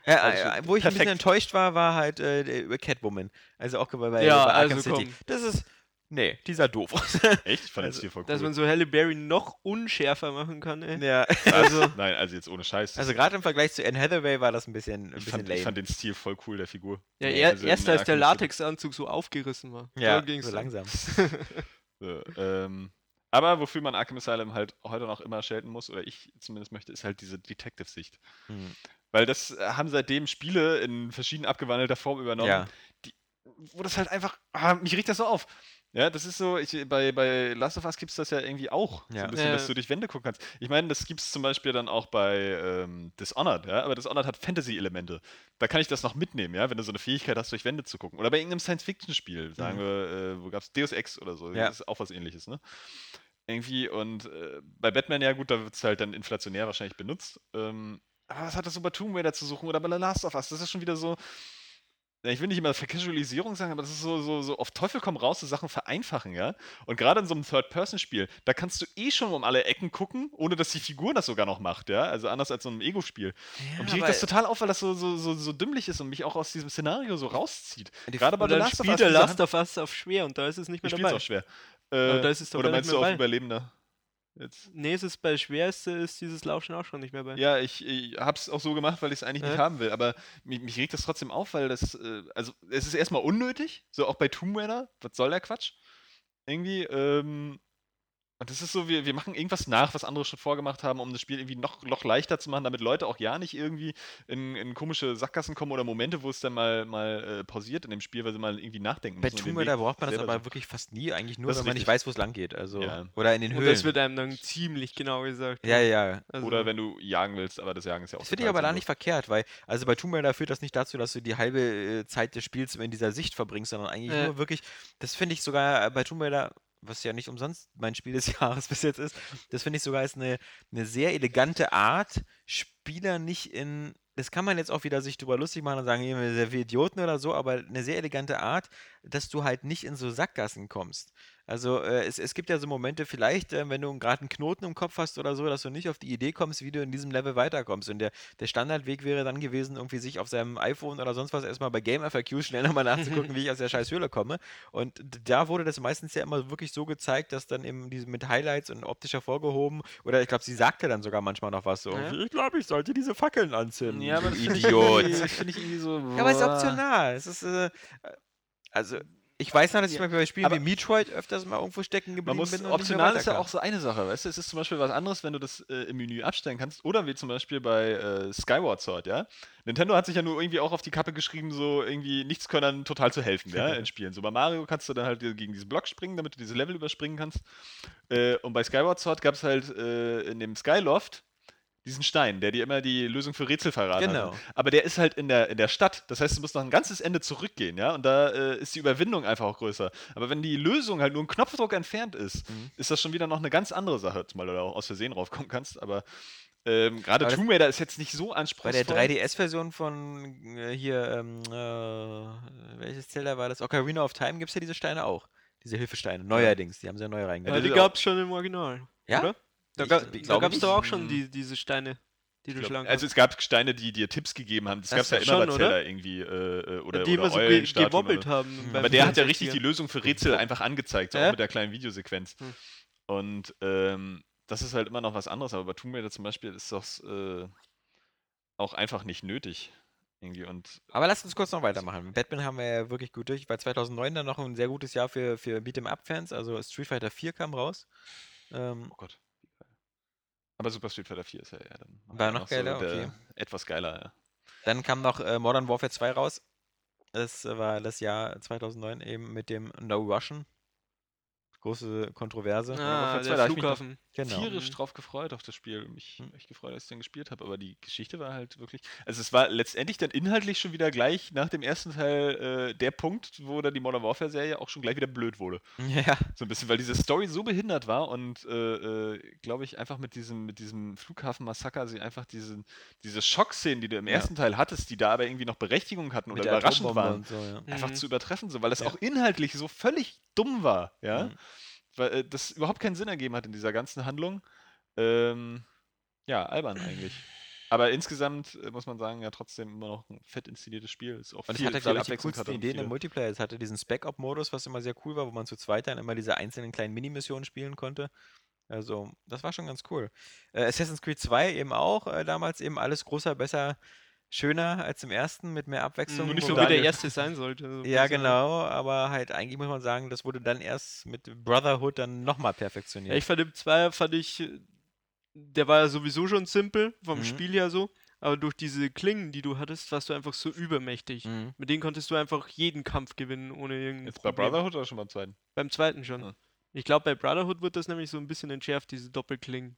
Ja, Also, äh, wo ich ein bisschen perfekt. enttäuscht war, war halt äh, über Catwoman. Also auch bei, bei, Ja, bei Arkham also City. komm. Das ist. Nee, die sah doof aus. Echt? Ich fand Also, das hier voll cool. Dass man so Halle Berry noch unschärfer machen kann, ey. ja. also, Nein, also jetzt ohne Scheiß. Also gerade im Vergleich zu Anne Hathaway war das ein bisschen, ein ich, bisschen fand, ich lame. fand den Stil voll cool, der Figur. Ja, er, also in erst als der. Latexanzug so aufgerissen war. ja, so langsam. So, ähm, aber wofür man Arkham Asylum halt heute noch immer schelten muss, oder ich zumindest möchte, ist halt diese Detective-Sicht. Hm. Weil das äh, haben seitdem Spiele in verschieden abgewandelter Form übernommen, Ja. die, wo das halt einfach, ah, mich riecht das so auf. Ja, das ist so, ich, bei, bei Last of Us gibt es das ja irgendwie auch, so Ja. ein bisschen, Ja. dass du durch Wände gucken kannst. Ich meine, das gibt es zum Beispiel dann auch bei ähm, Dishonored, ja, aber Dishonored hat Fantasy-Elemente. Da kann ich das noch mitnehmen, ja, wenn du so eine Fähigkeit hast, durch Wände zu gucken. Oder bei irgendeinem Science-Fiction-Spiel, sagen Mhm. wir, äh, wo gab es Deus Ex oder so, Ja. das ist auch was ähnliches, ne? Irgendwie und äh, bei Batman, ja gut, da wird es halt dann inflationär wahrscheinlich benutzt. Ähm, aber was hat das so bei Tomb Raider zu suchen oder bei The Last of Us? Das ist schon wieder so. ich will nicht immer Vercasualisierung sagen, aber das ist so, so, so auf Teufel komm raus, so Sachen vereinfachen, ja. Und gerade in so einem Third-Person-Spiel, da kannst du eh schon um alle Ecken gucken, ohne dass die Figur das sogar noch macht, ja. Also anders als so einem Ego-Spiel. Ja, und mich regt das total auf, weil das so, so, so, so dümmlich ist und mich auch aus diesem Szenario so rauszieht. Gerade bei The Last of Us. Last of Us auf schwer und da ist es nicht mehr Ich dabei. auch schwer. Äh, da ist es doch oder meinst du auf. Überlebender? Jetzt. Nee, es ist bei schwerste ist dieses Lauschen auch schon nicht mehr bei. Ja, ich, ich hab's auch so gemacht, weil ich es eigentlich nicht Ja. haben will. Aber mich, mich regt das trotzdem auf, weil das, äh, also es ist erstmal unnötig, so auch bei Tomb Raider. Was soll der Quatsch? Irgendwie, ähm, und das ist so, wir, wir machen irgendwas nach, was andere schon vorgemacht haben, um das Spiel irgendwie noch, noch leichter zu machen, damit Leute auch ja nicht irgendwie in, in komische Sackgassen kommen oder Momente, wo es dann mal, mal äh, pausiert in dem Spiel, weil sie mal irgendwie nachdenken Bei müssen Raider Weg braucht man das aber wirklich fast nie, eigentlich nur, wenn man nicht weiß, wo es lang geht. Also, Ja. Oder in den und Höhlen. das wird einem dann ziemlich genau gesagt. ja, ja. Also, Oder wenn du jagen willst, aber das Jagen ist ja auch Das finde ich aber da nicht verkehrt, weil, also bei Tomb Raider führt das nicht dazu, dass du die halbe äh, Zeit des Spiels in dieser Sicht verbringst, sondern eigentlich Ja. nur wirklich, das finde ich sogar äh, bei Tomb Raider, was ja nicht umsonst mein Spiel des Jahres bis jetzt ist, das finde ich sogar ist eine, eine sehr elegante Art, Spieler nicht in, das kann man jetzt auch wieder sich drüber lustig machen und sagen, ihr seid wie Idioten oder so, aber eine sehr elegante Art, dass du halt nicht in so Sackgassen kommst. Also äh, es, es gibt ja so Momente, vielleicht, äh, wenn du gerade einen Knoten im Kopf hast oder so, dass du nicht auf die Idee kommst, wie du in diesem Level weiterkommst. Und der, der Standardweg wäre dann gewesen, irgendwie sich auf seinem iPhone oder sonst was erstmal bei Game FAQ schnell nochmal nachzugucken, wie ich aus der scheiß Höhle komme. Und da wurde das meistens ja immer wirklich so gezeigt, dass dann eben diese mit Highlights und optisch hervorgehoben, oder ich glaube, sie sagte dann sogar manchmal noch was so, Ja. ich glaube, ich sollte diese Fackeln anzünden. Ja, aber das finde ich Idiot. finde ich irgendwie so. Ja, aber es ist optional. Es ist, äh, also, ich weiß noch, dass ich Ja, mal bei Spielen wie Metroid öfters mal irgendwo stecken geblieben muss, bin. optional ist ja auch so eine Sache, weißt du, es ist zum Beispiel was anderes, wenn du das äh, im Menü abstellen kannst, oder wie zum Beispiel bei äh, Skyward Sword, ja. Nintendo hat sich ja nur irgendwie auch auf die Kappe geschrieben, so irgendwie Nichtskönnern total zu helfen, ja, in Spielen. So bei Mario kannst du dann halt gegen diesen Block springen, damit du diese Level überspringen kannst. Äh, und bei Skyward Sword gab es halt äh, in dem Skyloft diesen Stein, der dir immer die Lösung für Rätsel verraten Genau. hat. Aber der ist halt in der, in der Stadt. Das heißt, du musst noch ein ganzes Ende zurückgehen, ja. Und da äh, ist die Überwindung einfach auch größer. Aber wenn die Lösung halt nur ein Knopfdruck entfernt ist, Mhm. ist das schon wieder noch eine ganz andere Sache, zumal du da auch aus Versehen raufkommen kannst. Aber ähm, gerade Tomb Raider ist jetzt nicht so Bei anspruchsvoll. der 3DS-Version von äh, hier, ähm, äh, welches Zelda war das? Ocarina of Time gibt es ja diese Steine auch. Diese Hilfesteine, neuerdings. Die haben sie ja neu ja, reingegangen. die das ist auch- gab es schon im Original. Ja? Oder? Da, ga, da gab es doch auch schon Hm. die, diese Steine, die du glaub, schlagen also es gab Steine, die dir Tipps gegeben haben. Das Das gab es ja immer bei schon, Zelda oder? irgendwie. Äh, äh, oder, die oder immer so ge gewobbelt oder- haben. Mhm. Aber der hat ja richtig die 64er. Lösung für Rätsel einfach angezeigt, so Ja? auch mit der kleinen Videosequenz. Hm. Und ähm, das ist halt immer noch was anderes, aber bei Tomb Raider zum Beispiel ist das äh, auch einfach nicht nötig. Irgendwie. Und Aber lasst uns kurz noch weitermachen. Batman haben wir ja wirklich gut durch, weil 2009 dann noch ein sehr gutes Jahr für, für Beat'em-Up-Fans. Also Street Fighter 4 kam raus. Ähm, oh Gott. Aber Super Street Fighter 4 ist ja, ja dann War noch so geiler? der- Okay. Etwas geiler, ja. Dann kam noch äh, Modern Warfare 2 raus. Das war das Jahr 2009 eben mit dem No Russian. Große Kontroverse. Ah, Warfare 2, da der doch- Flughafen. Genau. tierisch Mhm. drauf gefreut auf das Spiel. Mich Mhm. echt gefreut, dass ich dann gespielt habe. Aber die Geschichte war halt wirklich. Also es war letztendlich dann inhaltlich schon wieder gleich nach dem ersten Teil äh, der Punkt, wo dann die Modern Warfare Serie auch schon gleich wieder blöd wurde. Ja. So ein bisschen, weil diese Story so behindert war und äh, äh, glaube ich einfach mit diesem, mit diesem Flughafen-Massaker sie einfach diesen, diese Schockszenen, die du im Ja. ersten Teil hattest, die da aber irgendwie noch Berechtigung hatten Mit oder der überraschend waren, so, ja. einfach Mhm. zu übertreffen, so, weil das Ja. auch inhaltlich so völlig dumm war, ja Mhm. Weil äh, das überhaupt keinen Sinn ergeben hat in dieser ganzen Handlung. Ähm, ja, albern eigentlich. Aber insgesamt äh, muss man sagen, ja trotzdem immer noch ein fett inszeniertes Spiel. Ist auch Und es viel, hatte, viel glaube ich, die coolsten hatte Ideen im Multiplayer. Es hatte diesen Spec-Op-Modus, was immer sehr cool war, wo man zu zweit dann immer diese einzelnen kleinen Minimissionen spielen konnte. Also, das war schon ganz cool. Äh, Assassin's Creed 2 eben auch, äh, damals eben alles größer, besser, schöner als im ersten, mit mehr Abwechslung. Nur nicht wo so wie der erste sein sollte. so Ja, genau, aber halt eigentlich muss man sagen, das wurde dann erst mit Brotherhood dann nochmal perfektioniert. Ja, ich fand im Zweier fand ich, der war ja sowieso schon simpel, vom Mhm. Spiel her so, aber durch diese Klingen, die du hattest, warst du einfach so übermächtig. Mhm. Mit denen konntest du einfach jeden Kampf gewinnen, ohne irgendein Jetzt bei Problem. Brotherhood oder schon beim zweiten? Beim zweiten schon. Ah. Ich glaube, bei Brotherhood wird das nämlich so ein bisschen entschärft, diese Doppelklingen.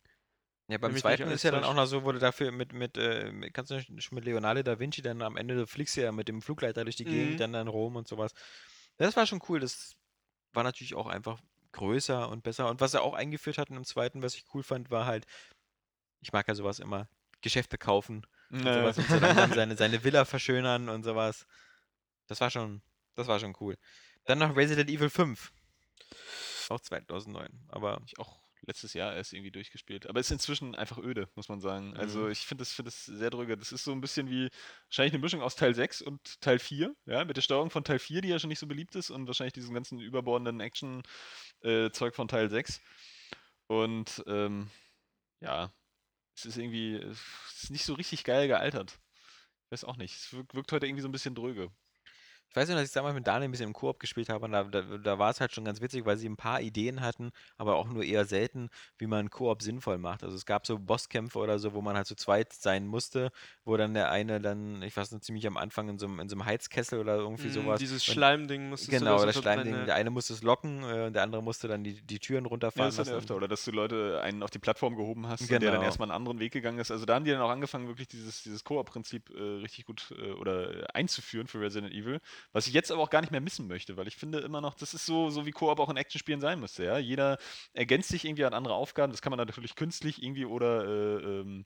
Ja, beim nicht zweiten ist ja dann auch noch so, wurde dafür mit, mit, äh, kannst du nicht schon mit Leonardo da Vinci dann am Ende, du fliegst ja mit dem Flugleiter durch die Mhm. Gegend, dann in Rom und sowas. Das war schon cool, das war natürlich auch einfach größer und besser. Und was er auch eingeführt hatten im zweiten, was ich cool fand, war halt, ich mag ja sowas immer, Geschäfte kaufen und sowas und so dann, dann seine, seine Villa verschönern und sowas. Das war schon, das war schon cool. Dann noch Resident Evil 5. Auch 2009, aber Ich auch letztes Jahr erst irgendwie durchgespielt. Aber ist inzwischen einfach öde, muss man sagen. Also Mhm. ich finde das, find das sehr drüge. Das ist so ein bisschen wie wahrscheinlich eine Mischung aus Teil 6 und Teil 4, ja, mit der Steuerung von Teil 4, die ja schon nicht so beliebt ist, und wahrscheinlich diesem ganzen überbordenden Action-Zeug von Teil 6. Und ähm, ja, es ist irgendwie, es ist nicht so richtig geil gealtert. Ich weiß auch nicht. Es wirkt, wirkt heute irgendwie so ein bisschen dröge. Ich weiß nur, dass ich damals mit Daniel ein bisschen im Koop gespielt habe und da, da, da war es halt schon ganz witzig, weil sie ein paar Ideen hatten, aber auch nur eher selten, wie man Koop sinnvoll macht. Also es gab so Bosskämpfe oder so, wo man halt zu zweit sein musste, wo dann der eine dann, ich weiß nicht, ziemlich am Anfang in so einem, in so einem Heizkessel oder irgendwie Mm, sowas. Dieses und- Schleimding musstest Genau, du da das Schleimding. Der eine musste es locken äh, und der andere musste dann die, die Türen Ja, runterfahren das ja lassen. öfter. Oder dass du Leute einen auf die Plattform gehoben hast und der dann Genau. erstmal einen anderen Weg gegangen ist. Also da haben die dann auch angefangen, wirklich dieses, dieses Koop-Prinzip äh, richtig gut äh, oder äh, einzuführen für Resident Evil. Was ich jetzt aber auch gar nicht mehr missen möchte, weil ich finde immer noch, das ist so, so wie Koop auch in Actionspielen sein müsste. Ja? Jeder ergänzt sich irgendwie an andere Aufgaben. Das kann man dann natürlich künstlich irgendwie oder äh, ähm,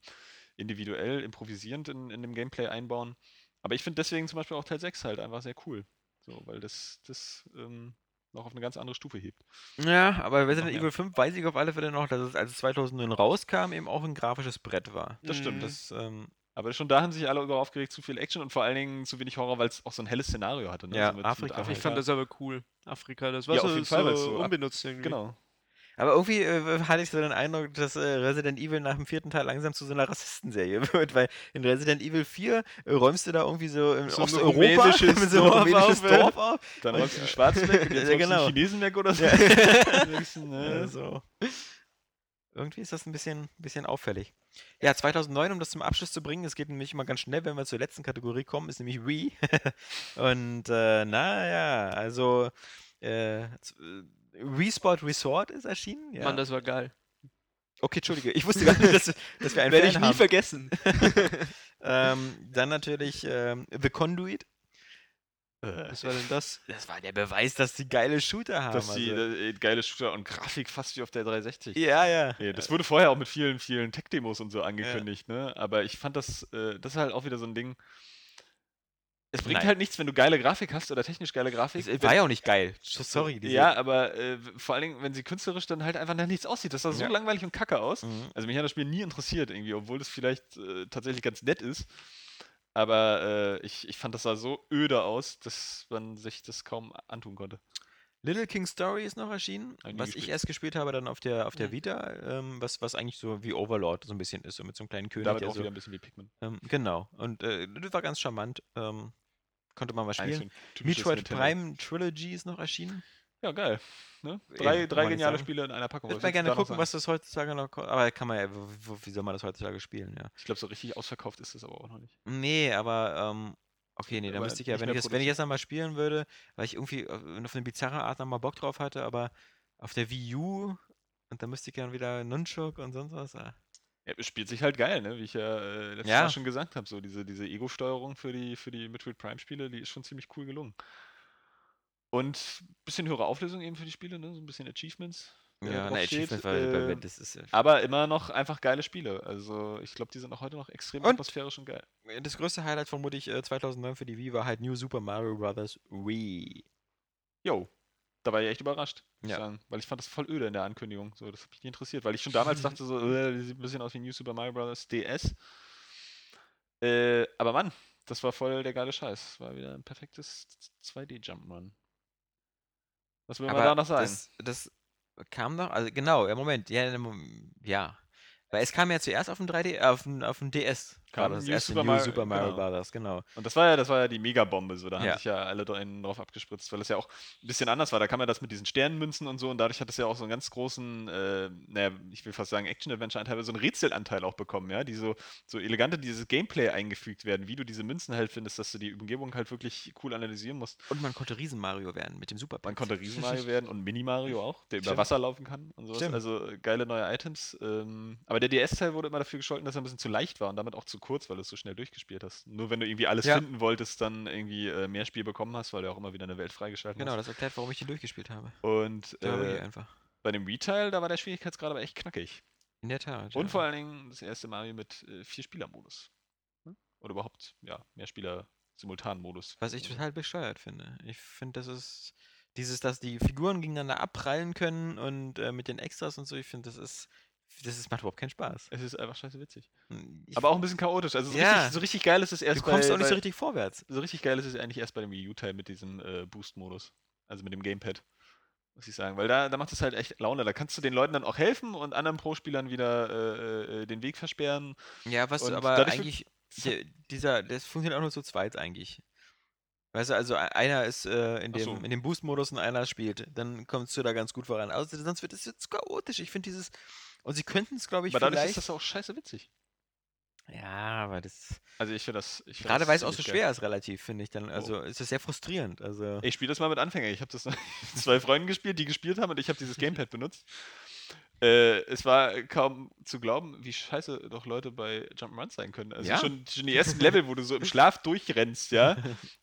individuell, improvisierend in, in dem Gameplay einbauen. Aber ich finde deswegen zum Beispiel auch Teil 6 halt einfach sehr cool. So, weil das, das ähm, noch auf eine ganz andere Stufe hebt. Ja, aber Resident. Evil 5 weiß ich auf alle Fälle noch, dass es, als es 2009 rauskam, eben auch ein grafisches Brett war. Das stimmt. Mhm. Das, ähm, Aber schon da haben sich alle über aufgeregt, zu viel Action und vor allen Dingen zu wenig Horror, weil es auch so ein helles Szenario hatte. Ne? Ja, so Afrika halt. Ich fand das aber cool. Afrika, das war Ja, so, auf jeden Fall, so so unbenutzt irgendwie. Genau. aber irgendwie äh, hatte ich so den Eindruck, dass äh, Resident Evil nach dem vierten Teil langsam zu so einer Rassistenserie wird, weil in Resident Evil 4 äh, räumst du da irgendwie so in So ein Osteuropa rumänisches mit so ein Dorf rumänisches auf. Dorf auf. Dann räumst du die Schwarzen weg und jetzt Ja, genau. die Chinesen weg oder so. Ja. Ja, so. Irgendwie ist das ein bisschen, bisschen auffällig. Ja, 2009, um das zum Abschluss zu bringen, es geht nämlich mal ganz schnell, wenn wir zur letzten Kategorie kommen, ist nämlich Wii. Und äh, naja, also äh, äh, Wii Sport Resort ist erschienen. Ja. Mann, das war geil. okay, Entschuldige, ich wusste gar nicht, dass, dass wir einen Werde ich nie haben. vergessen. ähm, dann natürlich ähm, The Conduit. Was war denn das? Das war der Beweis, dass die geile Shooter haben. Dass die also. äh, geile Shooter und Grafik fast wie auf der 360. ja, ja. Ja, das wurde vorher auch mit vielen, vielen Tech-Demos und so angekündigt, ne? Aber ich fand das, äh, das ist halt auch wieder so ein Ding. Es bringt Nein. halt nichts, wenn du geile Grafik hast oder technisch geile Grafik. Wenn- war ja auch nicht geil. Sorry. Ja, aber äh, vor allen Dingen, wenn sie künstlerisch dann halt einfach nach nichts aussieht. Das sah so Ja. langweilig und kacke aus. Mhm. Also mich hat das Spiel nie interessiert irgendwie, obwohl das vielleicht äh, tatsächlich ganz nett ist. Aber äh, ich, ich fand, das sah so öde aus, dass man sich das kaum antun konnte. Little King Story ist noch erschienen, Hab ich nie was ich erst gespielt habe, dann auf der, auf der Mhm. Vita, ähm, was, was eigentlich so wie Overlord so ein bisschen ist, so mit so einem kleinen König. Damit auch so, wieder ein bisschen wie Pikmin. ähm, genau, und äh, das war ganz charmant. Ähm, konnte man mal Eigentlich spielen. Metroid Nintendo. Prime Trilogy ist noch erschienen. Ja, geil. Ne? Eben, Drei, kann drei geniale. Spiele in einer Packung. Ich würde mal gerne gucken, was das heutzutage noch kostet. Aber kann man ja, wie soll man das heutzutage spielen, ja. Ich glaube, so richtig ausverkauft ist das aber auch noch nicht. Nee, aber, ähm, okay, nee, da müsste ich ja, wenn ich, das, wenn ich jetzt einmal spielen würde, weil ich irgendwie äh, auf eine bizarre Art nochmal Bock drauf hatte, aber auf der Wii U und da müsste ich dann wieder Nunchuk und sonst was. Ah. Ja, es spielt sich halt geil, ne? Wie ich ja äh, letztes Ja. Mal schon gesagt habe. So diese, diese Ego-Steuerung für die, für die Metroid Prime-Spiele, die ist schon ziemlich cool gelungen. Und ein bisschen höhere Auflösung eben für die Spiele, ne? So ein bisschen Achievements. da Ja, ne, steht, Achievement äh, bei- das ist ja. aber immer noch einfach geile Spiele. Also ich glaube, die sind auch heute noch extrem Und- atmosphärisch und geil. Das größte Highlight vermutlich äh, 2009 für die Wii war halt New Super Mario Bros. Wii. Jo, da war ich echt überrascht, muss Ja. sagen. Weil ich fand das voll öde in der Ankündigung. So, das hat mich nicht interessiert, weil ich schon damals dachte, so, äh, die sieht ein bisschen aus wie New Super Mario Bros. DS. Äh, aber Mann, das war voll der geile Scheiß. War wieder ein perfektes 2D-Jump'n'Run. Was will man da noch sagen? das, das kam doch, also genau, ja, Moment, ja, ja. Weil es kam ja zuerst auf dem 3D, auf dem, auf dem DS. War das New erste Super New Mario- Super Mario genau. Bros. Genau. Und das war ja, das war ja die Megabombe, so da haben Ja. sich ja alle drauf abgespritzt, weil es ja auch ein bisschen anders war. Da kam ja das mit diesen Sternenmünzen und so und dadurch hat es ja auch so einen ganz großen, äh, naja, ich will fast sagen Action-Adventure-Anteil, so einen Rätselanteil auch bekommen, ja, die so, so elegant in dieses Gameplay eingefügt werden, wie du diese Münzen halt findest, dass du die Umgebung halt wirklich cool analysieren musst. Und man konnte Riesen-Mario werden mit dem Super Man konnte Riesen-Mario werden und Mini-Mario auch, der über Stimmt. Wasser laufen kann und sowas. Stimmt. Also äh, geile neue Items. Ähm, aber der DS-Teil wurde immer dafür gescholten, dass er ein bisschen zu leicht war und damit auch zu kurz, weil du es so schnell durchgespielt hast. Nur wenn du irgendwie alles Ja. finden wolltest, dann irgendwie äh, mehr Spiel bekommen hast, weil du auch immer wieder eine Welt freigeschaltet Genau, hast. das erklärt, warum ich den durchgespielt habe. Und äh, einfach. bei dem Retail, da war der Schwierigkeitsgrad aber echt knackig. In der Tat. Und ja. vor allen Dingen das erste Mario mit äh, vier Spieler-Modus. Ne? Oder überhaupt, ja, mehr Spieler Simultanmodus. Was ich total bescheuert finde. Ich finde, das ist dieses, dass die Figuren gegeneinander abprallen können und äh, mit den Extras und so, ich finde, das ist, das ist, macht überhaupt keinen Spaß. Es ist einfach scheiße witzig. Ich, Aber auch ein bisschen chaotisch. Also so, Ja. richtig, so richtig geil ist es erst du kommst bei, auch nicht so richtig vorwärts. so richtig geil ist es eigentlich erst bei dem Wii U-Teil mit diesem äh, Boost-Modus. Also mit dem Gamepad. Muss ich sagen. Weil da, da macht es halt echt Laune. Da kannst du den Leuten dann auch helfen und anderen Pro-Spielern wieder äh, äh, den Weg versperren. Ja, was Und aber dadurch wird- eigentlich, die, dieser, das funktioniert auch nur zu zweit eigentlich. Weißt du, also e- einer ist äh, in Ach so. dem, in dem Boost-Modus und einer spielt. Dann kommst du da ganz gut voran. Also, sonst wird es jetzt chaotisch. Ich finde dieses. Und sie könnten es, glaube ich, Aber dadurch vielleicht. ist das auch scheiße witzig. ja, aber das. Also ich finde das. ich find Gerade das weil es auch so schwer geil. ist, relativ, finde ich dann. Also, es ist sehr frustrierend. Also. Ich spiele das mal mit Anfängern. Ich habe das mit zwei Freunden gespielt, die gespielt haben und ich habe dieses Gamepad benutzt. Äh, es war kaum zu glauben, wie scheiße doch Leute bei Jump'n'Runs sein können. Also Ja. schon, schon die ersten Level, wo du so im Schlaf durchrennst, ja.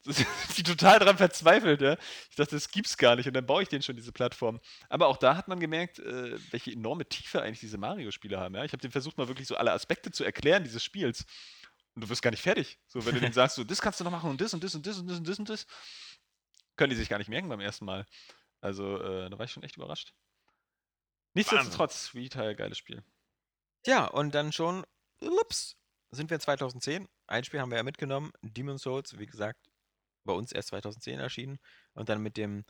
Die total dran verzweifelt, ja. Ich dachte, das gibt's gar nicht und dann baue ich denen schon diese Plattform. Aber auch da hat man gemerkt, äh, welche enorme Tiefe eigentlich diese Mario-Spiele haben, ja. Ich habe denen versucht, mal wirklich so alle Aspekte zu erklären dieses Spiels. Und du wirst gar nicht fertig. So, wenn du denen sagst, so, das kannst du noch machen und das und das und das und das und das und das, können die sich gar nicht merken beim ersten Mal. Also, äh, da war ich schon echt überrascht. Nichtsdestotrotz, Retail, geiles Spiel. Ja, und dann schon, ups, sind wir in 2010. Ein Spiel haben wir ja mitgenommen, Demon's Souls, wie gesagt, bei uns erst 2010 erschienen. Und dann mit dem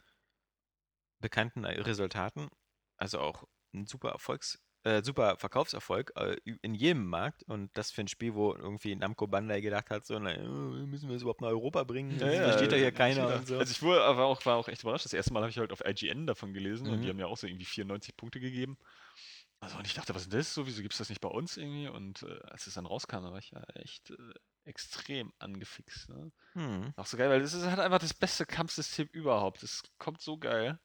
bekannten Resultaten, also auch ein super Erfolgs, äh, super Verkaufserfolg äh, in jedem Markt. Und das für ein Spiel, wo irgendwie Namco Bandai gedacht hat, so, na, äh, müssen wir es überhaupt nach Europa bringen? Das versteht doch hier keiner und so. Also ich wurde, aber auch, war auch echt überrascht. Das erste Mal habe ich halt auf IGN davon gelesen und Mhm. die haben ja auch so irgendwie 94 Punkte gegeben. Also und ich dachte, was ist das? So, wieso gibt es das nicht bei uns irgendwie? Und äh, als es dann rauskam, da war ich ja echt äh, extrem angefixt. Ne? Hm. Auch so geil, weil das ist halt einfach das beste Kampfsystem überhaupt. Das kommt so geil.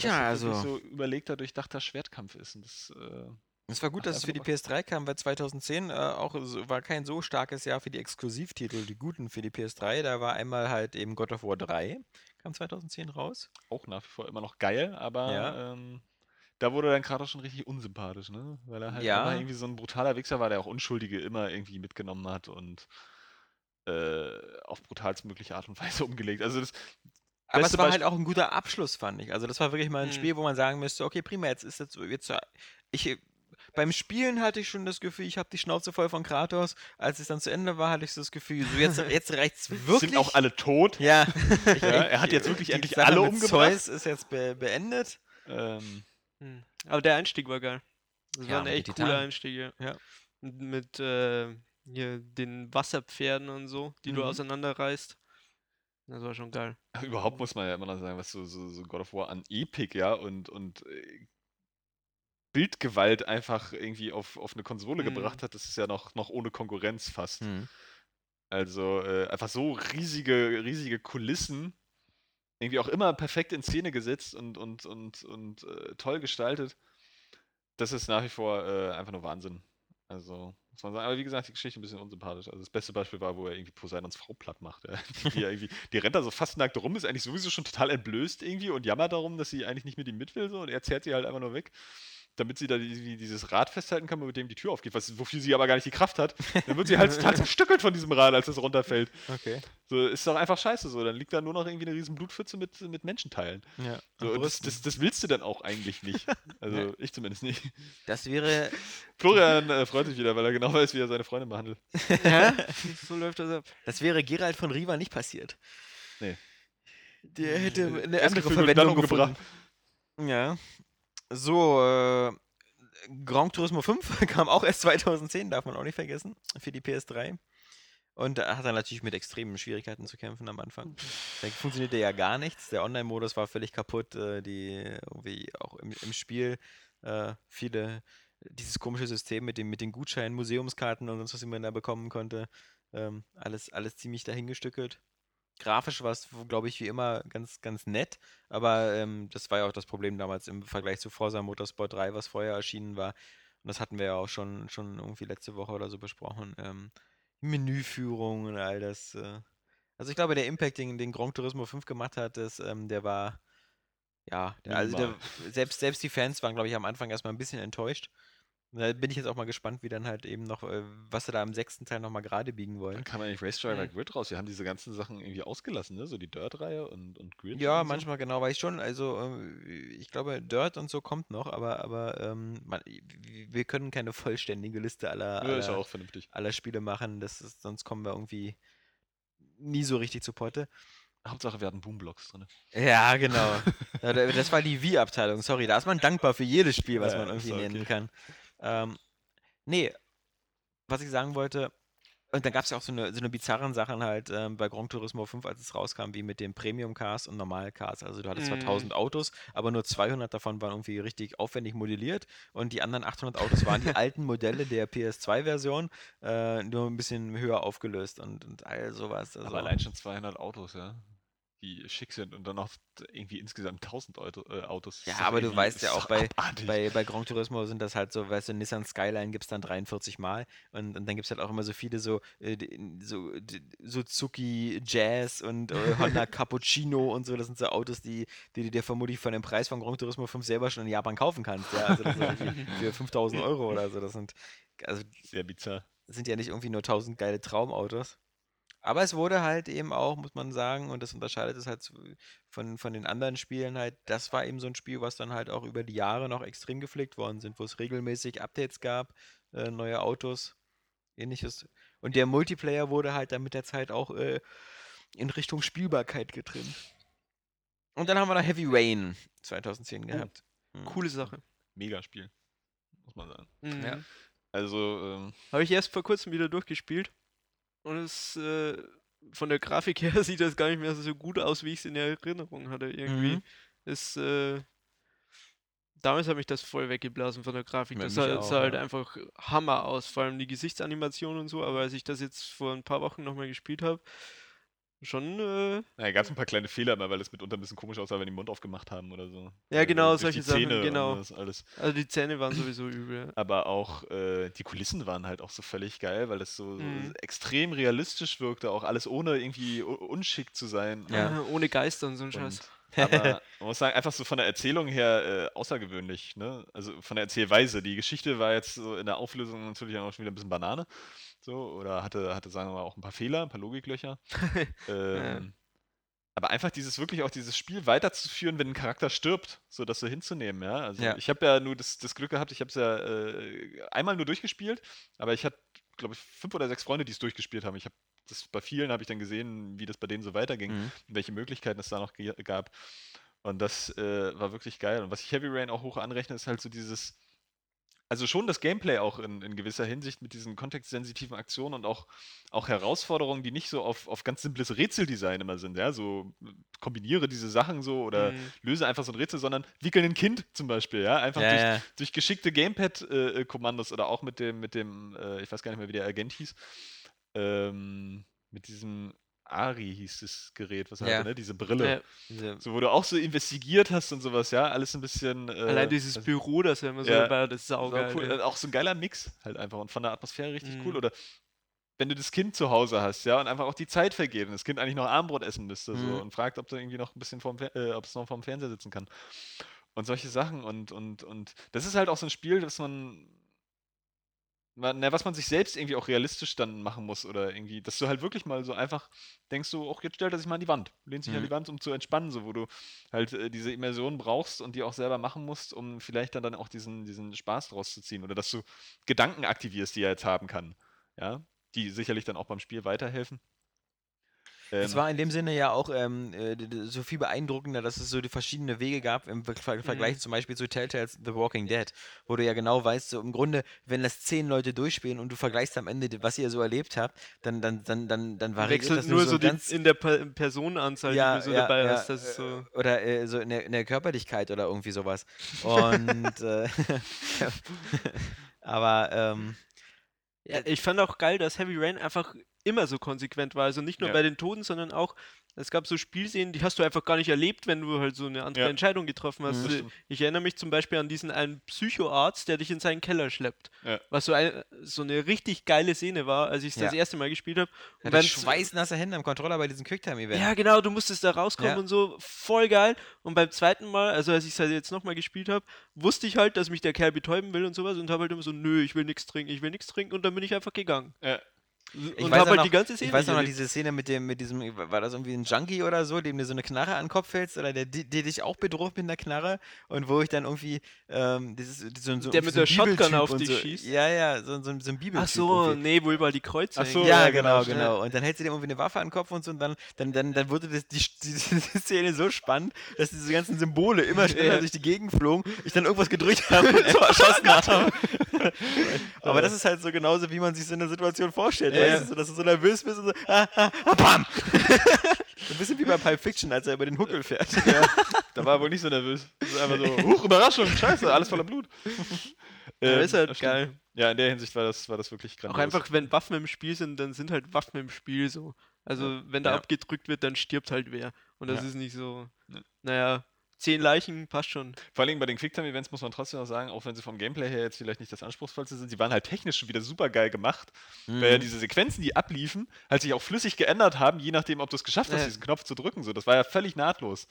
Tja, also- so überlegter, durchdachter Schwertkampf ist. Und das, äh, Es war gut, dass es für die einfach PS3 kam, weil 2010 äh, auch so, war kein so starkes Jahr für die Exklusivtitel, die guten für die PS3. Da war einmal halt eben God of War 3, kam 2010 raus. auch nach wie vor immer noch geil, aber Ja. ähm, da wurde dann gerade schon richtig unsympathisch, ne? Weil er halt Ja. immer irgendwie so ein brutaler Wichser war, der auch Unschuldige immer irgendwie mitgenommen hat und äh, auf brutalstmögliche Art und Weise umgelegt. Also das Aber es war Beisp- halt auch ein guter Abschluss, fand ich. Also das war wirklich mal ein Mhm. Spiel, wo man sagen müsste, okay, prima, jetzt ist jetzt, jetzt ich beim Spielen hatte ich schon das Gefühl, ich habe die Schnauze voll von Kratos. Als es dann zu Ende war, hatte ich so das Gefühl, so jetzt, jetzt reicht's wirklich. sind auch alle tot. Ja. Ja, er hat jetzt wirklich Die endlich Sache alle mit umgebracht. Zeus ist jetzt be beendet. Ähm, Hm. Aber der Einstieg war geil. Das Ja, war ein mit den echt cooler Titanen. Einstieg, ja. Mit äh, hier den Wasserpferden und so, die du Mhm. auseinanderreißt. Das war schon geil. überhaupt muss man ja immer noch sagen, was so, so, so God of War an Epic, ja, und, und äh, Bildgewalt einfach irgendwie auf, auf eine Konsole Mhm. gebracht hat, das ist ja noch, noch ohne Konkurrenz fast. Hm. Also äh, einfach so riesige, riesige Kulissen, irgendwie auch immer perfekt in Szene gesetzt und, und, und, und äh, toll gestaltet. Das ist nach wie vor äh, einfach nur Wahnsinn. Also, muss man sagen. Aber wie gesagt, die Geschichte ein bisschen unsympathisch. Also das beste Beispiel war, wo er irgendwie Poseidons Frau platt macht. Ja. Die, irgendwie, die rennt da so fast nackt rum, ist eigentlich sowieso schon total entblößt irgendwie und jammert darum, dass sie eigentlich nicht mit ihm mit will. So, und er zerrt sie halt einfach nur weg. Damit sie da die, dieses Rad festhalten kann, mit dem die Tür aufgeht, was, wofür sie aber gar nicht die Kraft hat. Dann wird sie halt total zerstückelt von diesem Rad, als es runterfällt. Okay. So, ist doch einfach scheiße so. Dann liegt da nur noch irgendwie eine riesen Blutpfütze mit, mit Menschenteilen. Ja. So, und das, das, das willst du dann auch eigentlich nicht. Also Ja. ich zumindest nicht. das wäre. Florian äh, freut sich wieder, weil er genau weiß, wie er seine Freundin behandelt. Ja, so läuft das ab. Das wäre Gerald von Riva nicht passiert. Nee. Der hätte eine andere Verwendung gefunden. Ja. So, äh, Gran Turismo 5 kam auch erst 2010, darf man auch nicht vergessen, für die PS3. Und da hat er natürlich mit extremen Schwierigkeiten zu kämpfen am Anfang. Da funktionierte ja gar nichts. Der Online-Modus war völlig kaputt. Äh, die irgendwie auch im, im Spiel äh, viele, dieses komische System mit, dem, mit den Gutscheinen, Museumskarten und sonst was, die man da bekommen konnte. Ähm, alles, alles ziemlich dahingestückelt. Grafisch war es, glaube ich, wie immer ganz, ganz nett, aber ähm, das war ja auch das Problem damals im Vergleich zu Forza Motorsport 3, was vorher erschienen war. Und das hatten wir ja auch schon, schon irgendwie letzte Woche oder so besprochen. Ähm, Menüführung und all das. Äh. Also ich glaube, der Impact, den, den Gran Turismo 5 gemacht hat, das, ähm, der war, ja, der, also der, selbst, selbst die Fans waren, glaube ich, am Anfang erstmal ein bisschen enttäuscht. Da bin ich jetzt auch mal gespannt, wie dann halt eben noch, äh, was sie da im sechsten Teil nochmal gerade biegen wollen. Dann kam eigentlich Race Driver Mhm. Grid raus. Wir haben diese ganzen Sachen irgendwie ausgelassen, ne? So die Dirt-Reihe und, und Grid. Ja, und so. manchmal genau, weiß ich schon. Also, äh, ich glaube, Dirt und so kommt noch, aber, aber ähm, man, wir können keine vollständige Liste aller, Ja, aller, auch vernünftig. aller Spiele machen. Das ist, sonst kommen wir irgendwie nie so richtig zu Potte. Hauptsache, wir hatten Boomblocks drin. Ja, genau. Das war die Wii-Abteilung, sorry. Da ist man dankbar für jedes Spiel, was Ja, man irgendwie ja nennen okay. kann. Ähm, nee, was ich sagen wollte, und dann gab es ja auch so eine, so eine bizarren Sachen halt ähm, bei Gran Turismo 5, als es rauskam, wie mit dem Premium-Cars und Normal-Cars. Also du hattest zwar Mhm. 1000 Autos, aber nur 200 davon waren irgendwie richtig aufwendig modelliert und die anderen 800 Autos waren die alten Modelle der PS2-Version, äh, nur ein bisschen höher aufgelöst und, und all sowas. Also, Aber allein schon 200 Autos, ja. Die schick sind und dann noch irgendwie insgesamt 1000 Auto, äh, Autos. Ja, aber du weißt ja auch bei, abartig. bei, bei Gran Turismo sind das halt so, weißt du, Nissan Skyline gibt es dann 43 Mal und, und dann gibt es halt auch immer so viele so, äh, so Suzuki Jazz und äh, Honda Cappuccino und so, das sind so Autos, die, die du dir vermutlich von dem Preis von Gran Turismo 5 selber schon in Japan kaufen kannst, ja, also für 5000 Euro oder so, das sind, also Sehr bizarr. sind ja nicht irgendwie nur 1000 geile Traumautos. Aber es wurde halt eben auch, muss man sagen, und das unterscheidet es halt zu- von, von den anderen Spielen halt, das war eben so ein Spiel, was dann halt auch über die Jahre noch extrem gepflegt worden sind, wo es regelmäßig Updates gab, äh, neue Autos, ähnliches. Und der Multiplayer wurde halt dann mit der Zeit auch äh, in Richtung Spielbarkeit getrimmt. Und dann haben wir noch Heavy Rain 2010 gehabt. Hm. Coole Sache. Megaspiel. Muss man sagen. Mhm. Ja. Also, ähm, Habe ich erst vor kurzem wieder durchgespielt. Und es äh, von der Grafik her sieht das gar nicht mehr so gut aus, wie ich es in Erinnerung hatte. Irgendwie. Mhm. Es, äh, damals hat mich das voll weggeblasen von der Grafik. Ja, Das sah, auch, sah halt ja. einfach Hammer aus, vor allem die Gesichtsanimation und so. Aber als ich das jetzt vor ein paar Wochen nochmal gespielt habe, schon, äh, naja, gab es ein paar kleine Fehler, weil es mitunter ein bisschen komisch aussah, wenn die den Mund aufgemacht haben oder so. Ja, Äh, genau, durch solche Sachen, genau. Das alles. also die Zähne waren sowieso übel. Aber auch äh, die Kulissen waren halt auch so völlig geil, weil es so, Mhm. so extrem realistisch wirkte, auch alles ohne irgendwie unschick zu sein. Ja. Äh, ohne Geister und so ein Scheiß. Aber man muss sagen, einfach so von der Erzählung her äh, außergewöhnlich. Ne? Also von der Erzählweise. Die Geschichte war jetzt so in der Auflösung natürlich auch schon wieder ein bisschen Banane. So, oder hatte, hatte, sagen wir mal, auch ein paar Fehler, ein paar Logiklöcher. ähm, Aber einfach dieses wirklich auch dieses Spiel weiterzuführen, wenn ein Charakter stirbt, so das so hinzunehmen, ja. Also Ja. ich habe ja nur das, das Glück gehabt, ich habe es ja äh, einmal nur durchgespielt, aber ich hatte, glaube ich, fünf oder sechs Freunde, die es durchgespielt haben. Ich habe das bei vielen habe ich dann gesehen, wie das bei denen so weiterging, Mhm. welche Möglichkeiten es da noch gab. Und das äh, war wirklich geil. Und was ich Heavy Rain auch hoch anrechne, ist halt so dieses, also schon das Gameplay auch in, in gewisser Hinsicht mit diesen kontextsensitiven Aktionen und auch, auch Herausforderungen, die nicht so auf, auf ganz simples Rätseldesign immer sind, ja, so äh, kombiniere diese Sachen so oder Mhm. löse einfach so ein Rätsel, sondern wickel ein Kind zum Beispiel, ja, einfach Ja, durch, ja. durch geschickte Gamepad-Kommandos oder auch mit dem, mit dem, äh, ich weiß gar nicht mehr, wie der Agent hieß, ähm, mit diesem Ari hieß das Gerät, was er Ja. hatte, ne? Diese Brille. Diese, So, wo du auch so investigiert hast und sowas, ja, alles ein bisschen. Äh, Allein dieses also- Büro, das er immer so Ja. hat, das ist sau saugeil. cool. ey. Äh, Auch so ein geiler Mix halt einfach und von der Atmosphäre richtig cool. Mhm. Oder wenn du das Kind zu Hause hast, ja, und einfach auch die Zeit vergeht und das Kind eigentlich noch Armbrot essen müsste so, Mhm. und fragt, ob du irgendwie noch ein bisschen vorm, äh, ob es noch vorm Fernseher sitzen kann. Und solche Sachen und, und, und das ist halt auch so ein Spiel, das man, man na, was man sich selbst irgendwie auch realistisch dann machen muss oder irgendwie, dass du halt wirklich mal so einfach denkst du, auch jetzt stellt er sich mal an die Wand, lehnt sich an Mhm. die Wand, um zu entspannen, so wo du halt äh, diese Immersion brauchst und die auch selber machen musst, um vielleicht dann, dann auch diesen, diesen Spaß draus zu ziehen oder dass du Gedanken aktivierst, die er jetzt haben kann, ja, die sicherlich dann auch beim Spiel weiterhelfen. Es Ähm, war in dem Sinne ja auch ähm, äh, so viel beeindruckender, dass es so die verschiedenen Wege gab im Ver Ver Vergleich zum Beispiel zu Telltales The Walking Dead, wo du ja genau weißt, so im Grunde, wenn das zehn Leute durchspielen und du vergleichst am Ende, was ihr so erlebt habt, dann, dann, dann, dann, dann variiert Wechselt das nur so die, ganz in der per Personenanzahl, ja, die du so ja, dabei ja, hast. Das so. äh, Oder äh, so in der, in der Körperlichkeit oder irgendwie sowas. Und äh, aber ähm, Ja, ich fand auch geil, dass Heavy Rain einfach immer so konsequent war. Also nicht nur Ja. bei den Toten, sondern auch es gab so Spielszenen, die hast du einfach gar nicht erlebt, wenn du halt so eine andere Ja. Entscheidung getroffen hast. Mhm. Stimmt. Ich erinnere mich zum Beispiel an diesen einen Psychoarzt, der dich in seinen Keller schleppt. Ja. Was so, ein, so eine richtig geile Szene war, als ich es das erste Mal gespielt habe. Ja, Und z- schweißnasse Hände am Controller bei diesem Quicktime-Event. Ja, genau, du musstest da rauskommen und so, voll geil. Und beim zweiten Mal, also als ich es halt jetzt nochmal gespielt habe, wusste ich halt, dass mich der Kerl betäuben will und sowas und habe halt immer so, nö, ich will nichts trinken, ich will nichts trinken und dann bin ich einfach gegangen. Ja. Ich und weiß halt noch- die ganze Szene Ich weiß noch, noch diese Szene mit dem, mit diesem, war das irgendwie ein Junkie oder so, dem du so eine Knarre an den Kopf hältst oder der, die- der dich auch bedroht mit einer Knarre und wo ich dann irgendwie, ähm, dieses, so, so, Der so mit ein der Shotgun auf dich so, schießt? Ja, ja, so, so, so ein Bibeltyp. Ach so, irgendwie. nee, wo überall die Kreuze Ach so. Ja, genau, genau, genau. Und dann hältst du dir irgendwie eine Waffe an den Kopf und so und dann, dann, dann, dann wurde das, die, die, die Szene so spannend, dass diese ganzen Symbole immer schneller Ja. durch die Gegend flogen, ich dann irgendwas gedrückt habe und so erschossen habe. Aber das ist halt so genauso, wie man sich so eine Situation vorstellt. Ja, weißt ja. du, so, dass du so nervös bist und so, ah, ah, ah, bam! ein bisschen wie bei Pulp Fiction, als er über den Huckel fährt. Da war er wohl nicht so nervös. Das ist einfach so, huch, Überraschung, scheiße, alles voller Blut. Ja, Ähm, ist halt geil. Ja, in der Hinsicht war das, war das wirklich Auch grandios. einfach, wenn Waffen im Spiel sind, dann sind halt Waffen im Spiel so. Also, wenn da Ja. abgedrückt wird, dann stirbt halt wer. Und das Ja. ist nicht so, Ja. naja, zehn Leichen passt schon. Vor allem bei den Quicktime-Events muss man trotzdem auch sagen, auch wenn sie vom Gameplay her jetzt vielleicht nicht das anspruchsvollste sind, sie waren halt technisch schon wieder super geil gemacht, weil Mhm. ja diese Sequenzen, die abliefen, halt sich auch flüssig geändert haben, je nachdem, ob du es geschafft hast, Ja. diesen Knopf zu drücken. So, das war ja völlig nahtlos.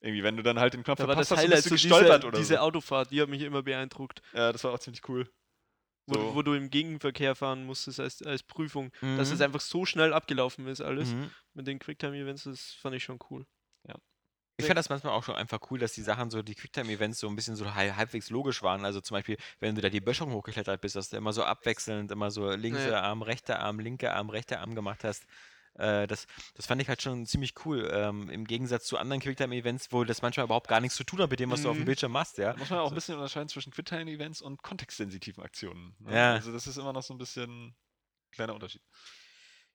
Irgendwie, wenn du dann halt den Knopf Da verpasst hast, Highlight bist so du diese, gestolpert oder diese so. Autofahrt, die hat mich immer beeindruckt. Ja, das war auch ziemlich cool. Wo, So. wo du im Gegenverkehr fahren musstest als, als Prüfung. Dass Mhm. es einfach so schnell abgelaufen ist alles. Mhm. Mit den Quicktime-Events, das fand ich schon cool. Ich fand das manchmal auch schon einfach cool, dass die Sachen so, die Quicktime-Events so ein bisschen so halb, halbwegs logisch waren. Also zum Beispiel, wenn du da die Böschung hochgeklettert bist, dass du immer so abwechselnd, immer so linker Ja. Arm, rechter Arm, linker Arm, rechter Arm gemacht hast. Äh, das, das fand ich halt schon ziemlich cool. Ähm, Im Gegensatz zu anderen Quicktime-Events, wo das manchmal überhaupt gar nichts zu tun hat mit dem, was du auf dem Mhm. Bildschirm machst, ja. Da muss man auch ein bisschen unterscheiden zwischen Quicktime-Events und kontextsensitiven Aktionen. ne? Ja. Also das ist immer noch so ein bisschen ein kleiner Unterschied.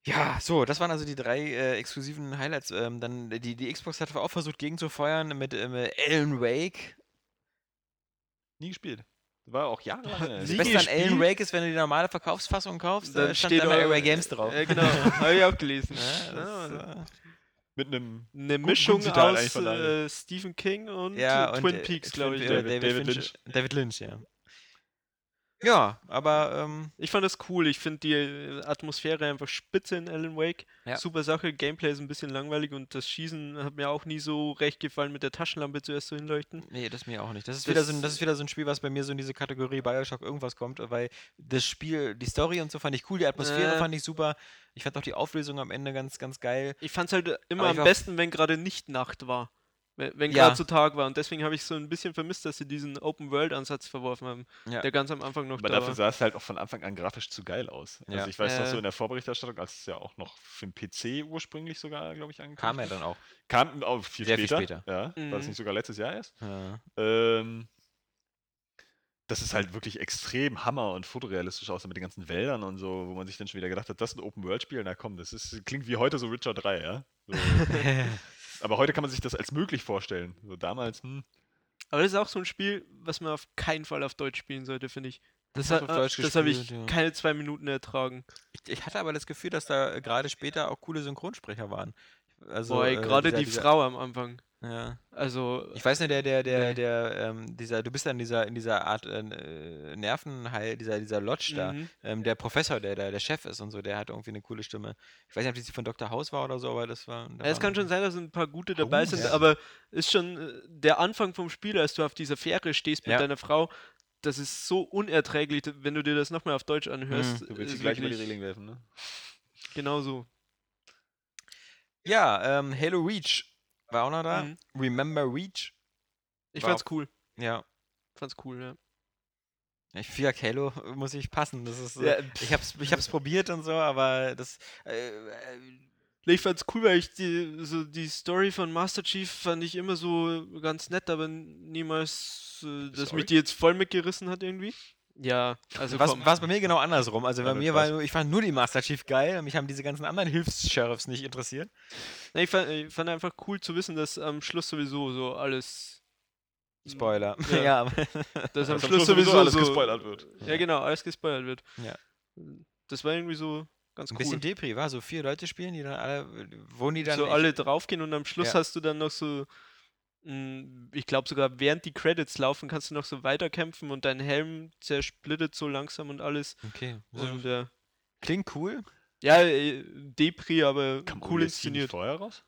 Ja, so, das waren also die drei äh, exklusiven Highlights. Ähm, dann die, die Xbox hat auch versucht gegenzufeuern mit ähm, Alan Wake. Nie gespielt. War auch jahrelang. her. Das Beste an Alan? Wake ist, wenn du die normale Verkaufsfassung kaufst, Dann stand steht da immer Array Games drauf. Äh, genau, habe ich auch gelesen. Ja, Ja, das, äh, Mit einem Eine Mischung aus äh, Stephen King und, ja, äh, und, Twin äh, Peaks, glaube ich. David- David, David Lynch. Lynch. David Lynch, ja. Ja, aber ähm, Ich fand das cool. Ich finde die äh, Atmosphäre einfach spitze in Alan Wake. Ja. Super Sache. Gameplay ist ein bisschen langweilig und das Schießen hat mir auch nie so recht gefallen mit der Taschenlampe zuerst so hinleuchten. nee, das mir auch nicht. Das ist, Das- wieder so ein, das ist wieder so ein Spiel, was bei mir so in diese Kategorie Bioshock irgendwas kommt, weil das Spiel, die Story und so fand ich cool, die Atmosphäre Äh. fand ich super. Ich fand auch die Auflösung am Ende ganz, ganz geil. Ich fand es halt immer Aber am besten, wenn gerade nicht Nacht war. Wenn, Ja. gerade zu Tag war. Und deswegen habe ich so ein bisschen vermisst, dass sie diesen Open-World-Ansatz verworfen haben, Ja. der ganz am Anfang noch Aber da dafür war. sah es halt auch von Anfang an grafisch zu geil aus. Ja. Also ich weiß noch Äh. so in der Vorberichterstattung, als es ja auch noch für den PC ursprünglich sogar, glaube ich, angekündigt Kam er dann auch. Kam auch viel Sehr viel später. später. Ja, war das Mhm. nicht sogar letztes Jahr erst? Ja. Ähm, das ist halt wirklich extrem hammer- und fotorealistisch aussah mit den ganzen Wäldern und so, wo man sich dann schon wieder gedacht hat, das ist ein Open-World-Spiel, na komm, das ist, klingt wie heute so Witcher 3, ja? So. Aber heute kann man sich das als möglich vorstellen. So damals, hm, Aber das ist auch so ein Spiel, was man auf keinen Fall auf Deutsch spielen sollte, finde ich. Das, äh, das habe ich ja. keine zwei Minuten ertragen. Ich, ich hatte aber das Gefühl, dass da äh, gerade später auch coole Synchronsprecher waren. Also, Boah, ey, äh, gerade die dieser- Frau am Anfang. Ja. Also, Ich weiß nicht, der, der, der, Nee. der, ähm, dieser, du bist ja in dieser, in dieser Art äh, Nervenheil, dieser, dieser Lodge da. mhm. Ähm, der Professor, der da der Chef ist und so, der hat irgendwie eine coole Stimme. Ich weiß nicht, ob die von Dr. House war oder so, aber das war. da Ja, es kann schon sein, dass ein paar gute dabei House, sind, ja. aber ist schon äh, der Anfang vom Spiel, als du auf dieser Fähre stehst mit Ja. deiner Frau, das ist so unerträglich, wenn du dir das nochmal auf Deutsch anhörst. Mhm. du willst sie gleich über die Reling werfen, ne? Genau so. Ja, ähm, Halo Reach war auch noch da. Mhm. Remember Reach. Ich War fand's cool. Ja. Fand's cool, ja. Ich für Halo muss ich passen. Das ist, Ja, äh, ich hab's, ich hab's probiert und so, aber das. Äh, äh, Ich fand's cool, weil ich die, so die Story von Master Chief fand ich immer so ganz nett, aber niemals, äh, dass mich die jetzt voll mitgerissen hat irgendwie. Ja, also was es bei mir genau andersrum. Also bei Ja, mir war ich fand nur die Master Chief geil mich haben diese ganzen anderen Hilfs-Sheriffs nicht interessiert. Nee, ich, fand, ich fand einfach cool zu wissen, dass am Schluss sowieso so alles. Spoiler. Ja. Ja, aber- Dass am Dass Schluss sowieso alles so, gespoilert wird. Ja, genau, alles gespoilert wird. Ja. Das war irgendwie so ganz Ein cool. bisschen Depri, war so vier Leute spielen, die dann alle, wo die dann so alle draufgehen und am Schluss Ja. hast du dann noch so, ich glaube sogar während die Credits laufen, kannst du noch so weiterkämpfen und dein Helm zersplittet so langsam und alles. Okay. Und äh, Klingt cool. ja, äh, Depri, aber Kam cool inszeniert. vorher raus?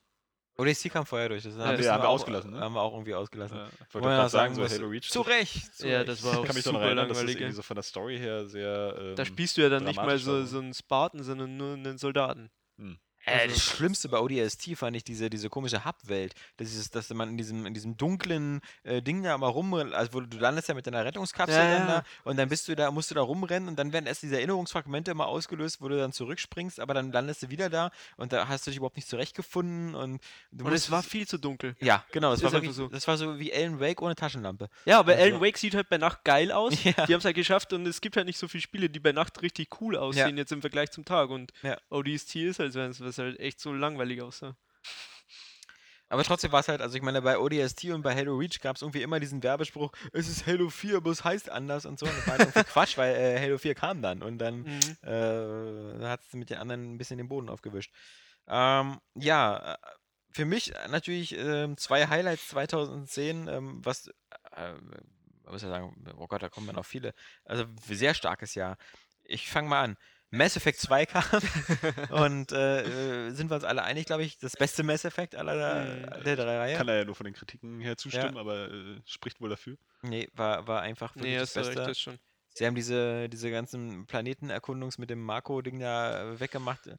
ODST kam vorher durch. Das haben, wir wir haben wir auch, ausgelassen, ne? Haben wir auch irgendwie ausgelassen. Ja, ich Wo wollte man gerade auch sagen so Halo Reach. zu Recht. Zu Ja, das war auch Ich kann mich super erinnern, dass das langweilig. irgendwie so von der Story her sehr. Ähm, Da spielst du ja dann nicht mal so, so einen Spartan, sondern nur einen Soldaten. Äh, Also- das Schlimmste bei ODST fand ich diese, diese komische Hub-Welt. Das ist, dass man in diesem, in diesem dunklen äh, Ding da mal rum, also du, landest ja mit deiner Rettungskapsel Ja, dann ja. da und dann bist du da, musst du da rumrennen und dann werden erst diese Erinnerungsfragmente immer ausgelöst, wo du dann zurückspringst, aber dann landest du wieder da und da hast du dich überhaupt nicht zurechtgefunden und Und es war viel zu dunkel. ja, genau, ist war wirklich, so. das war so wie Alan Wake ohne Taschenlampe. Ja, aber Also- Alan Wake sieht halt bei Nacht geil aus. Ja. Die haben es halt geschafft und es gibt halt nicht so viele Spiele, die bei Nacht richtig cool aussehen, jetzt im Vergleich zum Tag. Und Ja. ODST ist halt, so eins, was halt echt so langweilig aussah. Aber trotzdem war es halt, also ich meine, bei ODST und bei Halo Reach gab es irgendwie immer diesen Werbespruch, es ist Halo 4, aber es heißt anders und so. Und das war halt Quatsch, weil äh, Halo 4 kam dann und dann Mhm. äh, hat es mit den anderen ein bisschen den Boden aufgewischt. Ähm, ja, äh, für mich äh, natürlich ähm, zwei Highlights 2010, ähm, was, äh, man muss ja sagen, oh Gott, da kommen ja noch viele. Also sehr starkes Jahr. Ich fange mal an. Mass Effect 2 kam und äh, äh, sind wir uns alle einig, glaube ich, das beste Mass Effect aller der, der drei Reihe. Kann er ja nur von den Kritiken her zustimmen, aber äh, spricht wohl dafür. Nee, war, war einfach wirklich Nee, das recht, Beste. das schon. Sie haben diese, diese ganzen Planetenerkundungs mit dem Marco-Ding da äh, weggemacht, äh,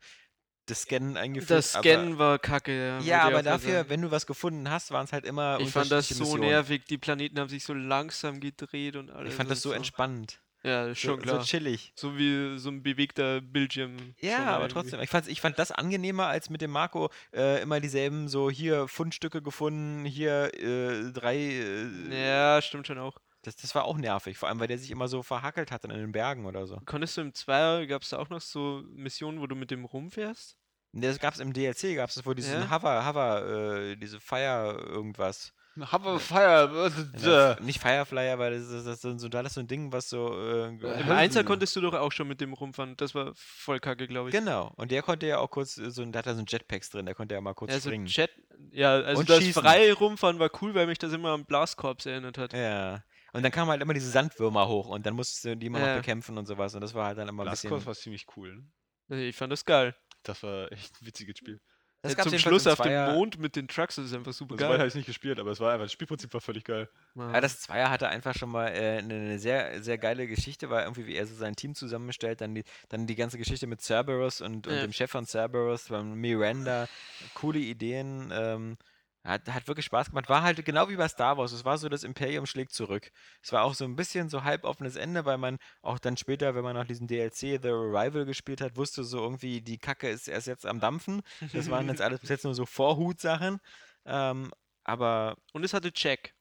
das Scannen eingeführt. Das Scannen war kacke, ja. aber, ja, aber dafür, sagen. wenn du was gefunden hast, waren es halt immer Ich fand das so Missionen. nervig. Die Planeten haben sich so langsam gedreht und alles. Ich fand das so entspannend. Ja, ist So, schon klar. so chillig. So wie so ein bewegter Bildschirm. Ja, schon aber irgendwie. trotzdem. Ich fand, ich fand das angenehmer, als mit dem Marco äh, immer dieselben, so hier Fundstücke gefunden, hier äh, drei. Äh, Ja, stimmt schon auch. das, das war auch nervig, vor allem, weil der sich immer so verhackelt hat in den Bergen oder so. Konntest du im Zweier, gab es da auch noch so Missionen, wo du mit dem rumfährst? Das gab es im DLC, gab es, wo diesen Ja? Hover, Hover, äh, diese Fire irgendwas. Have Fire. Ja, nicht Fireflyer, weil das ist, das ist so, da ist so ein Ding, was so. Äh, Im. Einser konntest du doch auch schon mit dem rumfahren. Das war voll kacke, glaube ich. Genau. Und der konnte ja auch kurz, äh, so, der hat da so ein Jetpacks drin, der konnte ja mal kurz Ja, so springen. Jet, ja, also Und das schießen. freie Rumfahren war cool, weil mich das immer an Blastkorps erinnert hat. ja. Und dann kamen halt immer diese Sandwürmer hoch und dann musstest du die immer Ja. noch bekämpfen und sowas. Und das war halt dann immer ein bisschen. Course war ziemlich cool. Ich fand das geil. Das war echt ein witziges Spiel. Das gab's zum Schluss auf dem. Mond mit den Trucks, das ist einfach super so weit habe geil. ich nicht gespielt, aber es war einfach, das Spielprinzip war völlig geil. Ja. Das Zweier hatte einfach schon mal äh, eine, eine sehr, sehr geile Geschichte, weil irgendwie, wie er so sein Team zusammenstellt, dann die, dann die ganze Geschichte mit Cerberus und, und Ja. dem Chef von Cerberus, beim Miranda, coole Ideen, ähm, hat, hat wirklich Spaß gemacht. War halt genau wie bei Star Wars, es war so, das Imperium schlägt zurück. Es war auch so ein bisschen so halb offenes Ende, weil man auch dann später, wenn man nach diesem DLC The Arrival gespielt hat, wusste so irgendwie, die Kacke ist erst jetzt am Dampfen. Das waren jetzt alles bis jetzt nur so Vorhutsachen. Ähm, aber Und es hatte Jack.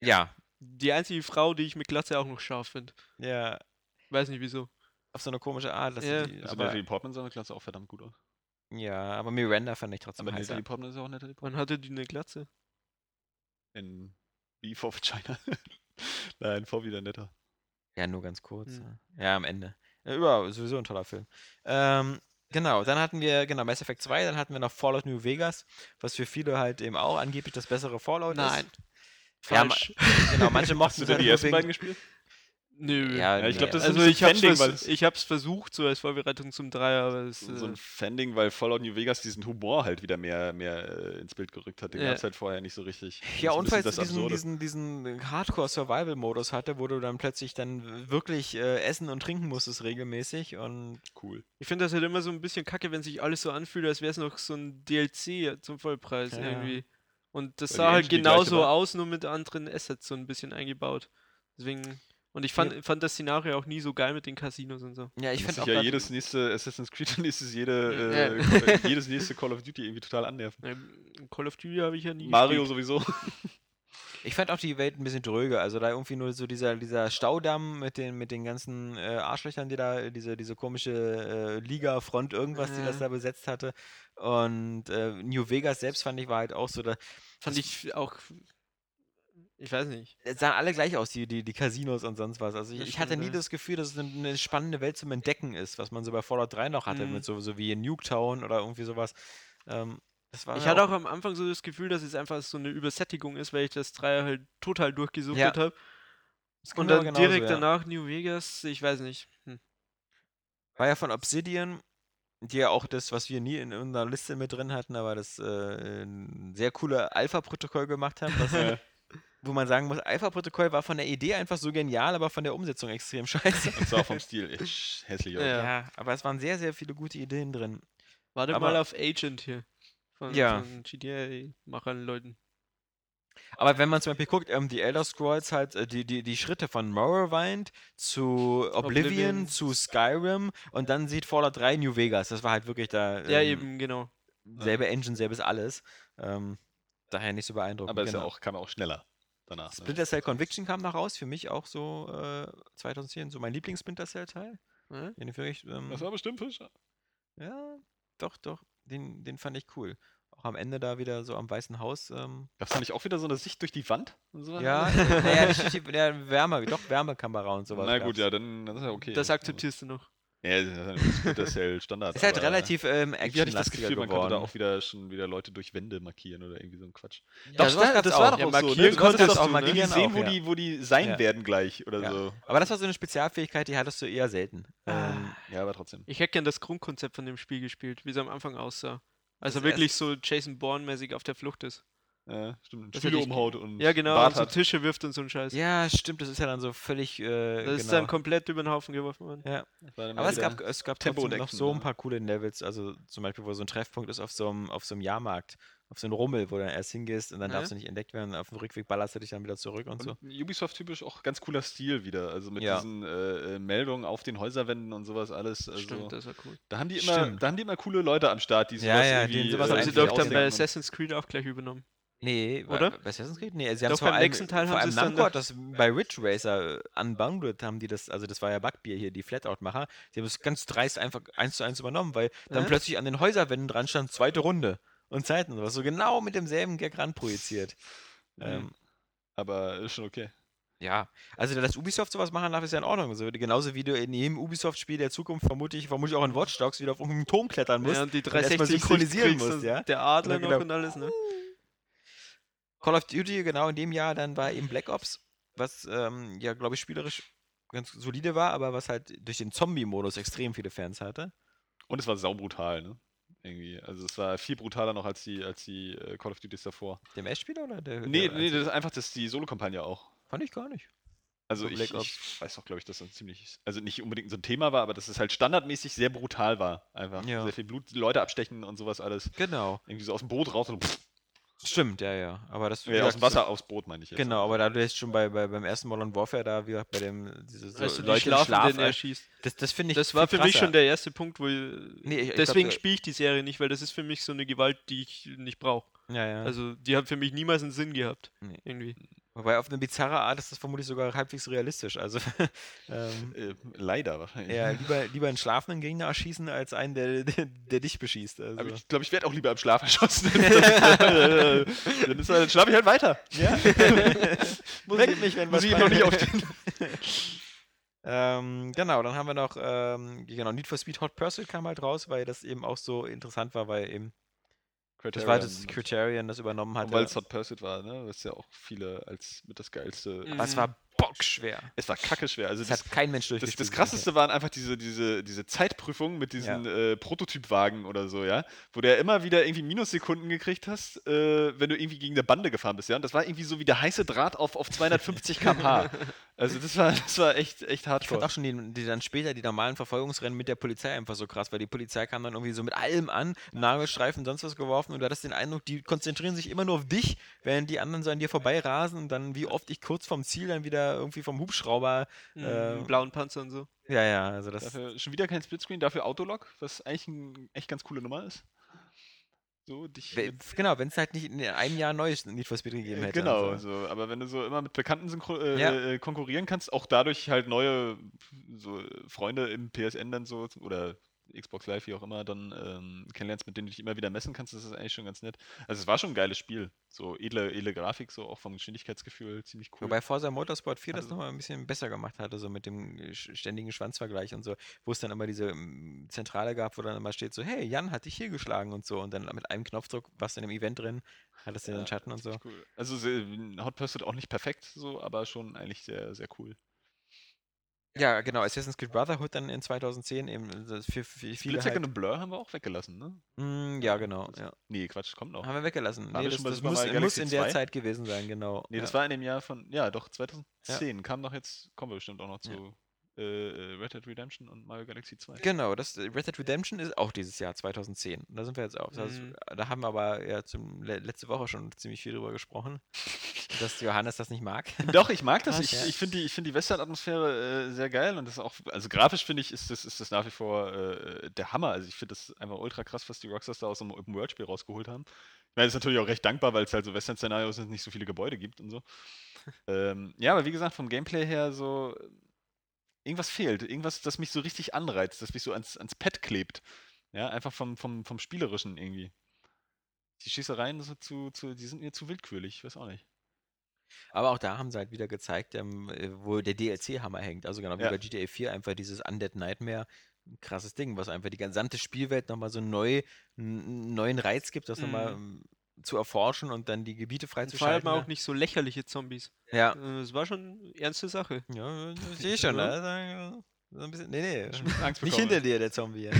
ja, Die einzige Frau, die ich mit Glatze auch noch scharf finde. ja, Weiß nicht wieso. auf so eine komische Art. Dass Ja. die, Also aber, Portman sah mit Glatze auch verdammt gut aus. Ja, aber Miranda fand ich trotzdem Aber heißer. Natalie Portman ist ja auch Natalie Portman. Wann hatte die eine Glatze? In wie for China. Nein, vor wieder netter. Ja, nur ganz kurz. Hm. Ja, Ja, am Ende. Ja, überhaupt, sowieso ein toller Film. Ähm, genau, dann hatten wir, genau, Mass Effect 2, dann hatten wir noch Fallout New Vegas, was für viele halt eben auch angeblich das bessere Fallout Nein. ist. Ja, ma- Falsch. genau, manche Hast mochten du es denn halt die ersten wegen- beiden gespielt? Nö. Ja, Ja, ich glaube, das ist also ein bisschen ich hab's, weil vers es- ich hab's versucht, so als Vorbereitung zum Dreier, aber es, so ein äh, Fanding, weil Fallout New Vegas diesen Humor halt wieder mehr, mehr äh, ins Bild gerückt hat. Den Ja. gab es halt vorher nicht so richtig. Ja, ist und falls das diesen, diesen, diesen Hardcore-Survival-Modus hatte, wo du dann plötzlich dann wirklich äh, essen und trinken musstest regelmäßig und cool. ich finde das halt immer so ein bisschen kacke, wenn sich alles so anfühlt, als wäre es noch so ein DLC zum Vollpreis Ja. irgendwie. Und das Weil sah halt genauso aus, nur mit anderen Assets so ein bisschen eingebaut. Deswegen. Und ich fand, fand das Szenario auch nie so geil mit den Casinos und so. ja, ich finde auch ja jedes nächste Assassin's Creed und nächstes jede, Ja. äh, jedes nächste Call of Duty irgendwie total annerven. Ähm, Call of Duty habe ich ja nie Mario gespielt. sowieso. Ich fand auch die Welt ein bisschen dröge. Also da irgendwie nur so dieser, dieser Staudamm mit den, mit den ganzen äh, Arschlöchern, die da, diese, diese komische äh, Liga-Front, irgendwas, die das Ja. da besetzt hatte. Und äh, New Vegas selbst fand ich war halt auch so, da, Fand ich auch Ich weiß nicht. Es sahen alle gleich aus, die, die, die Casinos und sonst was. Also ich, ich hatte nie das Gefühl, dass es eine, eine spannende Welt zum Entdecken ist, was man so bei Fallout 3 noch hatte, Mhm. mit so, so wie in Nuketown oder irgendwie sowas. Ähm, Ich hatte auch am Anfang so das Gefühl, dass es einfach so eine Übersättigung ist, weil ich das Dreier halt total durchgesuchtet Ja. habe. Und dann genauso, direkt ja. danach New Vegas, ich weiß nicht. Hm. War ja von Obsidian, die ja auch das, was wir nie in unserer Liste mit drin hatten, aber das äh, ein sehr coole Alpha-Protokoll gemacht haben, was, Ja. wo man sagen muss, Alpha-Protokoll war von der Idee einfach so genial, aber von der Umsetzung extrem scheiße. Und auch vom Stil echt hässlich. Ja. ja, aber es waren sehr, sehr viele gute Ideen drin. Warte Aber- mal auf Agent hier. Von, Ja. von GTA-Machern Leuten. Aber wenn man zum Beispiel guckt, ähm, die Elder Scrolls halt, äh, die, die, die Schritte von Morrowind zu Oblivion, Oblivion. zu Skyrim und dann sieht Fallout 3 New Vegas. Das war halt wirklich da Ja, ähm, eben, genau. selbe Engine, selbes alles. Ähm, daher nicht so beeindruckend. Aber es genau. ja auch, kam auch schneller danach. Ne? Splinter Cell Conviction kam noch raus, für mich auch so äh, 2010, so mein Lieblings-Splinter Cell-Teil. Ja? Den ich, ähm, Das war bestimmt Fischer. ja, doch, doch, den, den fand ich cool. Auch am Ende da wieder so am Weißen Haus. Ähm, Gab es da nicht auch wieder so eine Sicht durch die Wand? Und so ja, naja, nicht der Wärme, doch Wärmekamera und sowas. Na gut, gab's. ja, dann das ist ja okay. Das akzeptierst du noch. Ja, das ist Cell Standard. Ist halt aber relativ ähm, Irgendwie hatte ich das Gefühl, man konnte da auch wieder schon wieder Leute durch Wände markieren oder irgendwie so ein Quatsch. Ja, Doch, das, das war auch. doch Ja, auch so, ne? markieren Du konntest ne? markieren, sehen, auch, wo, ja. die, wo die sein Ja. werden gleich oder Ja. so. Aber das war so eine Spezialfähigkeit, die hattest du eher selten. Ah. Ähm, Ja, aber trotzdem. Ich hätte gern das Grundkonzept von dem Spiel gespielt, wie es am Anfang aussah. Also wirklich so Jason Bourne-mäßig auf der Flucht ist. Ja, stimmt. Stühle hätte ich- umhaut und Ja, genau, Bart und so hat. Tische wirft und so ein Scheiß. ja, stimmt, das ist ja dann so völlig. Äh, das ist genau. dann komplett über den Haufen geworfen worden. ja. Aber es gab, es gab Tempo trotzdem noch so ein ja. paar coole Levels. Also zum Beispiel, wo so ein Treffpunkt ist auf so einem, auf so einem Jahrmarkt, auf so einem Rummel, wo du dann erst hingehst und dann Ja. darfst du nicht entdeckt werden. Auf dem Rückweg ballerst du dich dann wieder zurück und so. Und Ubisoft-typisch auch ganz cooler Stil wieder. Also mit Ja. diesen äh, äh, Meldungen auf den Häuserwänden und sowas alles. Also, Stimmt, das war cool. da, haben die immer, Stimmt. da haben die immer coole Leute am Start, die Ja, sowas ja, irgendwie, denen Das sowas äh, haben sie doch dann bei Assassin's Creed auch gleich übernommen. Nee, Oder? Bei Assassin's Creed? Nee, sie haben Doch, vor beim allem, nächsten Teil vor haben allem Namco hat das bei Ridge Racer äh, Unbounded haben die das, also das war ja Bugbeer hier, die Flatout-Macher, die haben es ganz dreist einfach eins zu eins übernommen, weil dann Ja? plötzlich an den Häuserwänden dran stand, zweite Runde und Zeiten und was so genau mit demselben Gag ranprojiziert. Mhm. Ähm, Aber ist schon okay. ja, also dass Ubisoft sowas machen darf, ist ja in Ordnung. So, genauso wie du in jedem Ubisoft-Spiel der Zukunft vermutlich, vermutlich auch in Watch Dogs wieder auf irgendeinen Turm klettern musst. Ja, und die erstmal 360 synchronisieren musst, ja? Der Adler noch genau. und alles, ne? Call of Duty, genau in dem Jahr, dann war eben Black Ops, was ähm, ja, glaube ich, spielerisch ganz solide war, aber was halt durch den Zombie-Modus extrem viele Fans hatte. Und es war saubrutal, ne? Irgendwie. Also es war viel brutaler noch als die, als die äh, Call of Duties davor. Der MS-Spieler oder der? Nee, nee, das ist einfach das die Solo-Kampagne auch. Fand ich gar nicht. Also So ich, ich weiß auch, glaube ich, dass das ziemlich, also nicht unbedingt so ein Thema war, aber dass es halt standardmäßig sehr brutal war. Einfach Ja. sehr viel Blut, Leute abstechen und sowas alles. Genau. Irgendwie so aus dem Boot raus und pff, Stimmt, ja, ja. Aber das ja, aus dem Wasser aufs Boot, meine ich jetzt. Genau, aber da du jetzt schon bei, bei, beim ersten Modern Warfare da, wie gesagt, bei dem, diese so Also die Leute Schlafen, Schlaf, den er äh, schießt. das, das finde ich Das war für mich krasser. schon der erste Punkt, wo ich, Nee, ich- deswegen spiele ich die Serie nicht, weil das ist für mich so eine Gewalt, die ich nicht brauche. Ja, ja. Also die hat für mich niemals einen Sinn gehabt. Nee. Irgendwie. Wobei auf eine bizarre Art ist das vermutlich sogar halbwegs realistisch. Also ähm, Äh, leider wahrscheinlich. ja, lieber, lieber einen schlafenden Gegner erschießen, als einen, der, der, der dich beschießt. Also. Aber ich glaube, ich werde auch lieber im Schlaf erschossen. dann ist, dann schlafe ich halt weiter. ja. Muss Weckt ich- mich, wenn muss was ich noch nicht auf passiert. ähm, genau, dann haben wir noch ähm, genau, Need for Speed Hot Pursuit kam halt raus, weil das eben auch so interessant war, weil eben das war das Criterion, das übernommen hatte. weil es Hot Pursuit war, ne? Was ja auch viele als mit das geilste. Mhm. Aber es war bockschwer. Es war kacke schwer. Also Das das, hat kein Mensch das, durchgespielt. das krasseste waren einfach diese, diese, diese Zeitprüfungen mit diesen äh, Prototypwagen oder so, ja, wo du ja immer wieder irgendwie Minussekunden gekriegt hast, äh, wenn du irgendwie gegen eine Bande gefahren bist, ja. Und das war irgendwie so wie der heiße Draht auf, auf 250 km/h. Also das war, das war echt, echt Ich fand auch schon die, die dann später die normalen Verfolgungsrennen mit der Polizei einfach so krass, weil die Polizei kam dann irgendwie so mit allem an, Nagelstreifen, sonst was geworfen und du hattest den Eindruck, die konzentrieren sich immer nur auf dich, während die anderen so an dir vorbeirasen und dann wie oft ich kurz vom Ziel dann wieder irgendwie vom Hubschrauber, Mhm, äh, blauen Panzer und so. ja, ja, also das, Dafür schon wieder kein Splitscreen, dafür Autolock, was eigentlich ein echt ganz coole Nummer ist. So, dich genau, wenn es halt nicht in einem Jahr neues Need for Speed gegeben Äh, hätte. Genau, also. so, aber wenn du so immer mit Bekannten äh, Ja. äh, konkurrieren kannst, auch dadurch halt neue so, Freunde im PSN dann so oder Xbox Live, wie auch immer, dann ähm, kennenlernst, mit denen du dich immer wieder messen kannst, das ist eigentlich schon ganz nett. Also es war schon ein geiles Spiel. So edle, edle Grafik, so auch vom Geschwindigkeitsgefühl, ziemlich cool. Wobei Forza Motorsport 4 das Also- nochmal ein bisschen besser gemacht hatte, so mit dem äh, ständigen Schwanzvergleich und so, wo es dann immer diese mm, Zentrale gab, wo dann immer steht so, hey, Jan hat dich hier geschlagen und so und dann mit einem Knopfdruck warst du in dem Event drin, hattest du den Ja, Schatten und so. Cool. Also Hot Pursuit auch nicht perfekt, so, aber schon eigentlich sehr, sehr cool. Ja, genau, Assassin's Creed Brotherhood dann in 2010 eben das für, für viele Split halt, und Blur haben wir auch weggelassen, ne? Mm, ja, genau, ja. Nee, Quatsch, kommt noch. Haben wir weggelassen. Nee, das, das muss, muss in der 2? Zeit gewesen sein, genau. Nee, ja. das war in dem Jahr von, ja doch, 2010 kam doch jetzt, kommen wir bestimmt auch noch Ja. zu äh, äh, Red Dead Redemption und Mario Galaxy 2. Genau, das äh, Red Dead Redemption ist auch dieses Jahr 2010. Da sind wir jetzt auch. Das, Mhm. Da haben wir aber ja zum, le letzte Woche schon ziemlich viel drüber gesprochen, dass Johannes das nicht mag. Doch, ich mag das. Was? Ich, Ja. ich finde die, ich find die Western-Atmosphäre äh, sehr geil und das ist auch, also grafisch finde ich, ist das, ist das nach wie vor äh, der Hammer. Also ich finde das einfach ultra krass, was die Rockstars da aus einem Open-World-Spiel rausgeholt haben. Ich meine, das ist natürlich auch recht dankbar, weil es halt so Western-Szenarios sind, nicht so viele Gebäude gibt und so. ähm, ja, aber wie gesagt, vom Gameplay her so, äh, irgendwas fehlt. Irgendwas, das mich so richtig anreizt, das mich so ans, ans Pad klebt. Ja, einfach vom, vom, vom Spielerischen irgendwie. Die Schießereien so zu, zu, die sind mir zu willkürlich, ich weiß auch nicht. Aber auch da haben sie halt wieder gezeigt, ähm, äh, wo der DLC-Hammer hängt. Also genau wie Ja. bei GTA 4 einfach dieses Undead Nightmare. Ein krasses Ding, was einfach die gesamte Spielwelt nochmal so neu, einen neuen Reiz gibt, das nochmal Mhm. ähm, zu erforschen und dann die Gebiete Und vor allem freizuschalten. auch nicht so lächerliche Zombies. Ja, Äh, Es war schon eine ernste Sache. ja, ich sehe schon. Ja. Ne? So ein bisschen, nee, nee. Schon Angst Nicht hinter dir, der Zombie.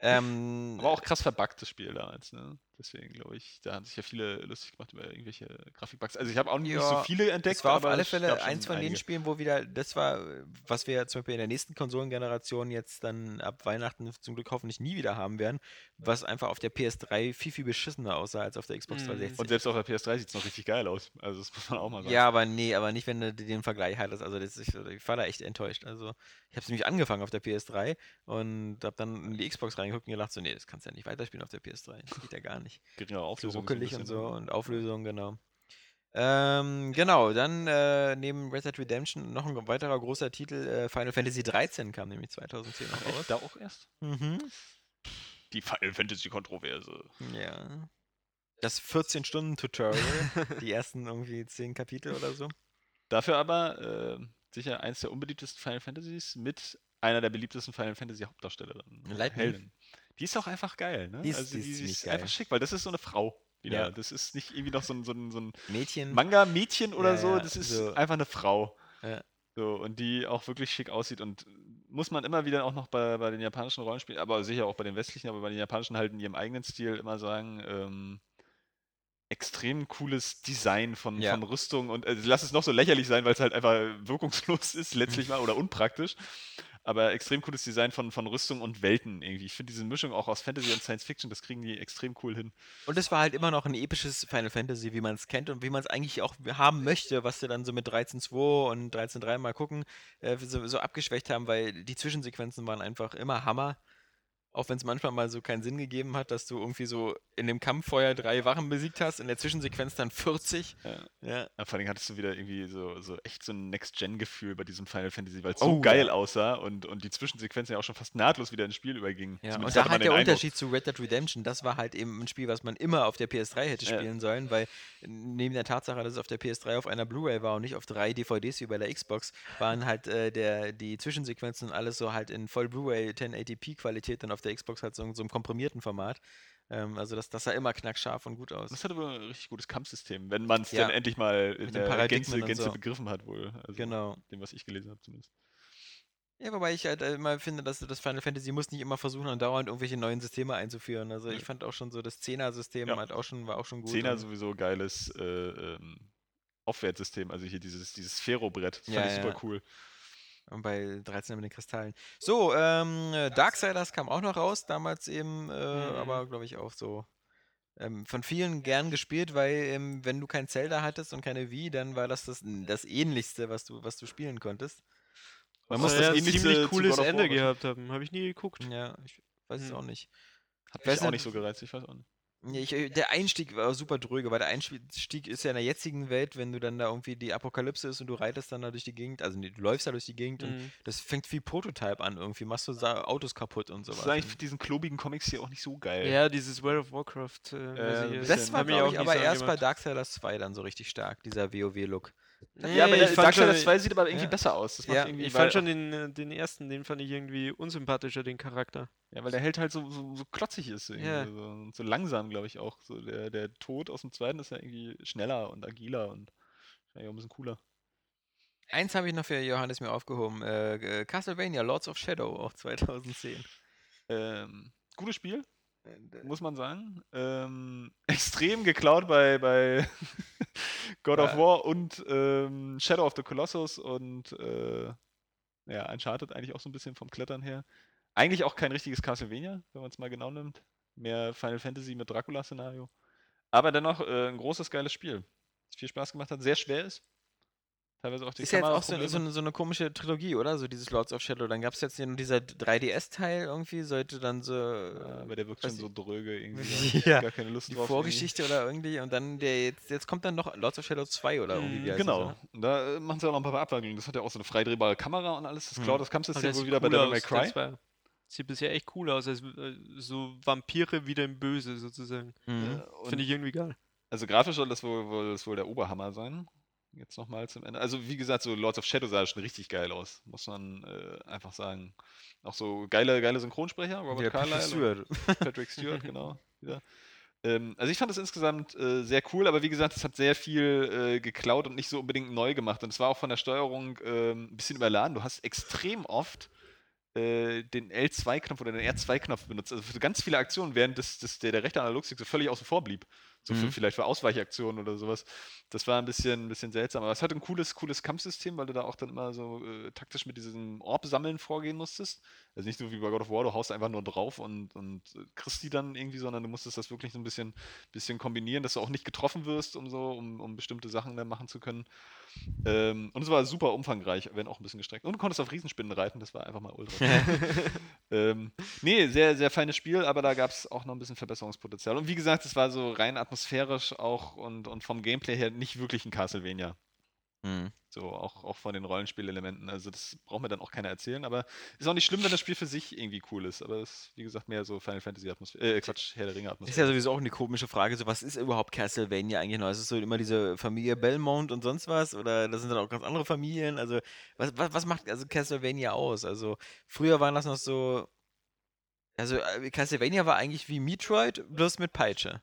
Ähm, Aber auch krass verbuggt, das Spiel damals, ne? Deswegen glaube ich, da haben sich ja viele lustig gemacht über irgendwelche Grafikbugs. Also ich habe auch nicht so Ja, viele entdeckt. Es war auf aber alle Fälle eins von den einige. Spielen, wo wieder, das war, was wir zum Beispiel in der nächsten Konsolengeneration jetzt dann ab Weihnachten zum Glück hoffentlich nie wieder haben werden, was einfach auf der PS3 viel, viel beschissener aussah als auf der Xbox Mhm. Und 360. selbst auf der PS3 sieht es noch richtig geil aus. Also das muss man auch mal sagen. Ja, aber nee, aber nicht, wenn du den Vergleich hattest. Also das ist, ich war da echt enttäuscht. Also ich habe es nämlich angefangen auf der PS3 und habe dann in die Xbox reingeguckt und gedacht, so, nee, das kannst du ja nicht weiterspielen auf der PS3. Das geht ja gar nicht. Geringere So Auflösung. so ruckelig und so ne? und Auflösung, genau. Ähm, genau, dann äh, neben Red Dead Redemption noch ein weiterer großer Titel, äh, Final Fantasy 13 kam nämlich 2010 auch Echt, raus. da auch erst? Mhm. Die Final Fantasy Kontroverse. Ja. Das 14-Stunden-Tutorial, die ersten irgendwie 10 Kapitel oder so. Dafür aber äh, sicher eins der unbeliebtesten Final Fantasies mit einer der beliebtesten Final Fantasy Hauptdarstellerinnen. Lightning. Heldin. Die ist auch einfach geil, ne? Die ist- also die ist die, die ziemlich ist einfach schick, weil das ist so eine Frau wieder. Ja. Das ist nicht irgendwie noch so ein, so ein, so ein Mädchen. Manga-Mädchen oder Ja, so, das ist so. einfach eine Frau. Ja. So, und die auch wirklich schick aussieht und muss man immer wieder auch noch bei, bei den japanischen Rollenspielen, aber sicher auch bei den westlichen, aber bei den japanischen halt in ihrem eigenen Stil immer sagen, ähm, extrem cooles Design von, Ja. von Rüstung und also lass es noch so lächerlich sein, weil es halt einfach wirkungslos ist, letztlich mal oder unpraktisch. Aber extrem cooles Design von, von Rüstung und Welten irgendwie. Ich finde diese Mischung auch aus Fantasy und Science Fiction, das kriegen die extrem cool hin. Und es war halt immer noch ein episches Final Fantasy, wie man es kennt und wie man es eigentlich auch haben möchte, was sie dann so mit 13.2 und 13.3 mal gucken, äh, so, so abgeschwächt haben, weil die Zwischensequenzen waren einfach immer Hammer. Auch wenn es manchmal mal so keinen Sinn gegeben hat, dass du irgendwie so in dem Kampffeuer drei Wachen besiegt hast, in der Zwischensequenz dann 40. Ja. Ja. Ja, vor allem hattest du wieder irgendwie so, so echt so ein Next-Gen-Gefühl bei diesem Final Fantasy, weil es so Oh, geil ja. aussah und, und die Zwischensequenzen ja auch schon fast nahtlos wieder ins Spiel übergingen. Ja, und da hat der Eindruck. Unterschied zu Red Dead Redemption, das war halt eben ein Spiel, was man immer auf der PS3 hätte Ja. spielen sollen, weil neben der Tatsache, dass es auf der PS3 auf einer Blu-ray war und nicht auf drei DVDs wie bei der Xbox, waren halt äh, der, die Zwischensequenzen und alles so halt in voll Blu-ray 1080p Qualität dann auf der Xbox halt so, in so einem komprimierten Format. Ähm, also das, das sah immer knackscharf und gut aus. Das hatte wohl ein richtig gutes Kampfsystem, wenn man es Ja. dann endlich mal in Mit den der Gänze, Gänze so. begriffen hat wohl. Also Genau. Dem, was ich gelesen habe zumindest. Ja, wobei ich halt äh, immer finde, dass das Final Fantasy muss nicht immer versuchen, andauernd irgendwelche neuen Systeme einzuführen. Also ich fand auch schon so das Zehner-System Ja. halt auch schon, war auch schon gut. Zehner sowieso geiles äh, ähm, Aufwärtssystem, also hier dieses, dieses Sphero-Brett. Das Ja, fand ich super cool. Und bei 13 mit den Kristallen. So, ähm, äh, Darksiders kam auch noch raus, damals eben, äh, Mhm. aber glaube ich auch so. Ähm, von vielen gern gespielt, weil ähm, wenn du kein Zelda hattest und keine Wii, dann war das das, das ähnlichste, was du, was du spielen konntest. Man muss ja das ein ähnlichste ziemlich cooles Ende gehabt haben. Habe ich nie geguckt. Ja, ich weiß es Hm. auch nicht. Hat Weiß mich auch nicht- nicht so gereizt, ich weiß auch nicht. Ich, äh, der Einstieg war super dröge, weil der Einstieg ist ja in der jetzigen Welt, wenn du dann da irgendwie die Apokalypse ist und du reitest dann da durch die Gegend, also du läufst da durch die Gegend und Mhm. das fängt wie Prototype an irgendwie, machst du Autos kaputt und Das sowas. ist eigentlich Und für diesen klobigen Comics hier auch nicht so geil. Ja, dieses World of Warcraft. Äh, Äh, das das war, glaube auch ich, nicht aber erst bei angemacht. Darksiders 2 dann so richtig stark, dieser WoW-Look. Ja, aber Nee, der ich fand schon- 2 sieht aber irgendwie Ja. besser aus. Das Ja, irgendwie, Ich fand schon den, äh, den ersten, den fand ich irgendwie unsympathischer, den Charakter. Ja, weil der Held halt so, so, so klotzig ist. Ja. So, so langsam, glaube ich, auch. So der, der Tod aus dem zweiten ist ja irgendwie schneller und agiler und auch ein bisschen cooler. Eins habe ich noch für Johannes mir aufgehoben, äh, Castlevania Lords of Shadow, auch 2010. Ähm, gutes Spiel, muss man sagen. Ähm, extrem geklaut bei, bei God of Ja. War und ähm, Shadow of the Colossus und äh, ja, Uncharted eigentlich auch so ein bisschen vom Klettern her. Eigentlich auch kein richtiges Castlevania, wenn man es mal genau nimmt. Mehr Final Fantasy mit Dracula-Szenario. Aber dennoch äh, ein großes, geiles Spiel. Das viel Spaß gemacht hat, sehr schwer ist. Teilweise auch die Ist ja jetzt auch so, so, eine, so eine komische Trilogie, oder? So dieses Lords of Shadow. Dann gab es jetzt dieser 3DS-Teil irgendwie, sollte dann so Ja, aber der wirkt schon so dröge irgendwie. Ja. Gar keine Lust die drauf. irgendwie. Vorgeschichte oder irgendwie und dann der jetzt, jetzt kommt dann noch Lords of Shadow 2 oder irgendwie. Mhm, wie heißt das, Genau. oder? Und da äh, machen sie auch noch ein paar Abwandlungen. Das hat ja auch so eine freidrehbare Kamera und alles. Das Mhm. Cloud, das Kampfsystem wohl wieder bei cool Devil May Cry. das war- Sieht bisher echt cool aus, als äh, so Vampire wieder im Böse sozusagen. Mhm. Und Finde ich irgendwie geil. Also grafisch soll das wohl, wohl, das wohl der Oberhammer sein. Jetzt nochmal zum Ende. Also wie gesagt, so Lords of Shadow sah schon richtig geil aus, muss man äh, einfach sagen. Auch so geile, geile Synchronsprecher, Robert Patrick Carlyle Stewart. Patrick Stewart, genau. Wieder. Ähm, also ich fand das insgesamt äh, sehr cool, aber wie gesagt, es hat sehr viel äh, geklaut und nicht so unbedingt neu gemacht. Und es war auch von der Steuerung ähm, ein bisschen überladen. Du hast extrem oft äh, den L2-Knopf oder den R2-Knopf benutzt. Also für ganz viele Aktionen, während das, das, der, der rechte Analogstick so völlig außen vor blieb. So für, Mhm. vielleicht für Ausweichaktionen oder sowas. Das war ein bisschen, ein bisschen seltsam. Aber es hat ein cooles, cooles Kampfsystem, weil du da auch dann immer so äh, taktisch mit diesem Orb-Sammeln vorgehen musstest. Also nicht so wie bei God of War, du haust einfach nur drauf und, und äh, kriegst die dann irgendwie, sondern du musstest das wirklich so ein bisschen, bisschen kombinieren, dass du auch nicht getroffen wirst, um so, um, um bestimmte Sachen dann machen zu können. Ähm, und es war super umfangreich, wenn auch ein bisschen gestreckt. Und du konntest auf Riesenspinnen reiten, das war einfach mal ultra. ähm, nee, sehr, sehr feines Spiel, aber da gab es auch noch ein bisschen Verbesserungspotenzial. Und wie gesagt, es war so rein atmosphärisch auch und, und vom Gameplay her nicht wirklich ein Castlevania. Mhm. So, auch, auch von den Rollenspielelementen. Also, das braucht mir dann auch keiner erzählen. Aber ist auch nicht schlimm, wenn das Spiel für sich irgendwie cool ist. Aber es ist, wie gesagt, mehr so Final Fantasy Atmosphäre. Äh, Quatsch, Herr der Ringe Ist ja sowieso auch eine komische Frage, so was ist überhaupt Castlevania eigentlich noch? Ist es so immer diese Familie Belmont und sonst was? Oder das sind dann auch ganz andere Familien? Also, was, was, was macht also Castlevania aus? Also, früher waren das noch so. Also, äh, Castlevania war eigentlich wie Metroid, bloß mit Peitsche.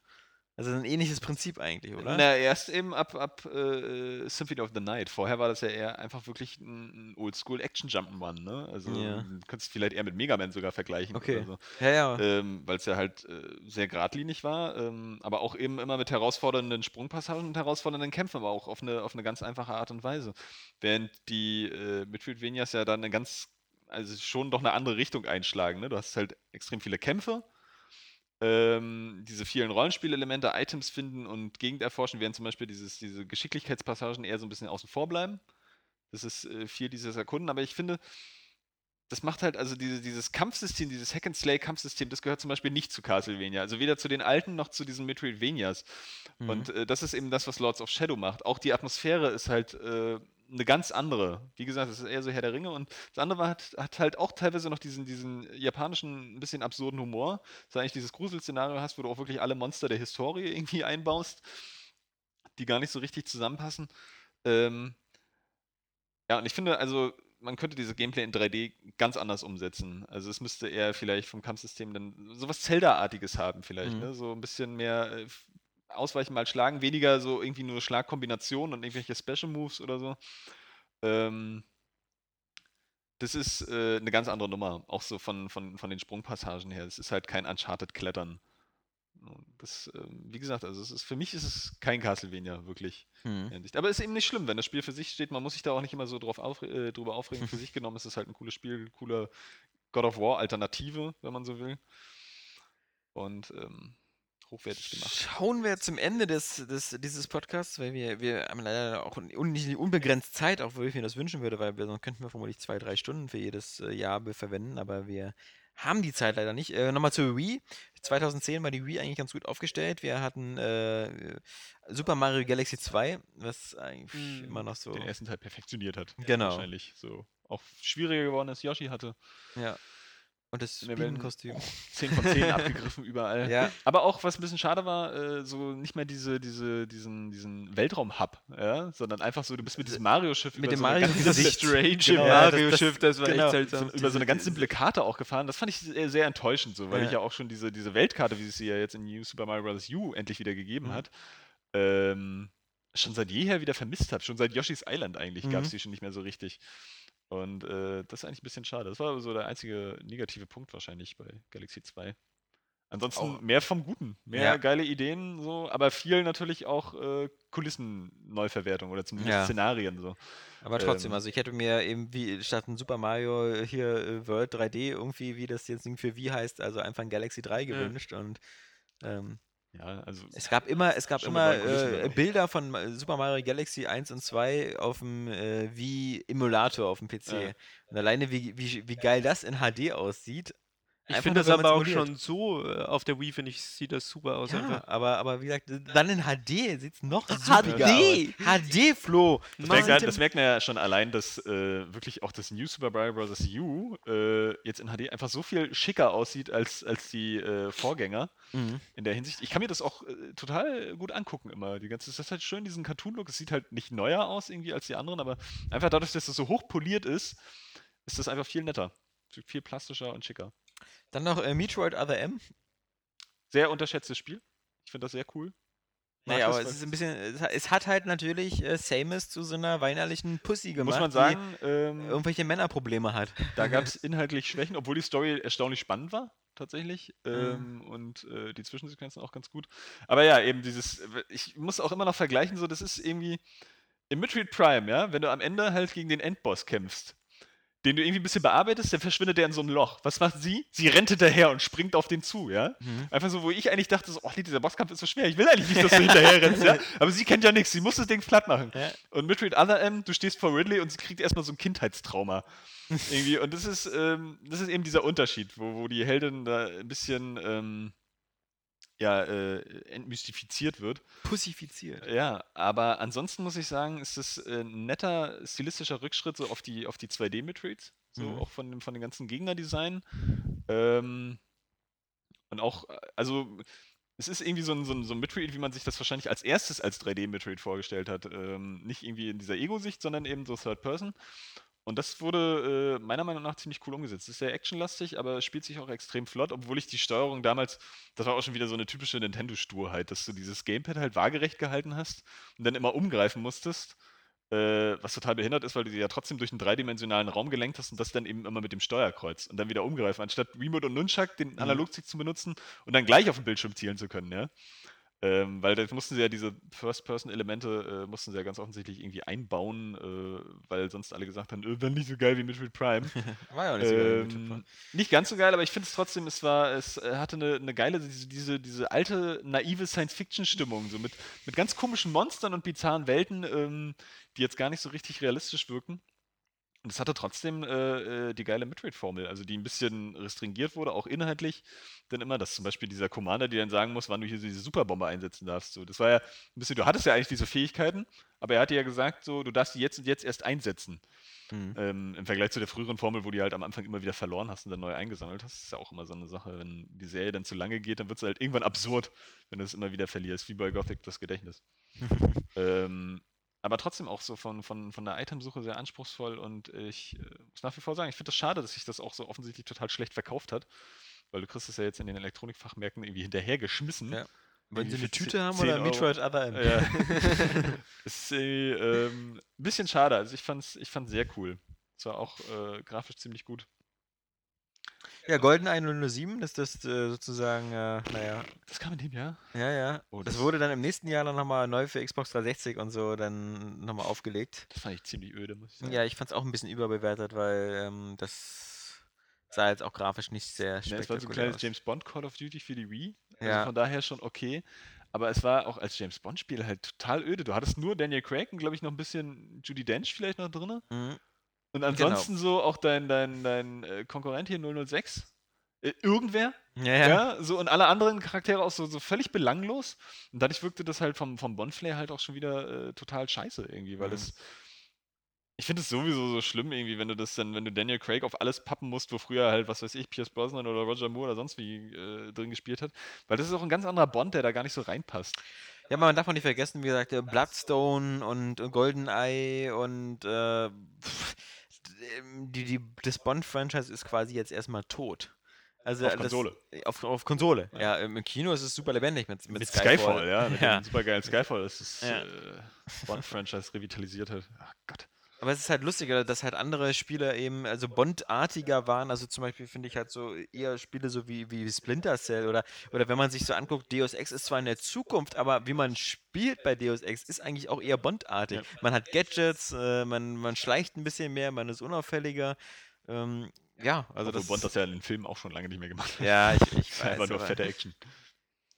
Also ein ähnliches Prinzip eigentlich, oder? Na, erst eben ab, ab äh, Symphony of the Night. Vorher war das ja eher einfach wirklich ein, ein Oldschool-Action-Jump'n'Run, ne? Also, Ja. du könntest vielleicht eher mit Mega Man sogar vergleichen. Okay. So. Ja, ja. ähm, weil es ja halt äh, sehr geradlinig war, ähm, aber auch eben immer mit herausfordernden Sprungpassagen und herausfordernden Kämpfen, aber auch auf eine, auf eine ganz einfache Art und Weise. Während die äh, Metroidvanias ja dann eine ganz, also schon doch eine andere Richtung einschlagen. Ne? Du hast halt extrem viele Kämpfe, ähm, diese vielen Rollenspielelemente, Items finden und Gegend erforschen, während zum Beispiel dieses, diese Geschicklichkeitspassagen eher so ein bisschen außen vor bleiben. Das ist äh, viel dieses Erkunden, aber ich finde, das macht halt, also diese, dieses Kampfsystem, dieses Hack and Slay Kampfsystem, das gehört zum Beispiel nicht zu Castlevania. Also weder zu den alten noch zu diesen Metroidvanias. Mhm. Und äh, das ist eben das, was Lords of Shadow macht. Auch die Atmosphäre ist halt äh, eine ganz andere. Wie gesagt, es ist eher so Herr der Ringe und das andere war, hat, hat halt auch teilweise noch diesen, diesen japanischen, ein bisschen absurden Humor. Dass du eigentlich dieses Gruselszenario hast, wo du auch wirklich alle Monster der Historie irgendwie einbaust, die gar nicht so richtig zusammenpassen. Ähm, ja, und ich finde, also man könnte diese Gameplay in 3D ganz anders umsetzen. Also es müsste eher vielleicht vom Kampfsystem dann sowas Zelda-artiges haben vielleicht, Mhm. ne? So ein bisschen mehr äh, ausweichen, mal schlagen, weniger so irgendwie nur Schlagkombinationen und irgendwelche Special Moves oder so. Ähm, das ist äh, eine ganz andere Nummer, auch so von, von, von den Sprungpassagen her. Es ist halt kein Uncharted-Klettern. Das, ähm, wie gesagt, also es ist, für mich ist es kein Castlevania, wirklich. Hm. Aber ist eben nicht schlimm, wenn das Spiel für sich steht. Man muss sich da auch nicht immer so drauf aufre äh, drüber aufregen. Für sich genommen ist es halt ein cooles Spiel, cooler God of War Alternative, wenn man so will. Und ähm, hochwertig gemacht. Schauen wir zum Ende des, des, dieses Podcasts, weil wir, wir haben leider auch nicht unbegrenzt Zeit, auch wo ich mir das wünschen würde, weil wir, sonst könnten wir vermutlich zwei, drei Stunden für jedes äh, Jahr verwenden, aber wir haben die Zeit leider nicht. Äh, Nochmal zur Wii. 2010 war die Wii eigentlich ganz gut aufgestellt. Wir hatten äh, Super Mario Galaxy 2, was eigentlich Mm. immer noch so. Den ersten Teil perfektioniert hat. Genau. Wahrscheinlich so. Auch schwieriger geworden als Yoshi hatte. Ja. Und das Wir werden- Bienenkostüm. 10 von 10 abgegriffen überall. Ja. Aber auch, was ein bisschen schade war, äh, so nicht mehr diese, diese, diesen, diesen Weltraum-Hub, ja? sondern einfach so, du bist mit diesem Mario-Schiff Mit über dem so eine ganz Mario-Gesicht. Strange Genau, ja, das- das- Mario-Schiff, das, war genau. echt seltsam. über so eine ganz simple Karte auch gefahren. Das fand ich sehr, sehr enttäuschend, so, weil Ja. ich ja auch schon diese, diese Weltkarte, wie es sie ja jetzt in New Super Mario Bros. U endlich wieder gegeben Mhm. hat, ähm, schon seit jeher wieder vermisst habe. Schon seit Yoshi's Island eigentlich gab Mhm. es die schon nicht mehr so richtig. Und äh, das ist eigentlich ein bisschen schade. Das war so der einzige negative Punkt wahrscheinlich bei Galaxy 2. Ansonsten Auch- mehr vom Guten, mehr Ja. geile Ideen, so, aber viel natürlich auch äh, Kulissen-Neuverwertung oder zumindest Ja. Szenarien so. Aber trotzdem, Ähm. also ich hätte mir eben wie statt ein Super Mario hier äh, World 3D irgendwie, wie das jetzt für Wii heißt, also einfach ein Galaxy 3 Ja. gewünscht und ähm, Ja, also es gab immer, es gab immer äh. Bilder von Super Mario Galaxy 1 und 2 auf dem äh, Wii Emulator auf dem PC. Ja. Und alleine wie, wie, wie geil das in HD aussieht. Ich finde das aber auch schon so, äh, auf der Wii, finde ich, sieht das super aus. Ja, einfach. aber, aber wie gesagt, dann in HD sieht es noch HD! supiger aus. HD, Flo! Das merkt, man, das merkt man ja schon allein, dass äh, wirklich auch das New Super Mario Bros. U äh, jetzt in HD einfach so viel schicker aussieht als, als die äh, Vorgänger Mhm. in der Hinsicht. Ich kann mir das auch äh, total gut angucken immer. Die ganze, das ist halt schön, diesen Cartoon-Look. Es sieht halt nicht neuer aus irgendwie als die anderen, aber einfach dadurch, dass das so hoch poliert ist, ist das einfach viel netter. Viel plastischer und schicker. Dann noch äh, Metroid Other M. Sehr unterschätztes Spiel. Ich finde das sehr cool. Mag Naja, aber es ist ein bisschen, es hat, halt natürlich äh, Samus zu so einer weinerlichen Pussy gemacht, muss man sagen, ähm, die irgendwelche Männerprobleme hat. Da gab es inhaltlich Schwächen, obwohl die Story erstaunlich spannend war, tatsächlich. Mhm. Ähm, und äh, die Zwischensequenzen auch ganz gut. Aber ja, eben dieses, ich muss auch immer noch vergleichen, so, das ist irgendwie im Metroid Prime, ja, wenn du am Ende halt gegen den Endboss kämpfst, den du irgendwie ein bisschen bearbeitest, dann verschwindet der in so einem Loch. Was macht sie? Sie rennt hinterher und springt auf den zu, ja. Mhm. Einfach so, wo ich eigentlich dachte, so, oh, nee, dieser Bosskampf ist so schwer, ich will eigentlich nicht, dass du hinterher rennst, ja. Aber sie kennt ja nichts, sie muss das Ding platt machen. Ja. Und Metroid Other M, du stehst vor Ridley und sie kriegt erstmal so ein Kindheitstrauma. irgendwie. Und das ist, ähm, das ist eben dieser Unterschied, wo, wo die Heldin da ein bisschen ähm, ja, äh, entmystifiziert wird. Pussifiziert. Ja, aber ansonsten muss ich sagen, ist es äh, ein netter stilistischer Rückschritt so auf die, auf die 2D-Metroids. So Mhm. auch von, dem- von den ganzen Gegnerdesign. Ähm, und auch, also es ist irgendwie so ein, so, ein, so ein Metroid, wie man sich das wahrscheinlich als erstes als 3D-Metroid vorgestellt hat. Ähm, nicht irgendwie in dieser Ego-Sicht, sondern eben so Third Person. Und das wurde äh, meiner Meinung nach ziemlich cool umgesetzt. Ist sehr actionlastig, aber spielt sich auch extrem flott, obwohl ich die Steuerung damals, das war auch schon wieder so eine typische Nintendo-Sturheit, dass du dieses Gamepad halt waagerecht gehalten hast und dann immer umgreifen musstest. Äh, was total behindert ist, weil du sie ja trotzdem durch einen dreidimensionalen Raum gelenkt hast und das dann eben immer mit dem Steuerkreuz und dann wieder umgreifen, anstatt Remote und Nunchuck den Analogstick zu benutzen und dann gleich auf den Bildschirm zielen zu können, ja. Ähm, weil da mussten sie ja diese First-Person-Elemente äh, mussten sie ja ganz offensichtlich irgendwie einbauen, äh, weil sonst alle gesagt haben, äh, nicht so geil wie Metroid Prime. War ja auch nicht so geil mit ähm, Metroid. nicht ganz so geil, aber ich finde es trotzdem, es war, es äh, hatte eine, eine geile, diese, diese, diese alte, naive Science-Fiction-Stimmung, so mit, mit ganz komischen Monstern und bizarren Welten, ähm, die jetzt gar nicht so richtig realistisch wirken. Und es hatte trotzdem äh, äh, die geile Metroid-Formel, also die ein bisschen restringiert wurde, auch inhaltlich. Denn immer, dass zum Beispiel dieser Commander dir dann sagen muss, wann du hier diese Superbombe einsetzen darfst. So, das war ja ein bisschen, du hattest ja eigentlich diese Fähigkeiten, aber er hat dir ja gesagt, so, du darfst die jetzt und jetzt erst einsetzen. Mhm. Ähm, Im Vergleich zu der früheren Formel, wo du die halt am Anfang immer wieder verloren hast und dann neu eingesammelt hast, ist ja auch immer so eine Sache, wenn die Serie dann zu lange geht, dann wird es halt irgendwann absurd, wenn du es immer wieder verlierst, wie bei Gothic das Gedächtnis. ähm, aber trotzdem auch so von, von, von der Itemsuche sehr anspruchsvoll und ich äh, muss nach wie vor sagen, ich finde das schade, dass sich das auch so offensichtlich total schlecht verkauft hat, weil du kriegst es ja jetzt in den Elektronikfachmärkten irgendwie hinterhergeschmissen. Ja. Wollen Sie eine Tüte 10 haben oder. Metroid Other M? Ja. ist irgendwie, ähm, ein bisschen schade. Also ich fand's, ich fand's sehr cool. Es war auch äh, grafisch ziemlich gut. Ja, GoldenEye 007, das ist äh, sozusagen, äh, naja, Das kam in dem Jahr. ja, ja. Oh, das das- wurde dann im nächsten Jahr dann nochmal neu für Xbox 360 und so dann nochmal aufgelegt. Das fand ich ziemlich öde, muss ich sagen. Ja, ich fand es auch ein bisschen überbewertet, weil ähm, das sah jetzt auch grafisch nicht sehr Ja, es war so ein spektakulär kleines aus. James Bond Call of Duty für die Wii. Also Ja. von daher schon okay. Aber es war auch als James Bond Spiel halt total öde. Du hattest nur Daniel Craig und glaube ich noch ein bisschen Judy Dench vielleicht noch drin. Mhm. Und ansonsten so auch dein, dein, dein äh, Konkurrent hier 006. äh, irgendwer. Ja, ja. Ja, so und alle anderen Charaktere auch so, so völlig belanglos. Und dadurch wirkte das halt vom, vom Bond-Flair halt auch schon wieder äh, total scheiße irgendwie, weil Mhm. es. Ich finde es sowieso so schlimm irgendwie, wenn du das dann, wenn du Daniel Craig auf alles pappen musst, wo früher halt, was weiß ich, Pierce Brosnan oder Roger Moore oder sonst wie äh, drin gespielt hat. Weil das ist auch ein ganz anderer Bond, der da gar nicht so reinpasst. Ja, man darf auch nicht vergessen, wie gesagt, äh, Bloodstone und äh, GoldenEye und äh, pff, die, die, das Bond-Franchise ist quasi jetzt erstmal tot. Also Auf das- Konsole. Auf, auf Konsole. Ja, im Kino ist es super lebendig mit, mit, Mit Skyfall, ja, mit ja. dem supergeilen Skyfall, das ist Ja. äh, Bond-Franchise revitalisiert hat. Ach Gott. Aber es ist halt lustiger, dass halt andere Spiele eben, also Bond-artiger waren. Also zum Beispiel finde ich halt so eher Spiele so wie, wie Splinter Cell oder, oder wenn man sich so anguckt, Deus Ex ist zwar in der Zukunft, aber wie man spielt bei Deus Ex ist eigentlich auch eher Bond-artig. Ja. Man hat Gadgets, äh, man, man schleicht ein bisschen mehr, man ist unauffälliger. Ähm, ja, also das. Bond das ja in den Filmen auch schon lange nicht mehr gemacht hat. ja, ich, ich ist einfach weiß. nur fette Action.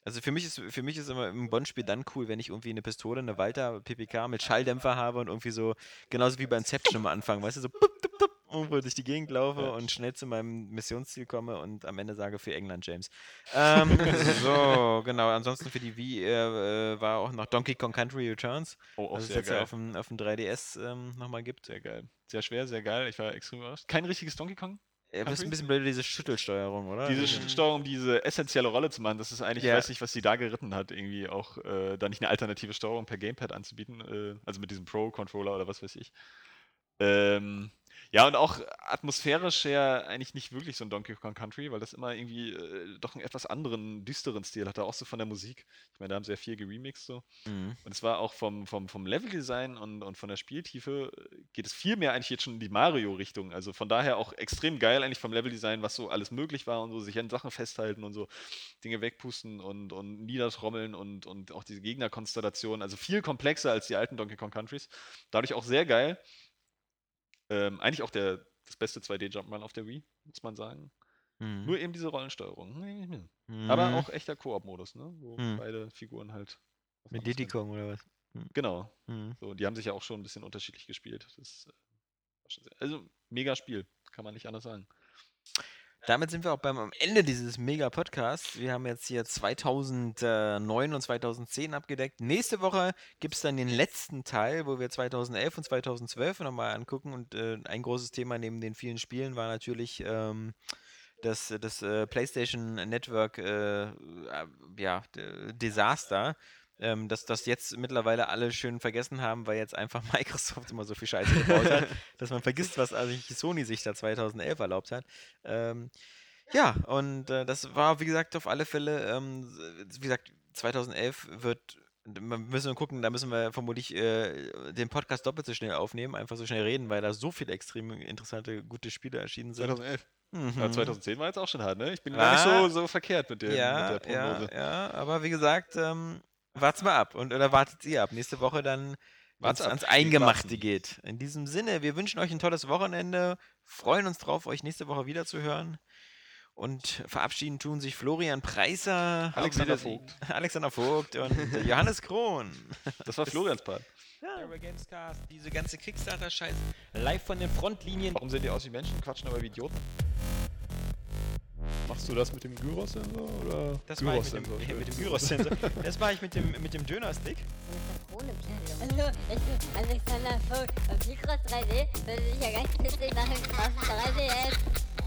Also für mich ist für mich ist immer im Bond-Spiel dann cool, wenn ich irgendwie eine Pistole, eine Walter PPK mit Schalldämpfer habe und irgendwie so, genauso wie bei Inception am Anfang, weißt du, so pup, tup, tup, irgendwo durch die Gegend laufe Ja. und schnell zu meinem Missionsziel komme und am Ende sage für England James. Ähm, so, genau. Ansonsten für die Wii äh, äh, war auch noch Donkey Kong Country Returns, Oh, auch was es jetzt ja geil. auf dem, auf dem 3DS ähm, nochmal gibt. Sehr geil. Sehr schwer, sehr geil. Ich war extrem überrascht. Kein richtiges Donkey Kong? Ja, das ist ein bisschen blöd, diese Schüttelsteuerung, oder? Diese Also- Sch- Steuerung, um diese essentielle Rolle zu machen, das ist eigentlich, Ja. ich weiß nicht, was sie da geritten hat, irgendwie auch äh, da nicht eine alternative Steuerung per Gamepad anzubieten, äh, also mit diesem Pro-Controller oder was weiß ich. Ähm, ja, und auch atmosphärisch ja eigentlich nicht wirklich so ein Donkey Kong Country, weil das immer irgendwie äh, doch einen etwas anderen, düsteren Stil hatte, auch so von der Musik. Ich meine, da haben sie ja viel geremixed so. Mhm. Und es war auch vom, vom, vom Leveldesign und, und von der Spieltiefe äh, geht es viel mehr eigentlich jetzt schon in die Mario-Richtung. Also von daher auch extrem geil eigentlich vom Leveldesign, was so alles möglich war und so, sich an Sachen festhalten und so Dinge wegpusten und, und niedertrommeln und, und auch diese Gegnerkonstellation. Also viel komplexer als die alten Donkey Kong Countries. Dadurch auch sehr geil. Ähm, eigentlich auch der, das beste 2D-Jumpman auf der Wii, muss man sagen. Mhm. Nur eben diese Rollensteuerung. Mhm. Aber auch echter Koop-Modus, ne? wo Mhm. beide Figuren halt. mit Diddy. Kong oder was? Genau. Mhm. So, die haben sich ja auch schon ein bisschen unterschiedlich gespielt. Das, äh, also, mega Spiel, kann man nicht anders sagen. Damit sind wir auch beim Ende dieses Mega-Podcasts. Wir haben jetzt hier 2009 und 2010 abgedeckt. Nächste Woche gibt es dann den letzten Teil, wo wir 2011 und 2012 nochmal angucken. Und äh, ein großes Thema neben den vielen Spielen war natürlich ähm, das, das äh, PlayStation Network äh, äh, ja, Desaster. Ähm, dass das jetzt mittlerweile alle schön vergessen haben, weil jetzt einfach Microsoft immer so viel Scheiße gebaut hat, dass man vergisst, was eigentlich Sony sich da 2011 erlaubt hat. Ähm, ja, und äh, das war, wie gesagt, auf alle Fälle, ähm, wie gesagt, 2011 wird, wir müssen gucken, da müssen wir vermutlich äh, den Podcast doppelt so schnell aufnehmen, einfach so schnell reden, weil da so viele extrem interessante, gute Spiele erschienen sind. 2011. Mhm. Ja, 2010 war jetzt auch schon hart, ne? Ich bin gar nicht so, Ah. so verkehrt mit, dem, ja, mit der ja, Prognose. ja, aber wie gesagt, ähm, wart's mal ab. Und, oder wartet ihr ab. Nächste Woche dann, wenn Wart's es ans Eingemachte geht. In diesem Sinne, wir wünschen euch ein tolles Wochenende, freuen uns drauf, euch nächste Woche wiederzuhören. Und verabschieden tun sich Florian Preiser, Alexander. Vogt. Alexander Vogt und Johannes Krohn. Das war Florians Part. Ja. Gamescast, diese ganze Kickstarter-Scheiß live von den Frontlinien. Warum sehen die aus wie Menschen, quatschen aber wie Idioten? Machst du das mit dem Gyros-Sensor oder Das war ich mit dem, mit dem Gyros-Sensor. Das war ich mit dem, mit dem Döner-Stick. Hallo, ich bin Alexander Vogt und Mikros 3D würde sich ja ganz witzig machen auf 3DS.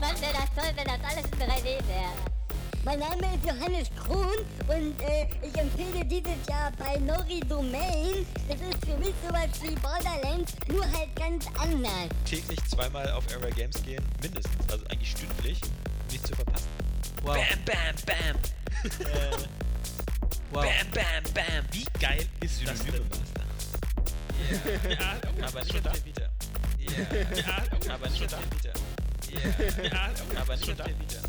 Mann, wäre das toll, wenn das alles in 3D wäre. Mein Name ist Johannes Krohn und äh, ich empfehle dieses Jahr Binary Domain. Das ist für mich sowas wie Borderlands, nur halt ganz anders. täglich zweimal auf Area Games gehen, mindestens, also eigentlich stündlich, nicht zu verpassen. Wow. Bam, bam, bam. äh, wow. Bam, bam, bam. Wie geil ist das denn? Ja, aber nicht auf der Vita. Ja, aber nicht auf der Vita. Ja, aber nicht auf der Vita.